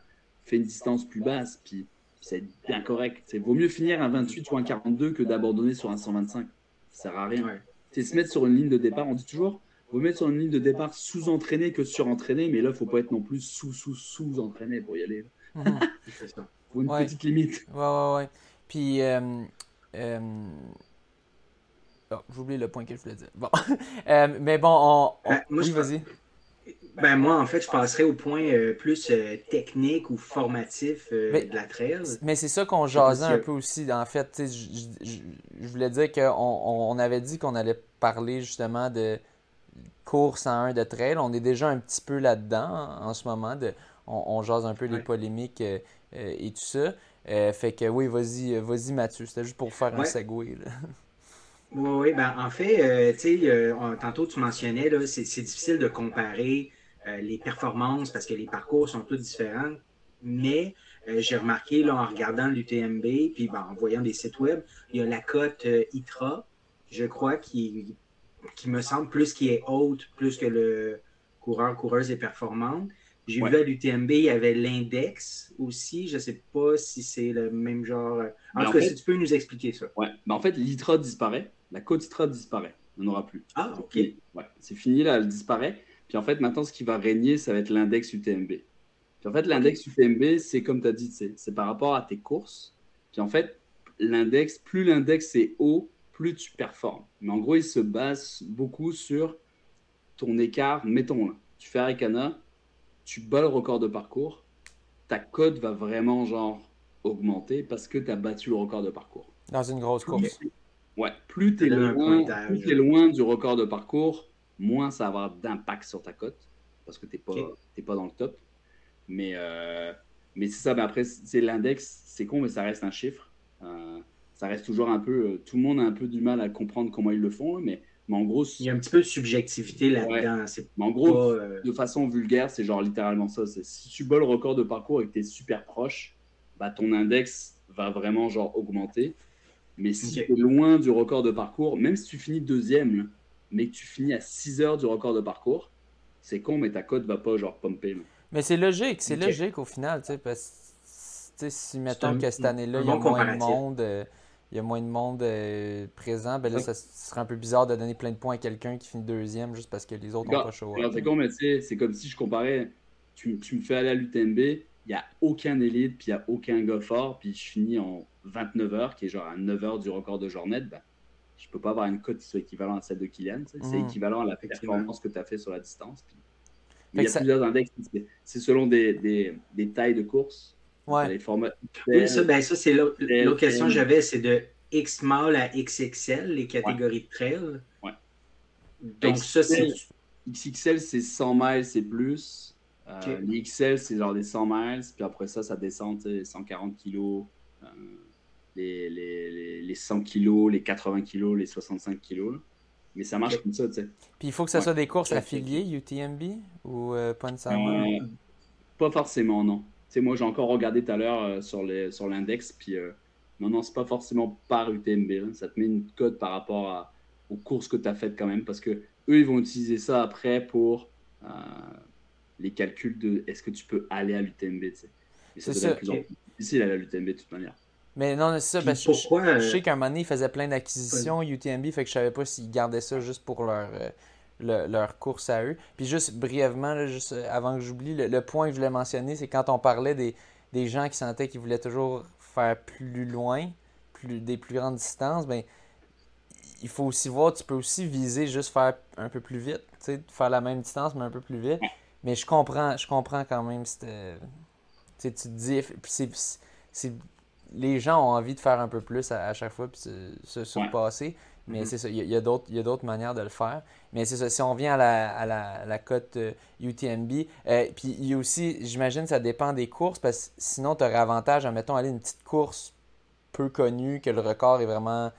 C: fais une distance plus basse, puis, c'est bien correct. Il vaut mieux finir un 28 ou un 42 que d'abandonner sur un 125. Ça sert à rien. C'est se mettre sur une ligne de départ, on dit toujours, vous mettre sur une ligne de départ sous-entraîné que surentraîné, mais là, il faut pas être non plus sous-sous-sous-entraîné pour y aller. Il mhm. faut une petite limite.
A: Ouais, ouais, ouais. Puis, euh, euh... Oh, j'ai oublié le point que je voulais dire. Bon. Euh, mais bon, on.
B: Ben,
A: oui, vas-y.
B: Ben, moi, en fait, je passerais au point euh, plus technique ou formatif de la trail.
A: Mais c'est ça qu'on jasait un peu aussi. En fait, je voulais dire qu'on on avait dit qu'on allait parler justement de course en un de trail. On est déjà un petit peu là-dedans en, ce moment. De, on, jase un peu les polémiques euh, euh, et tout ça. Euh, fait que oui, vas-y, vas-y Mathieu. C'était juste pour faire un segway.
B: Oui, oui, ben, en fait, tu sais, tantôt tu mentionnais, c'est difficile de comparer les performances parce que les parcours sont tous différents. Mais j'ai remarqué là, en regardant l'UTMB, puis ben, en voyant des sites web, il y a la cote ITRA, je crois, qui qui me semble plus qui est haute, plus que le coureur, coureuse est performante. J'ai vu à l'UTMB, il y avait l'index aussi. Je ne sais pas si c'est le même genre. En tout cas, si tu peux nous expliquer ça.
C: Ouais, mais en fait, l'ITRA disparaît. La côte ITRA disparaît. On n'aura plus.
B: Ah, OK.
C: Ouais, c'est fini, là, elle disparaît. Puis en fait, maintenant, ce qui va régner, ça va être l'index UTMB. Puis en fait, l'index UTMB, c'est comme tu as dit, c'est par rapport à tes courses. Puis en fait, l'index, plus l'index est haut, plus tu performes. Mais en gros, il se base beaucoup sur ton écart. Mettons là, tu fais Arikana, tu bats le record de parcours, ta cote va vraiment genre augmenter parce que tu as battu le record de parcours.
A: Dans une grosse course.
C: Ouais, plus tu es, loin, es loin du record de parcours, moins ça va avoir d'impact sur ta cote parce que tu n'es pas, pas dans le top. Mais, euh, mais c'est ça, mais après, c'est l'index, c'est con, mais ça reste un chiffre. Euh, ça reste toujours un peu. Euh, tout le monde a un peu du mal à comprendre comment ils le font, mais, mais en gros.
B: Il y a un petit peu de subjectivité là-dedans.
C: Mais en gros, euh, de façon vulgaire, c'est genre littéralement ça. Si tu bats le record de parcours et que tu es super proche, bah, ton index va vraiment genre augmenter. Mais si tu es loin du record de parcours, même si tu finis deuxième, mais que tu finis à 6 heures du record de parcours, c'est con, mais ta cote va pas genre pomper.
A: Mais c'est logique, c'est logique au final, tu sais, parce que si mettons que cette année-là, il y a moins de monde. Euh, il y a moins de monde euh, présent, ben là, ça serait un peu bizarre de donner plein de points à quelqu'un qui finit deuxième juste parce que les autres n'ont pas chaud.
C: C'est comme si je comparais, tu, tu me fais aller à l'UTMB, il n'y a aucun élite, puis il n'y a aucun gars fort, puis je finis en 29 heures, qui est genre à 9 heures du record de journée, ben, je peux pas avoir une cote qui soit équivalente à celle de Kylian. C'est mmh. équivalent à la performance que tu as fait sur la distance. Mais il y a plusieurs index, c'est selon des, des, des tailles de course.
B: Ouais. Oui, ça, ben, ça c'est l'autre question que j'avais, c'est de X small à XXL, les catégories de trail.
C: Ouais.
B: Donc ça, c'est...
C: XXL, c'est 100 miles et plus. Euh, les XL, c'est genre des 100 miles. Puis après ça, ça descend, 140 kilos, euh, les, les, les, 100 kilos, les 80 kilos, les 65 kilos. Mais ça marche comme ça, tu sais.
A: Puis il faut que ça soit des courses affiliées, UTMB ou euh, Point euh,
C: Pas forcément, non sais, moi, j'ai encore regardé tout à l'heure euh, sur, les, sur l'index, puis euh, non, non, c'est pas forcément par UTMB. Ça te met une cote par rapport aux courses que tu as faites quand même, parce que eux, ils vont utiliser ça après pour euh, les calculs de est-ce que tu peux aller à l'UTMB. Et ça, c'est de plus en plus difficile à l'UTMB de toute manière.
A: Mais non, c'est ça, parce que je, sais qu'à un moment donné, ils faisaient plein d'acquisitions UTMB, fait que je savais pas s'ils gardaient ça juste pour leur leur course à eux. Puis juste brièvement, juste avant que j'oublie, le, point que je voulais mentionner, c'est quand on parlait des, des gens qui sentaient qu'ils voulaient toujours faire plus loin, plus, des plus grandes distances, ben il faut aussi voir, tu peux aussi viser juste faire un peu plus vite, faire la même distance mais un peu plus vite. Mais je comprends, je comprends quand même, tu te dis, c'est, les gens ont envie de faire un peu plus à, chaque fois puis se, surpasser. Mais mm-hmm. c'est ça, il y a, a d'autres manières de le faire. Mais c'est ça, si on vient à la, à la, la cote UTMB, euh, euh, puis il y a aussi, j'imagine, ça dépend des courses, parce que sinon, tu aurais avantage à, mettons, aller une petite course peu connue, que le record est vraiment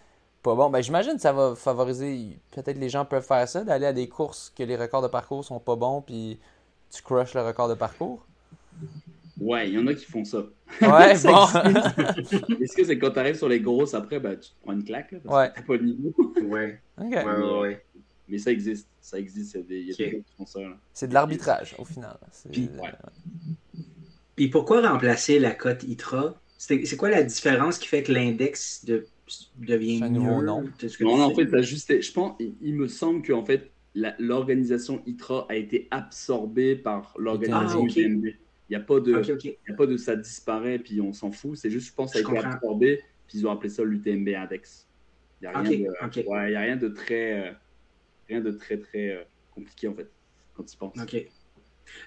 A: pas bon. Ben, j'imagine que ça va favoriser. Peut-être les gens peuvent faire ça, d'aller à des courses que les records de parcours sont pas bons, puis tu crushes le record de parcours.
C: Ouais, il y en a qui font ça.
A: Ouais, bon.
C: Est-ce que c'est quand tu arrives sur les grosses après, ben, tu te prends une claque, là, parce
A: ouais.
C: que t'as pas le niveau?
B: ouais.
A: Ok.
B: Ouais, ouais, ouais.
C: Mais ça existe. Ça existe. Il y a des, il y a des
B: Ok.
C: gens qui font ça.
A: C'est de l'arbitrage, au final. C'est-
B: Puis-
C: Ouais.
B: Puis pourquoi remplacer la cote ITRA? C'est quoi la différence qui fait que l'index de, devient
A: C'est un
B: mieux? que
C: Non, non, en fait, t'as juste. Je pense, il, il me semble qu'en fait, la- l'organisation ITRA a été absorbée par l'organisation
B: Ah.
C: Il n'y a pas de. Y a pas de ça disparaît puis on s'en fout. C'est juste, je pense, ça a été absorbé puis ils ont appelé ça l'UTMB Index. Il n'y a, de- ouais, a rien de très, euh, rien de très, très euh, compliqué en fait quand tu penses.
B: OK.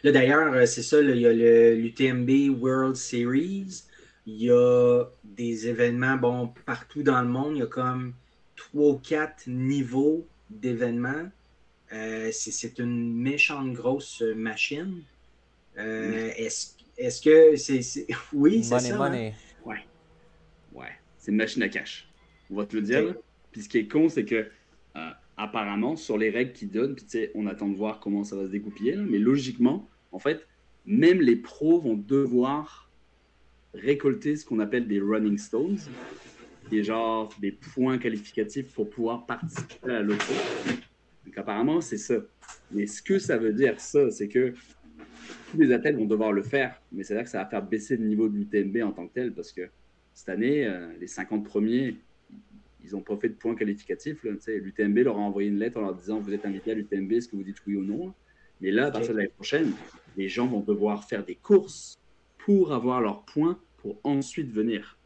B: Là, d'ailleurs, euh, c'est ça, là, il y a l'UTMB World Series. Il y a des événements, bon, partout dans le monde. Il y a comme trois ou quatre niveaux d'événements. Euh, c'est- une méchante grosse machine. Euh, Est-ce est-ce que c'est. c'est- Oui, c'est
A: Money,
B: ça. hein?
A: money.
C: Ouais, c'est une machine à cash. On va te le dire. Puis ce qui est con, c'est que euh, apparemment, sur les règles qu'ils donnent, puis tu sais, on attend de voir comment ça va se découpiller, là, mais logiquement, en fait, même les pros vont devoir récolter ce qu'on appelle des running stones, qui est genre des points qualificatifs pour pouvoir participer à l'auto. Donc apparemment, c'est ça. Mais ce que ça veut dire, ça, c'est que tous les athlètes vont devoir le faire, mais c'est-à-dire que ça va faire baisser le niveau de l'UTMB en tant que tel, parce que cette année, euh, les 50 premiers, ils n'ont pas fait de points qualificatifs. L'UTMB leur a envoyé une lettre en leur disant Vous êtes invité à l'UTMB, est-ce que vous dites oui ou non? Mais là, à partir de l'année prochaine, les gens vont devoir faire des courses pour avoir leurs points pour ensuite venir.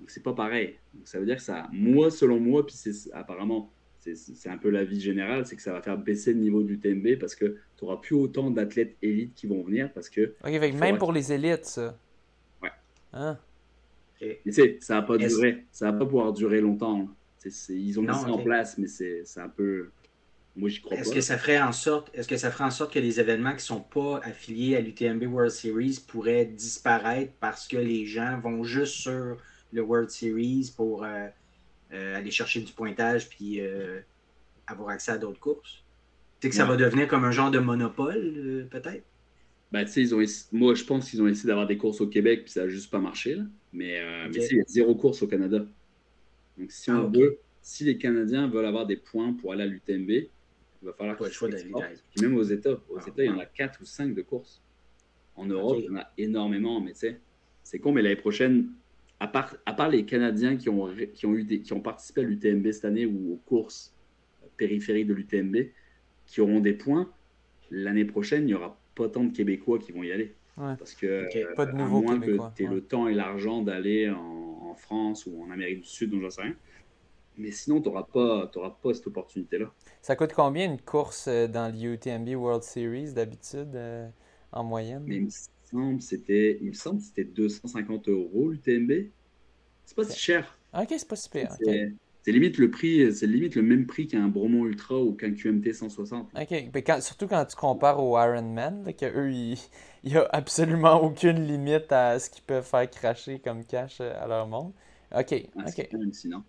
C: Donc, c'est pas pareil. Donc, ça veut dire que ça, moi, selon moi, puis c'est apparemment, c'est- un peu la vie générale, c'est que ça va faire baisser le niveau de l'UTMB parce que tu n'auras plus autant d'athlètes élites qui vont venir parce que
A: Ok, fait même
C: être-
A: pour les élites, ça.
C: Ouais.
A: Hein?
C: Tu sais, ça va pas durer. Ça va pas pouvoir durer longtemps. hein. Ils ont mis ça en place, mais c'est c'est un peu. Moi, j'y crois
B: Est-ce
C: pas.
B: que ça ferait en sorte, est-ce que ça ferait en sorte que les événements qui ne sont pas affiliés à l'UTMB World Series pourraient disparaître parce que les gens vont juste sur le World Series pour euh, aller chercher du pointage puis euh, avoir accès à d'autres courses? C'est que ça
C: Ouais.
B: va devenir comme un genre de monopole, euh, peut-être?
C: Ben, tu sais, ils ont ess- Moi, je pense qu'ils ont essayé d'avoir des courses au Québec, puis ça a juste pas marché. Là. Mais, euh, tu sais, il y a zéro course au Canada. Donc, si, on
B: Ah,
C: veut, si les Canadiens veulent avoir des points pour aller à l'UTMB, il va falloir qu'ils
B: choix.
C: Puis même aux États. Aux
B: Ah,
C: États, il y en a 4 ou 5 de courses. En Europe, il y en a énormément, mais tu sais, c'est con, mais l'année prochaine, à part, à part les Canadiens qui ont, qui, ont eu des, qui ont participé à l'UTMB cette année ou aux courses périphériques de l'UTMB, qui auront des points, l'année prochaine, il n'y aura pas tant de Québécois qui vont y aller.
A: Ouais.
C: Parce que, euh,
A: Pas de
C: à
A: nouveaux
C: moins
A: Québécois,
C: que tu aies
A: ouais.
C: le temps et l'argent d'aller en, en France ou en Amérique du Sud, donc j'en sais rien. Mais sinon, tu n'auras pas, pas cette opportunité-là.
A: Ça coûte combien une course euh, dans l'UTMB World Series d'habitude euh, en moyenne?
C: Mais semble c'était, il me semble que c'était 250 euros l'UTMB. C'est pas si cher.
A: Ok, c'est pas super. ok.
C: C'est, c'est limite le prix, c'est limite le même prix qu'un Bromont Ultra ou qu'un QMT 160.
A: Ok, mais quand- surtout quand tu compares au Ironman, là, que eux, il n'y a absolument aucune limite à ce qu'ils peuvent faire cracher comme cash euh, à leur monde. Ok,
C: Ah, c'est
A: ok,
C: hallucinant.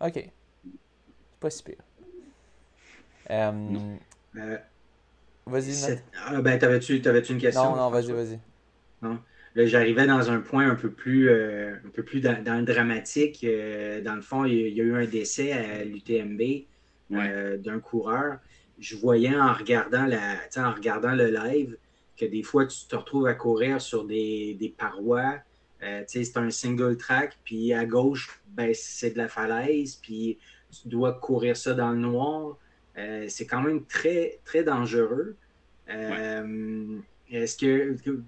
A: ok. C'est pas si pire. Euh.
B: Euh,
A: vas-y,
B: ah, ben, t'avais-tu, t'avais-tu une question?
A: Non, non, vas-y, vas-y.
B: Là, j'arrivais dans un point un peu plus, euh, un peu plus dans, dans le dramatique. Euh, dans le fond, il y, a, il y a eu un décès à l'UTMB euh, d'un coureur. Je voyais en regardant, la, tu sais, en regardant le live que des fois, tu te retrouves à courir sur des, des parois. Euh, tu sais, c'est un single track, puis à gauche, ben, c'est de la falaise, puis tu dois courir ça dans le noir. Euh, c'est quand même très, très dangereux. Euh, Est-ce que, que-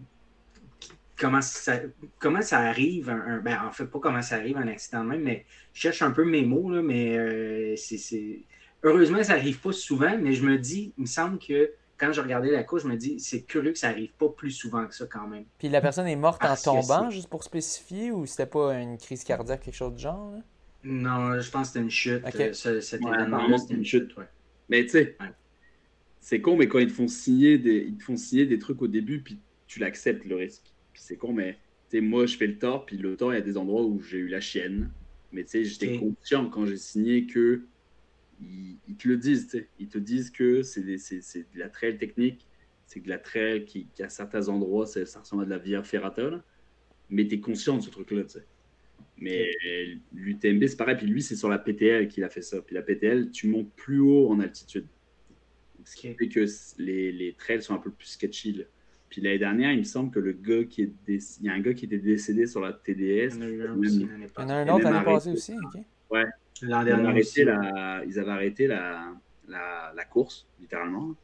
B: comment ça, comment ça arrive, un, un- ben, en fait, pas comment ça arrive un accident de même, mais je cherche un peu mes mots, là, mais euh, c'est, c'est- heureusement, ça arrive pas souvent, mais je me dis, il me semble que quand je regardais la course, je me dis, c'est curieux que ça arrive pas plus souvent que ça quand même.
A: Puis la personne est morte en
B: Parce
A: tombant, juste pour spécifier, ou c'était pas une crise cardiaque, quelque chose de genre? là?
B: Non, je pense que c'était une chute.
A: Ok.
B: euh, ce- cet
C: Ouais,
B: événement-là,
C: apparemment,
B: c'était une chute. ouais.
C: Mais tu sais,
B: Ouais.
C: c'est con, mais quand ils te font signer des, ils te font signer des trucs au début, puis tu l'acceptes le risque. Puis c'est con, mais tu sais, moi je fais le tort, puis le tort, il y a des endroits où j'ai eu la chienne. Mais tu sais, j'étais conscient quand j'ai signé que ils, te le disent, tu sais. Ils te disent que c'est de la trail technique, c'est de la trail qui, à certains endroits, ça ressemble à de la via ferrata, mais tu es conscient de ce truc-là, tu sais. Mais l'UTMB, c'est pareil. Puis lui, c'est sur la PTL qu'il a fait ça. Puis la PTL, tu montes plus haut en altitude. Ce qui fait que les, les, trails sont un peu plus sketchy. Puis l'année dernière, il me semble que le gars qui est il y a un gars qui était décédé sur la TDS. Il y
A: en a un, autre l'année passée aussi.
C: Ouais. L'an dernier. Ils, ils avaient arrêté la, la, la, course, littéralement.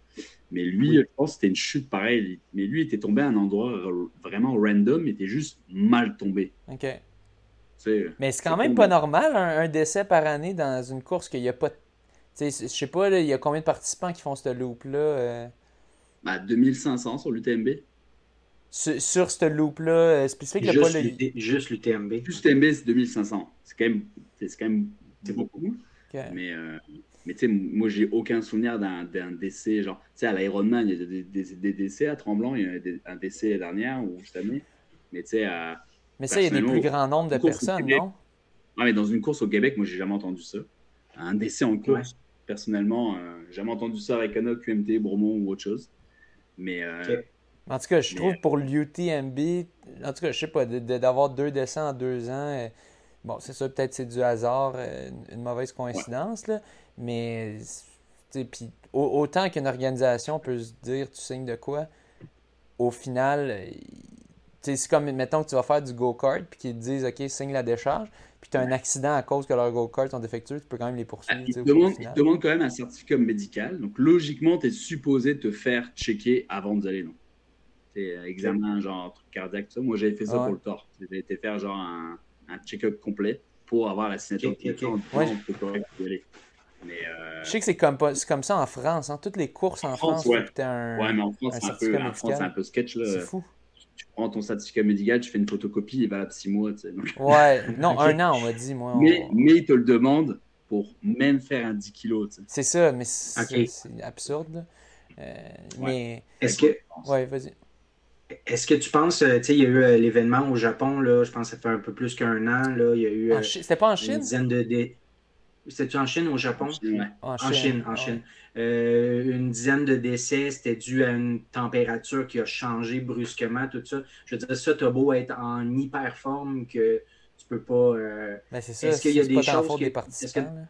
C: Mais lui, je pense que c'était une chute pareille. Mais lui, il était tombé à un endroit vraiment random, il était juste mal tombé.
A: OK. Mais c'est quand même pas normal, un, décès par année dans une course qu'il n'y a pas. Je sais pas, il y a combien de participants qui font ce loop-là euh?
C: bah, 2500 sur l'UTMB.
A: Sur, sur ce loop-là euh, spécifique,
B: il n'y a pas le. Juste l'UTMB.
C: Juste l'UTMB, c'est 2500. C'est quand même, quand même beaucoup. Mais, euh, mais tu sais, moi, j'ai aucun souvenir d'un décès. Genre, tu sais, à l'Ironman, il y a des, des, décès à Tremblant, il y a eu un décès l'année dernière ou cette année. Mais tu sais, à
A: mais ça, il y a des plus grands nombres de personnes, non?
C: Ah, mais dans une course au Québec, moi, j'ai jamais entendu ça. Un décès en course, personnellement, euh, j'ai jamais entendu ça avec un autre QMT, Bromont ou autre chose. Mais. Euh,
A: en tout cas, je trouve pour l'UTMB, en tout cas, je sais pas, d'avoir deux décès en deux ans, euh, bon, c'est ça, peut-être c'est du hasard, une mauvaise coïncidence, là, mais puis autant qu'une organisation peut se dire tu signes de quoi, au final, c'est comme, mettons que tu vas faire du go-kart, puis qu'ils te disent, OK, signe la décharge, puis tu as un accident à cause que leurs go-kart sont défectueux, tu peux quand même les poursuivre.
C: ils, te demandent, quand même un certificat médical. Donc, logiquement, tu es supposé te faire checker avant d'aller. Non. C'est examen, genre, truc cardiaque, tout ça. Moi, j'avais fait ça pour le tort. J'ai été faire, genre, un, un check-up complet pour avoir la signature okay, okay.
A: ouais. Mais euh... Je sais que c'est comme, comme ça en France. Hein. Toutes les courses en, France,
C: ouais. un, ouais, mais en France, c'est un, France, un peu sketch. C'est fou prends ton certificat médical, tu fais une photocopie, il va à 6 mois. Tu sais,
A: Ouais, non, un an, on m'a dit, moi.
C: Mais, mais il te le demande pour même faire un 10 kg.
A: C'est ça, mais c'est absurde. Euh, mais...
B: Est-ce que...
A: Ouais, vas-y.
B: Est-ce que tu penses, euh, tu sais, il y a eu euh, l'événement au Japon, là, je pense que ça fait un peu plus qu'un an, là, il y a eu...
A: C'était pas en Chine?
B: Une dizaine de... C'était-tu en Chine ou au Japon? En Chine. En Chine. Euh, une dizaine de décès, c'était dû à une température qui a changé brusquement, tout ça. Je veux dire, ça, t'as beau être en hyper forme que tu peux pas. Euh...
A: Ben, c'est ça. Est-ce qu'il y a des choses. des participants,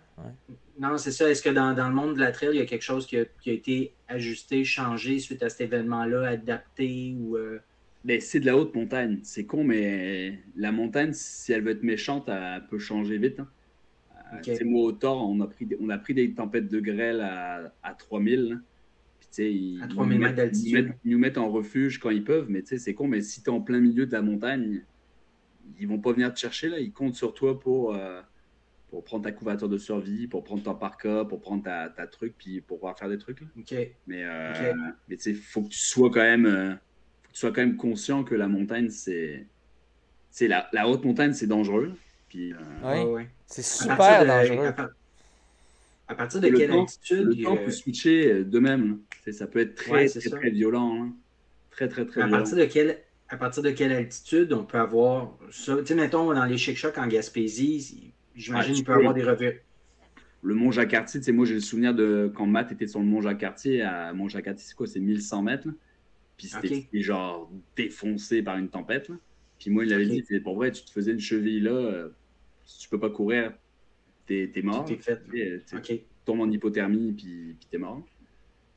B: Non, c'est ça. Est-ce que dans, dans, le monde de la trail, il y a quelque chose qui a, qui a été ajusté, changé suite à cet événement-là, adapté ou. Euh...
C: Ben, c'est de la haute montagne. C'est con, mais la montagne, si elle veut être méchante, elle peut changer vite. Hein. Okay. Moi, au Thor, on a, pris, on a pris des tempêtes de grêle à, à 3000. Puis, ils,
B: à 3000 mètres d'altitude.
C: Ils nous mettent en refuge quand ils peuvent, mais c'est con, mais si tu es en plein milieu de la montagne, ils vont pas venir te chercher. là. Ils comptent sur toi pour, euh, pour prendre ta couverture de survie, pour prendre ton parka, pour prendre ta, ta truc, puis pour pouvoir faire des trucs. Là. Mais, euh, mais il faut que tu sois quand même. Euh, faut que tu sois quand même conscient que la montagne, c'est. La, la haute montagne, c'est dangereux. Puis,
A: oui. C'est super dangereux.
B: À, partir de quelle altitude
C: Le temps peut switcher euh, de même. Ça peut être très, très, violent. Hein. Très, très, très
B: à
C: violent.
B: Partir de quelle, à partir de quelle altitude on peut avoir ça? Tu sais, mettons, dans les chic en Gaspésie, j'imagine qu'il peut y avoir des revues.
C: Le Mont Jacques-Cartier, tu sais, moi j'ai le souvenir de quand Matt était sur le Mont Jacques-Cartier. À Mont Jacques-Cartier, c'est quoi? C'est 1100 mètres. Puis c'était genre défoncé par une tempête. Puis moi, il avait dit, pour vrai, tu te faisais une cheville là, euh, si tu peux pas courir, t'es es mort. Tu
B: fait.
C: tombes en hypothermie, puis, puis t'es mort.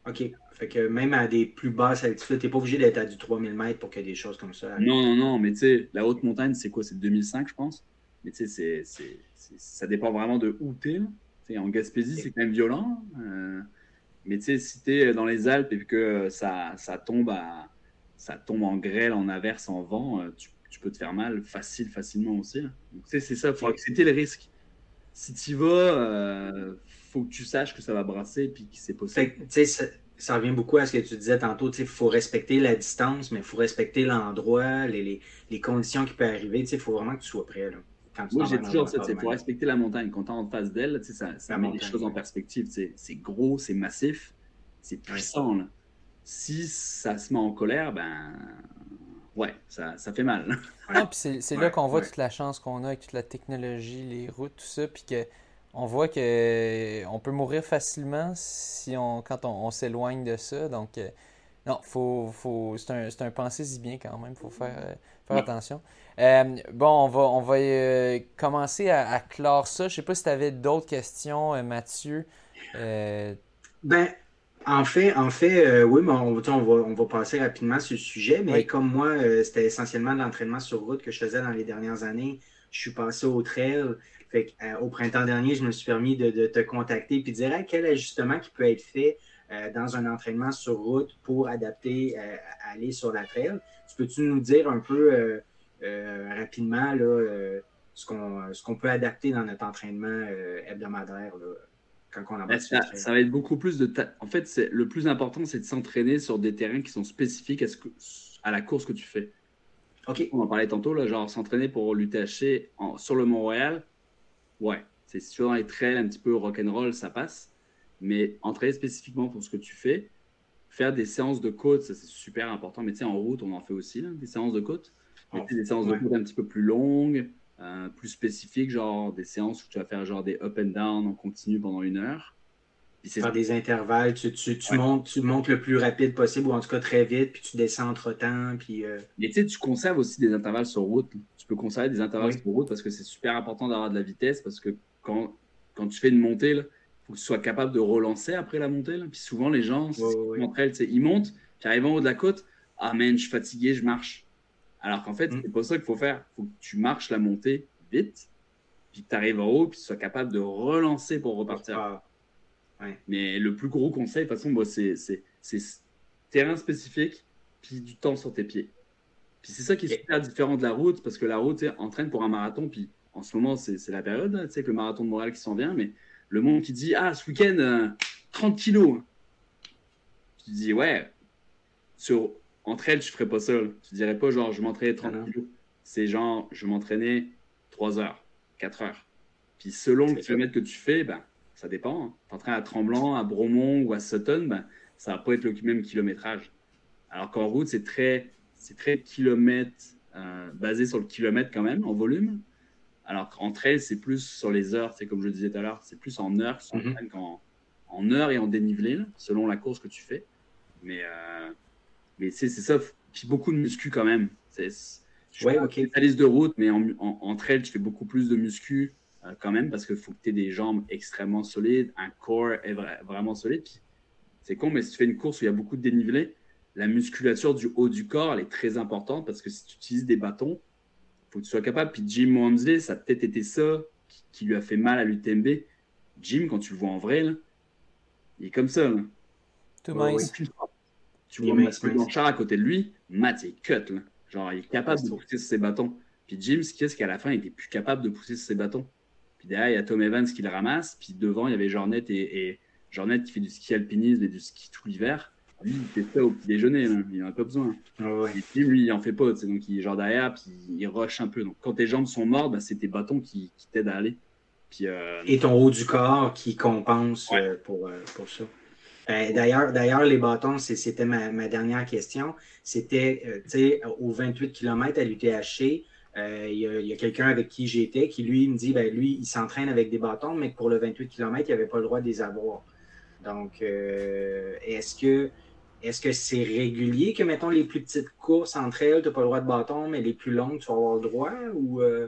B: OK. Fait que même à des plus basses altitudes, t'es pas obligé d'être à du 3000 mètres pour qu'il y ait des choses comme ça.
C: Non, non, non, mais tu sais, la haute montagne, c'est quoi? C'est 2005, je pense. Mais tu sais, ça dépend vraiment de où t'es. En Gaspésie, c'est quand même violent. Euh, mais tu sais, si t'es dans les Alpes et que ça, ça, tombe à, ça tombe en grêle, en averse, en vent, euh, tu tu peux te faire mal facile, facilement aussi. Donc, c'est ça, il faut accepter le risque. Si tu vas, euh, faut que tu saches que ça va brasser puis que c'est possible.
B: Ça, ça, revient beaucoup à ce que tu disais tantôt. Il faut respecter la distance, mais il faut respecter l'endroit, les, les, conditions qui peuvent arriver. Il faut vraiment que tu sois prêt. Là,
C: Moi, j'ai toujours ça. Il faut respecter la montagne. Quand tu es en face d'elle, ça, ça met les choses en perspective. C'est gros, c'est massif, c'est puissant. Là. Si ça se met en colère, ben ouais, ça, ça fait mal.
A: Non, puis c'est là qu'on voit toute la chance qu'on a avec toute la technologie, les routes, tout ça, puis que on voit que on peut mourir facilement si on quand on, s'éloigne de ça. Donc euh, non, faut, faut c'est un, un pensée-y bien quand même, faut faire, euh, faire attention. Euh, bon, on va, on va commencer à, clore ça. Je sais pas si tu avais d'autres questions, Mathieu.
B: Ben, en fait, en fait oui, mais on, on, va, on va passer rapidement sur le sujet. Mais comme moi, c'était essentiellement de l'entraînement sur route que je faisais dans les dernières années. Je suis passé au trail. Euh, au printemps dernier, je me suis permis de, te contacter et de dire quel ajustement qui peut être fait euh, dans un entraînement sur route pour adapter euh, à aller sur la trail? Tu peux-tu nous dire un peu rapidement là, ce qu'on peut adapter dans notre entraînement hebdomadaire quand on
C: ben, ça, ça, va être beaucoup plus de. En fait, le plus important, c'est de s'entraîner sur des terrains qui sont spécifiques à, ce à la course que tu fais.
B: OK.
C: On en parlait tantôt, là, genre s'entraîner pour l'UTHC sur le Mont-Royal ouais, c'est sûr dans les trails un petit peu rock'n'roll, ça passe. Mais entraîner spécifiquement pour ce que tu fais, faire des séances de côte, ça c'est super important. Mais tu sais, en route, on en fait aussi, des séances de côte. Des séances de côte un petit peu plus longues, euh, plus spécifiques, genre des séances où tu vas faire genre des up and down en continu pendant une heure.
B: Faire des intervalles, tu, tu, tu montes, tu montes le plus rapide possible, ou en tout cas très vite, puis tu descends entre temps. Puis, euh,
C: Mais tu sais, tu conserves aussi des intervalles sur route. Tu peux conserver des intervalles sur route parce que c'est super important d'avoir de la vitesse, parce que quand, quand tu fais une montée, il faut que tu sois capable de relancer après la montée. Puis souvent, les gens, entre elles, ils montent, puis arrivant en haut de la côte, ah man, je suis fatigué, je marche. Alors qu'en fait, mm. c'est pas ça qu'il faut faire. Il faut que tu marches la montée vite, puis que tu arrives en haut, puis tu sois capable de relancer pour repartir. Mais le plus gros conseil, de toute façon, c'est terrain spécifique, puis du temps sur tes pieds. Puis c'est ça qui est super différent de la route, parce que la route entraîne pour un marathon, puis en ce moment, c'est la période, tu sais, que le marathon de Montréal qui s'en vient, mais le monde qui dit Ah, ce week-end, 30 euh, kilos. Tu dis Ouais, sur, entre elles, je ferais pas ça. Tu dirais pas genre, je m'entraînais 30 ah kilos. C'est genre, je m'entraînais 3 heures, 4 heures. Puis selon le kilomètre que tu fais, ben, ça dépend. Hein. Tu à Tremblant, à Bromont ou à Sutton, ben, ça va pas être le même kilométrage. Alors qu'en route, c'est très, c'est très kilomètre, euh, basé sur le kilomètre quand même, en volume. Alors qu'entre elles, c'est plus sur les heures, c'est comme je le disais tout à l'heure, c'est plus en heures, mm en heures et en dénivelé, selon la course que tu fais. Mais, euh, mais c'est ça, puis beaucoup de muscu quand même. C'est,
B: ouais, ok.
C: liste de route, mais en, en, entre elles, tu fais beaucoup plus de muscu euh, quand même parce qu'il faut que tu aies des jambes extrêmement solides, un corps est vraiment solide. C'est con, mais si tu fais une course où il y a beaucoup de dénivelé, la musculature du haut du corps, elle est très importante parce que si tu utilises des bâtons, il faut que tu sois capable. Puis Jim Mohamsley, ça a peut-être été ça qui, lui a fait mal à l'UTMB. Jim, quand tu le vois en vrai, il est comme ça.
A: Tout mince.
C: Tu vois Matt Blanchard à côté de lui, Matt, il est cut. Genre, il est capable de pousser ses bâtons. Puis Jim, ce qui est, qu'à la fin, il était plus capable de pousser ses bâtons. Puis derrière, il y a Tom Evans qui le ramasse. Puis devant, il y avait Jornet et, et Jornet qui fait du ski alpinisme et du ski tout l'hiver. Lui, il fait ça au petit déjeuner. Il n'en a pas besoin.
B: Ah
C: et puis, lui, il en fait pas. Donc, il est genre derrière, puis il rush un peu. Donc, quand tes jambes sont mortes, bah, c'est tes bâtons qui, t'aident à aller. Puis, euh,
B: Et ton haut du corps qui compense euh, pour, euh, pour ça. D'ailleurs, d'ailleurs, les bâtons, c'était ma, ma, dernière question. C'était, tu sais, aux 28 km à l'UTHC, euh, il y a, quelqu'un avec qui j'étais qui, lui, me dit, ben, lui, il s'entraîne avec des bâtons, mais pour le 28 km, il n'avait pas le droit de les avoir. Donc, euh, est-ce que est-ce que c'est régulier que, mettons, les plus petites courses entre elles, tu n'as pas le droit de bâton, mais les plus longues, tu vas avoir le droit? Ou, euh?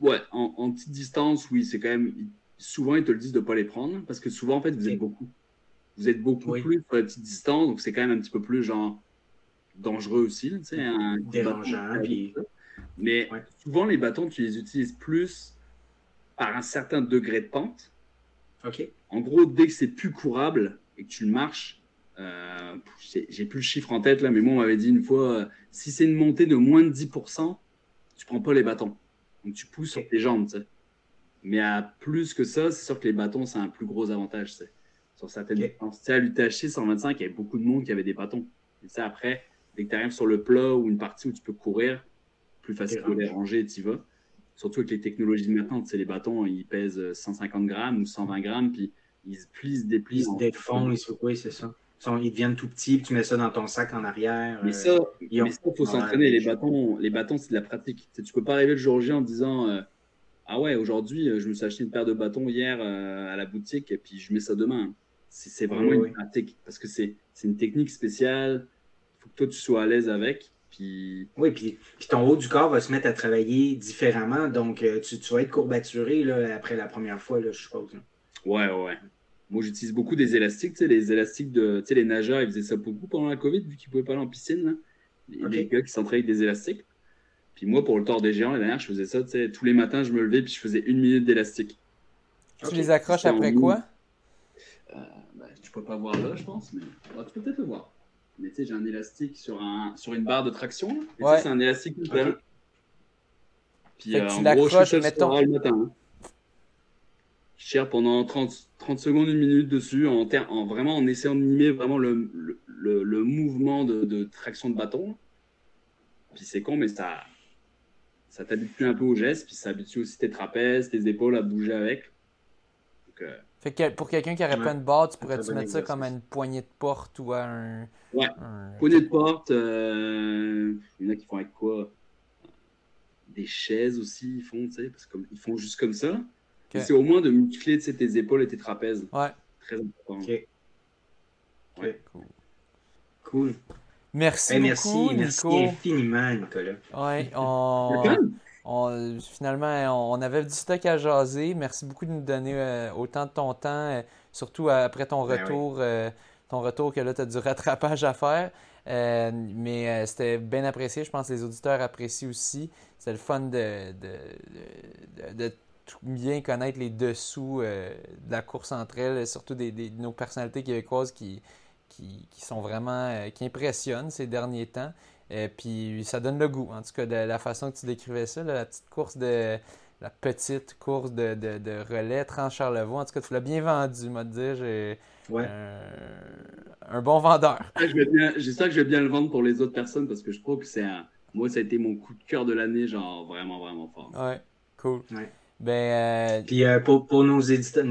C: Ouais, en, petite distance, oui, c'est quand même. Souvent, ils te le disent de ne pas les prendre parce que souvent, en fait, vous êtes beaucoup. Vous êtes beaucoup plus sur la petite distance, donc c'est quand même un petit peu plus, genre, dangereux aussi. Tu sais, un
B: Dérangeant. Puis...
C: Mais souvent, les bâtons, tu les utilises plus par un certain degré de pente.
B: Ok.
C: En gros, dès que c'est plus courable et que tu le marches, euh, j'ai plus le chiffre en tête là, mais moi, on m'avait dit une fois, euh, si c'est une montée de moins de 10%, tu prends pas les bâtons. Donc tu pousses sur tes jambes. Mais à plus que ça, c'est sûr que les bâtons, c'est un plus gros avantage. Sur certaines okay. distances. à l'UTHC 125, il y avait beaucoup de monde qui avait des bâtons. Et ça, après, dès que tu arrives sur le plat ou une partie où tu peux courir, plus facile de les ranger, tu vas. Surtout avec les technologies de maintenant, tu sais, les bâtons, ils pèsent 150 grammes ou 120 grammes, puis ils se plient, se déplient.
B: Ils se défont, ils se... oui, c'est ça. ils deviennent tout petits, puis tu mets ça dans ton sac en arrière.
C: Mais ça, il faut s'entraîner. Les bâtons, les bâtons, c'est de la pratique. Tu, ne peux pas arriver le jour J en disant Ah ouais, aujourd'hui, je me suis acheté une paire de bâtons hier à la boutique, et puis je mets ça demain. C'est vraiment une pratique, parce que c'est une technique spéciale. Il faut que toi, tu sois à l'aise avec. Puis...
B: Oui, puis, puis, ton haut du corps va se mettre à travailler différemment. Donc, euh, tu, tu, vas être courbaturé là, après la première fois, là, je suppose.
C: Ouais, ouais. Moi, j'utilise beaucoup des élastiques. Tu sais, les élastiques de. Tu sais, les nageurs, ils faisaient ça beaucoup pendant la COVID, vu qu'ils ne pouvaient pas aller en piscine. Là. Les, gars qui s'entraînaient avec des élastiques. Puis moi, pour le tort des géants, l'année dernière, je faisais ça. Tu sais, tous les matins, je me levais, puis je faisais une minute d'élastique.
A: Tu les accroches après quoi?
C: Euh, ben, Tu peux pas voir là, je pense, mais tu peux peut-être le voir mais tu sais, j'ai un élastique sur, un, sur une barre de traction. Ouais. C'est un élastique okay.
A: Puis euh, tu en gros, je mettons... le matin. Hein.
C: Je tire pendant 30, 30 secondes, une minute dessus, en, en vraiment en essayant de mimer vraiment le, le, le, mouvement de, de, traction de bâton. Puis c'est con, mais ça, ça t'habitue un peu au geste, puis ça habitue aussi tes trapèzes, tes épaules à bouger avec.
A: Donc, euh, fait que pour quelqu'un qui n'aurait pas une barre, tu pourrais-tu mettre ça comme une poignée de porte ou un.
C: Ouais. Poignée de porte. Euh... Il y en a qui font avec quoi? Des chaises aussi, ils font, tu sais, parce que ils font juste comme ça. C'est au moins de muscler tes épaules et tes trapèzes.
A: Ouais.
C: Très important.
B: Ok.
C: Ouais.
B: Cool. Cool.
A: Merci,
B: merci,
A: beaucoup,
B: merci infiniment, Nicolas.
A: Ouais, on finalement, on avait du stock à jaser. Merci beaucoup de nous donner euh, autant de ton temps, euh, surtout après ton ben retour, euh, ton retour que là, tu as du rattrapage à faire. mais c'était bien apprécié. Je pense que les auditeurs apprécient aussi. C'est le fun de, de, bien connaître les dessous de la course entre elles, surtout des, de nos personnalités québécoises qui, qui, qui sont vraiment, qui impressionnent ces derniers temps. Et puis ça donne le goût, en tout cas, de la façon que tu décrivais ça, la petite course de. La petite course de, de, de relais Trans-Charlevoix. En tout cas, tu l'as bien vendu, m'a dire. J'ai un, bon vendeur.
C: J'espère que je vais bien le vendre pour les autres personnes parce que je trouve que c'est un. Moi, ça a été mon coup de cœur de l'année, genre vraiment, vraiment fort.
A: Ouais, cool. Ben,
B: euh, Puis euh, pour, pour, nos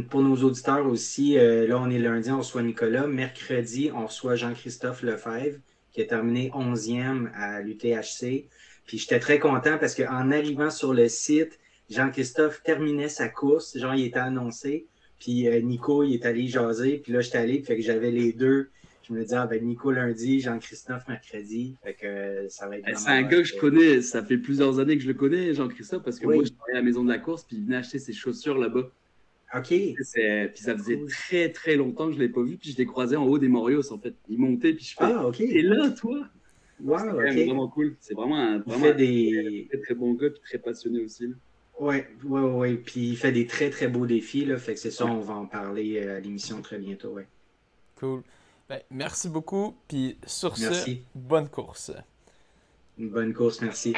B: pour nos auditeurs aussi, euh, là, on est lundi, on reçoit Nicolas. Mercredi, on reçoit Jean-Christophe Lefebvre qui a terminé 11e à l'UTHC. Puis j'étais très content parce qu'en arrivant sur le site, Jean-Christophe terminait sa course, genre il était annoncé. Puis euh, Nico, il est allé jaser. Puis là, j'étais allé, fait que j'avais les deux. Je me disais, ah, ben Nico lundi, Jean-Christophe mercredi. Fait que euh, ça va être.
C: C'est un gars que je connais, ça fait plusieurs années que je le connais, Jean-Christophe, parce que moi, je travaillais à la maison de la course, puis il venait acheter ses chaussures là-bas.
B: OK.
C: Puis ça faisait très, très longtemps que je ne l'ai pas vu. Puis je l'ai croisé en haut des Morios, en fait. Il montait, puis je fais
B: Ah, OK.
C: Et là, toi
B: Wow,
C: C'est vraiment cool. C'est vraiment un vraiment
B: des...
C: très, très bon gars, puis très passionné aussi.
B: Oui, oui, oui. Puis il fait des très, très beaux défis. Là. Fait que c'est ça, on va en parler euh, à l'émission très bientôt. Ouais.
A: Cool. Ben, merci beaucoup. Puis sur ce, bonne course.
B: Une bonne course, merci.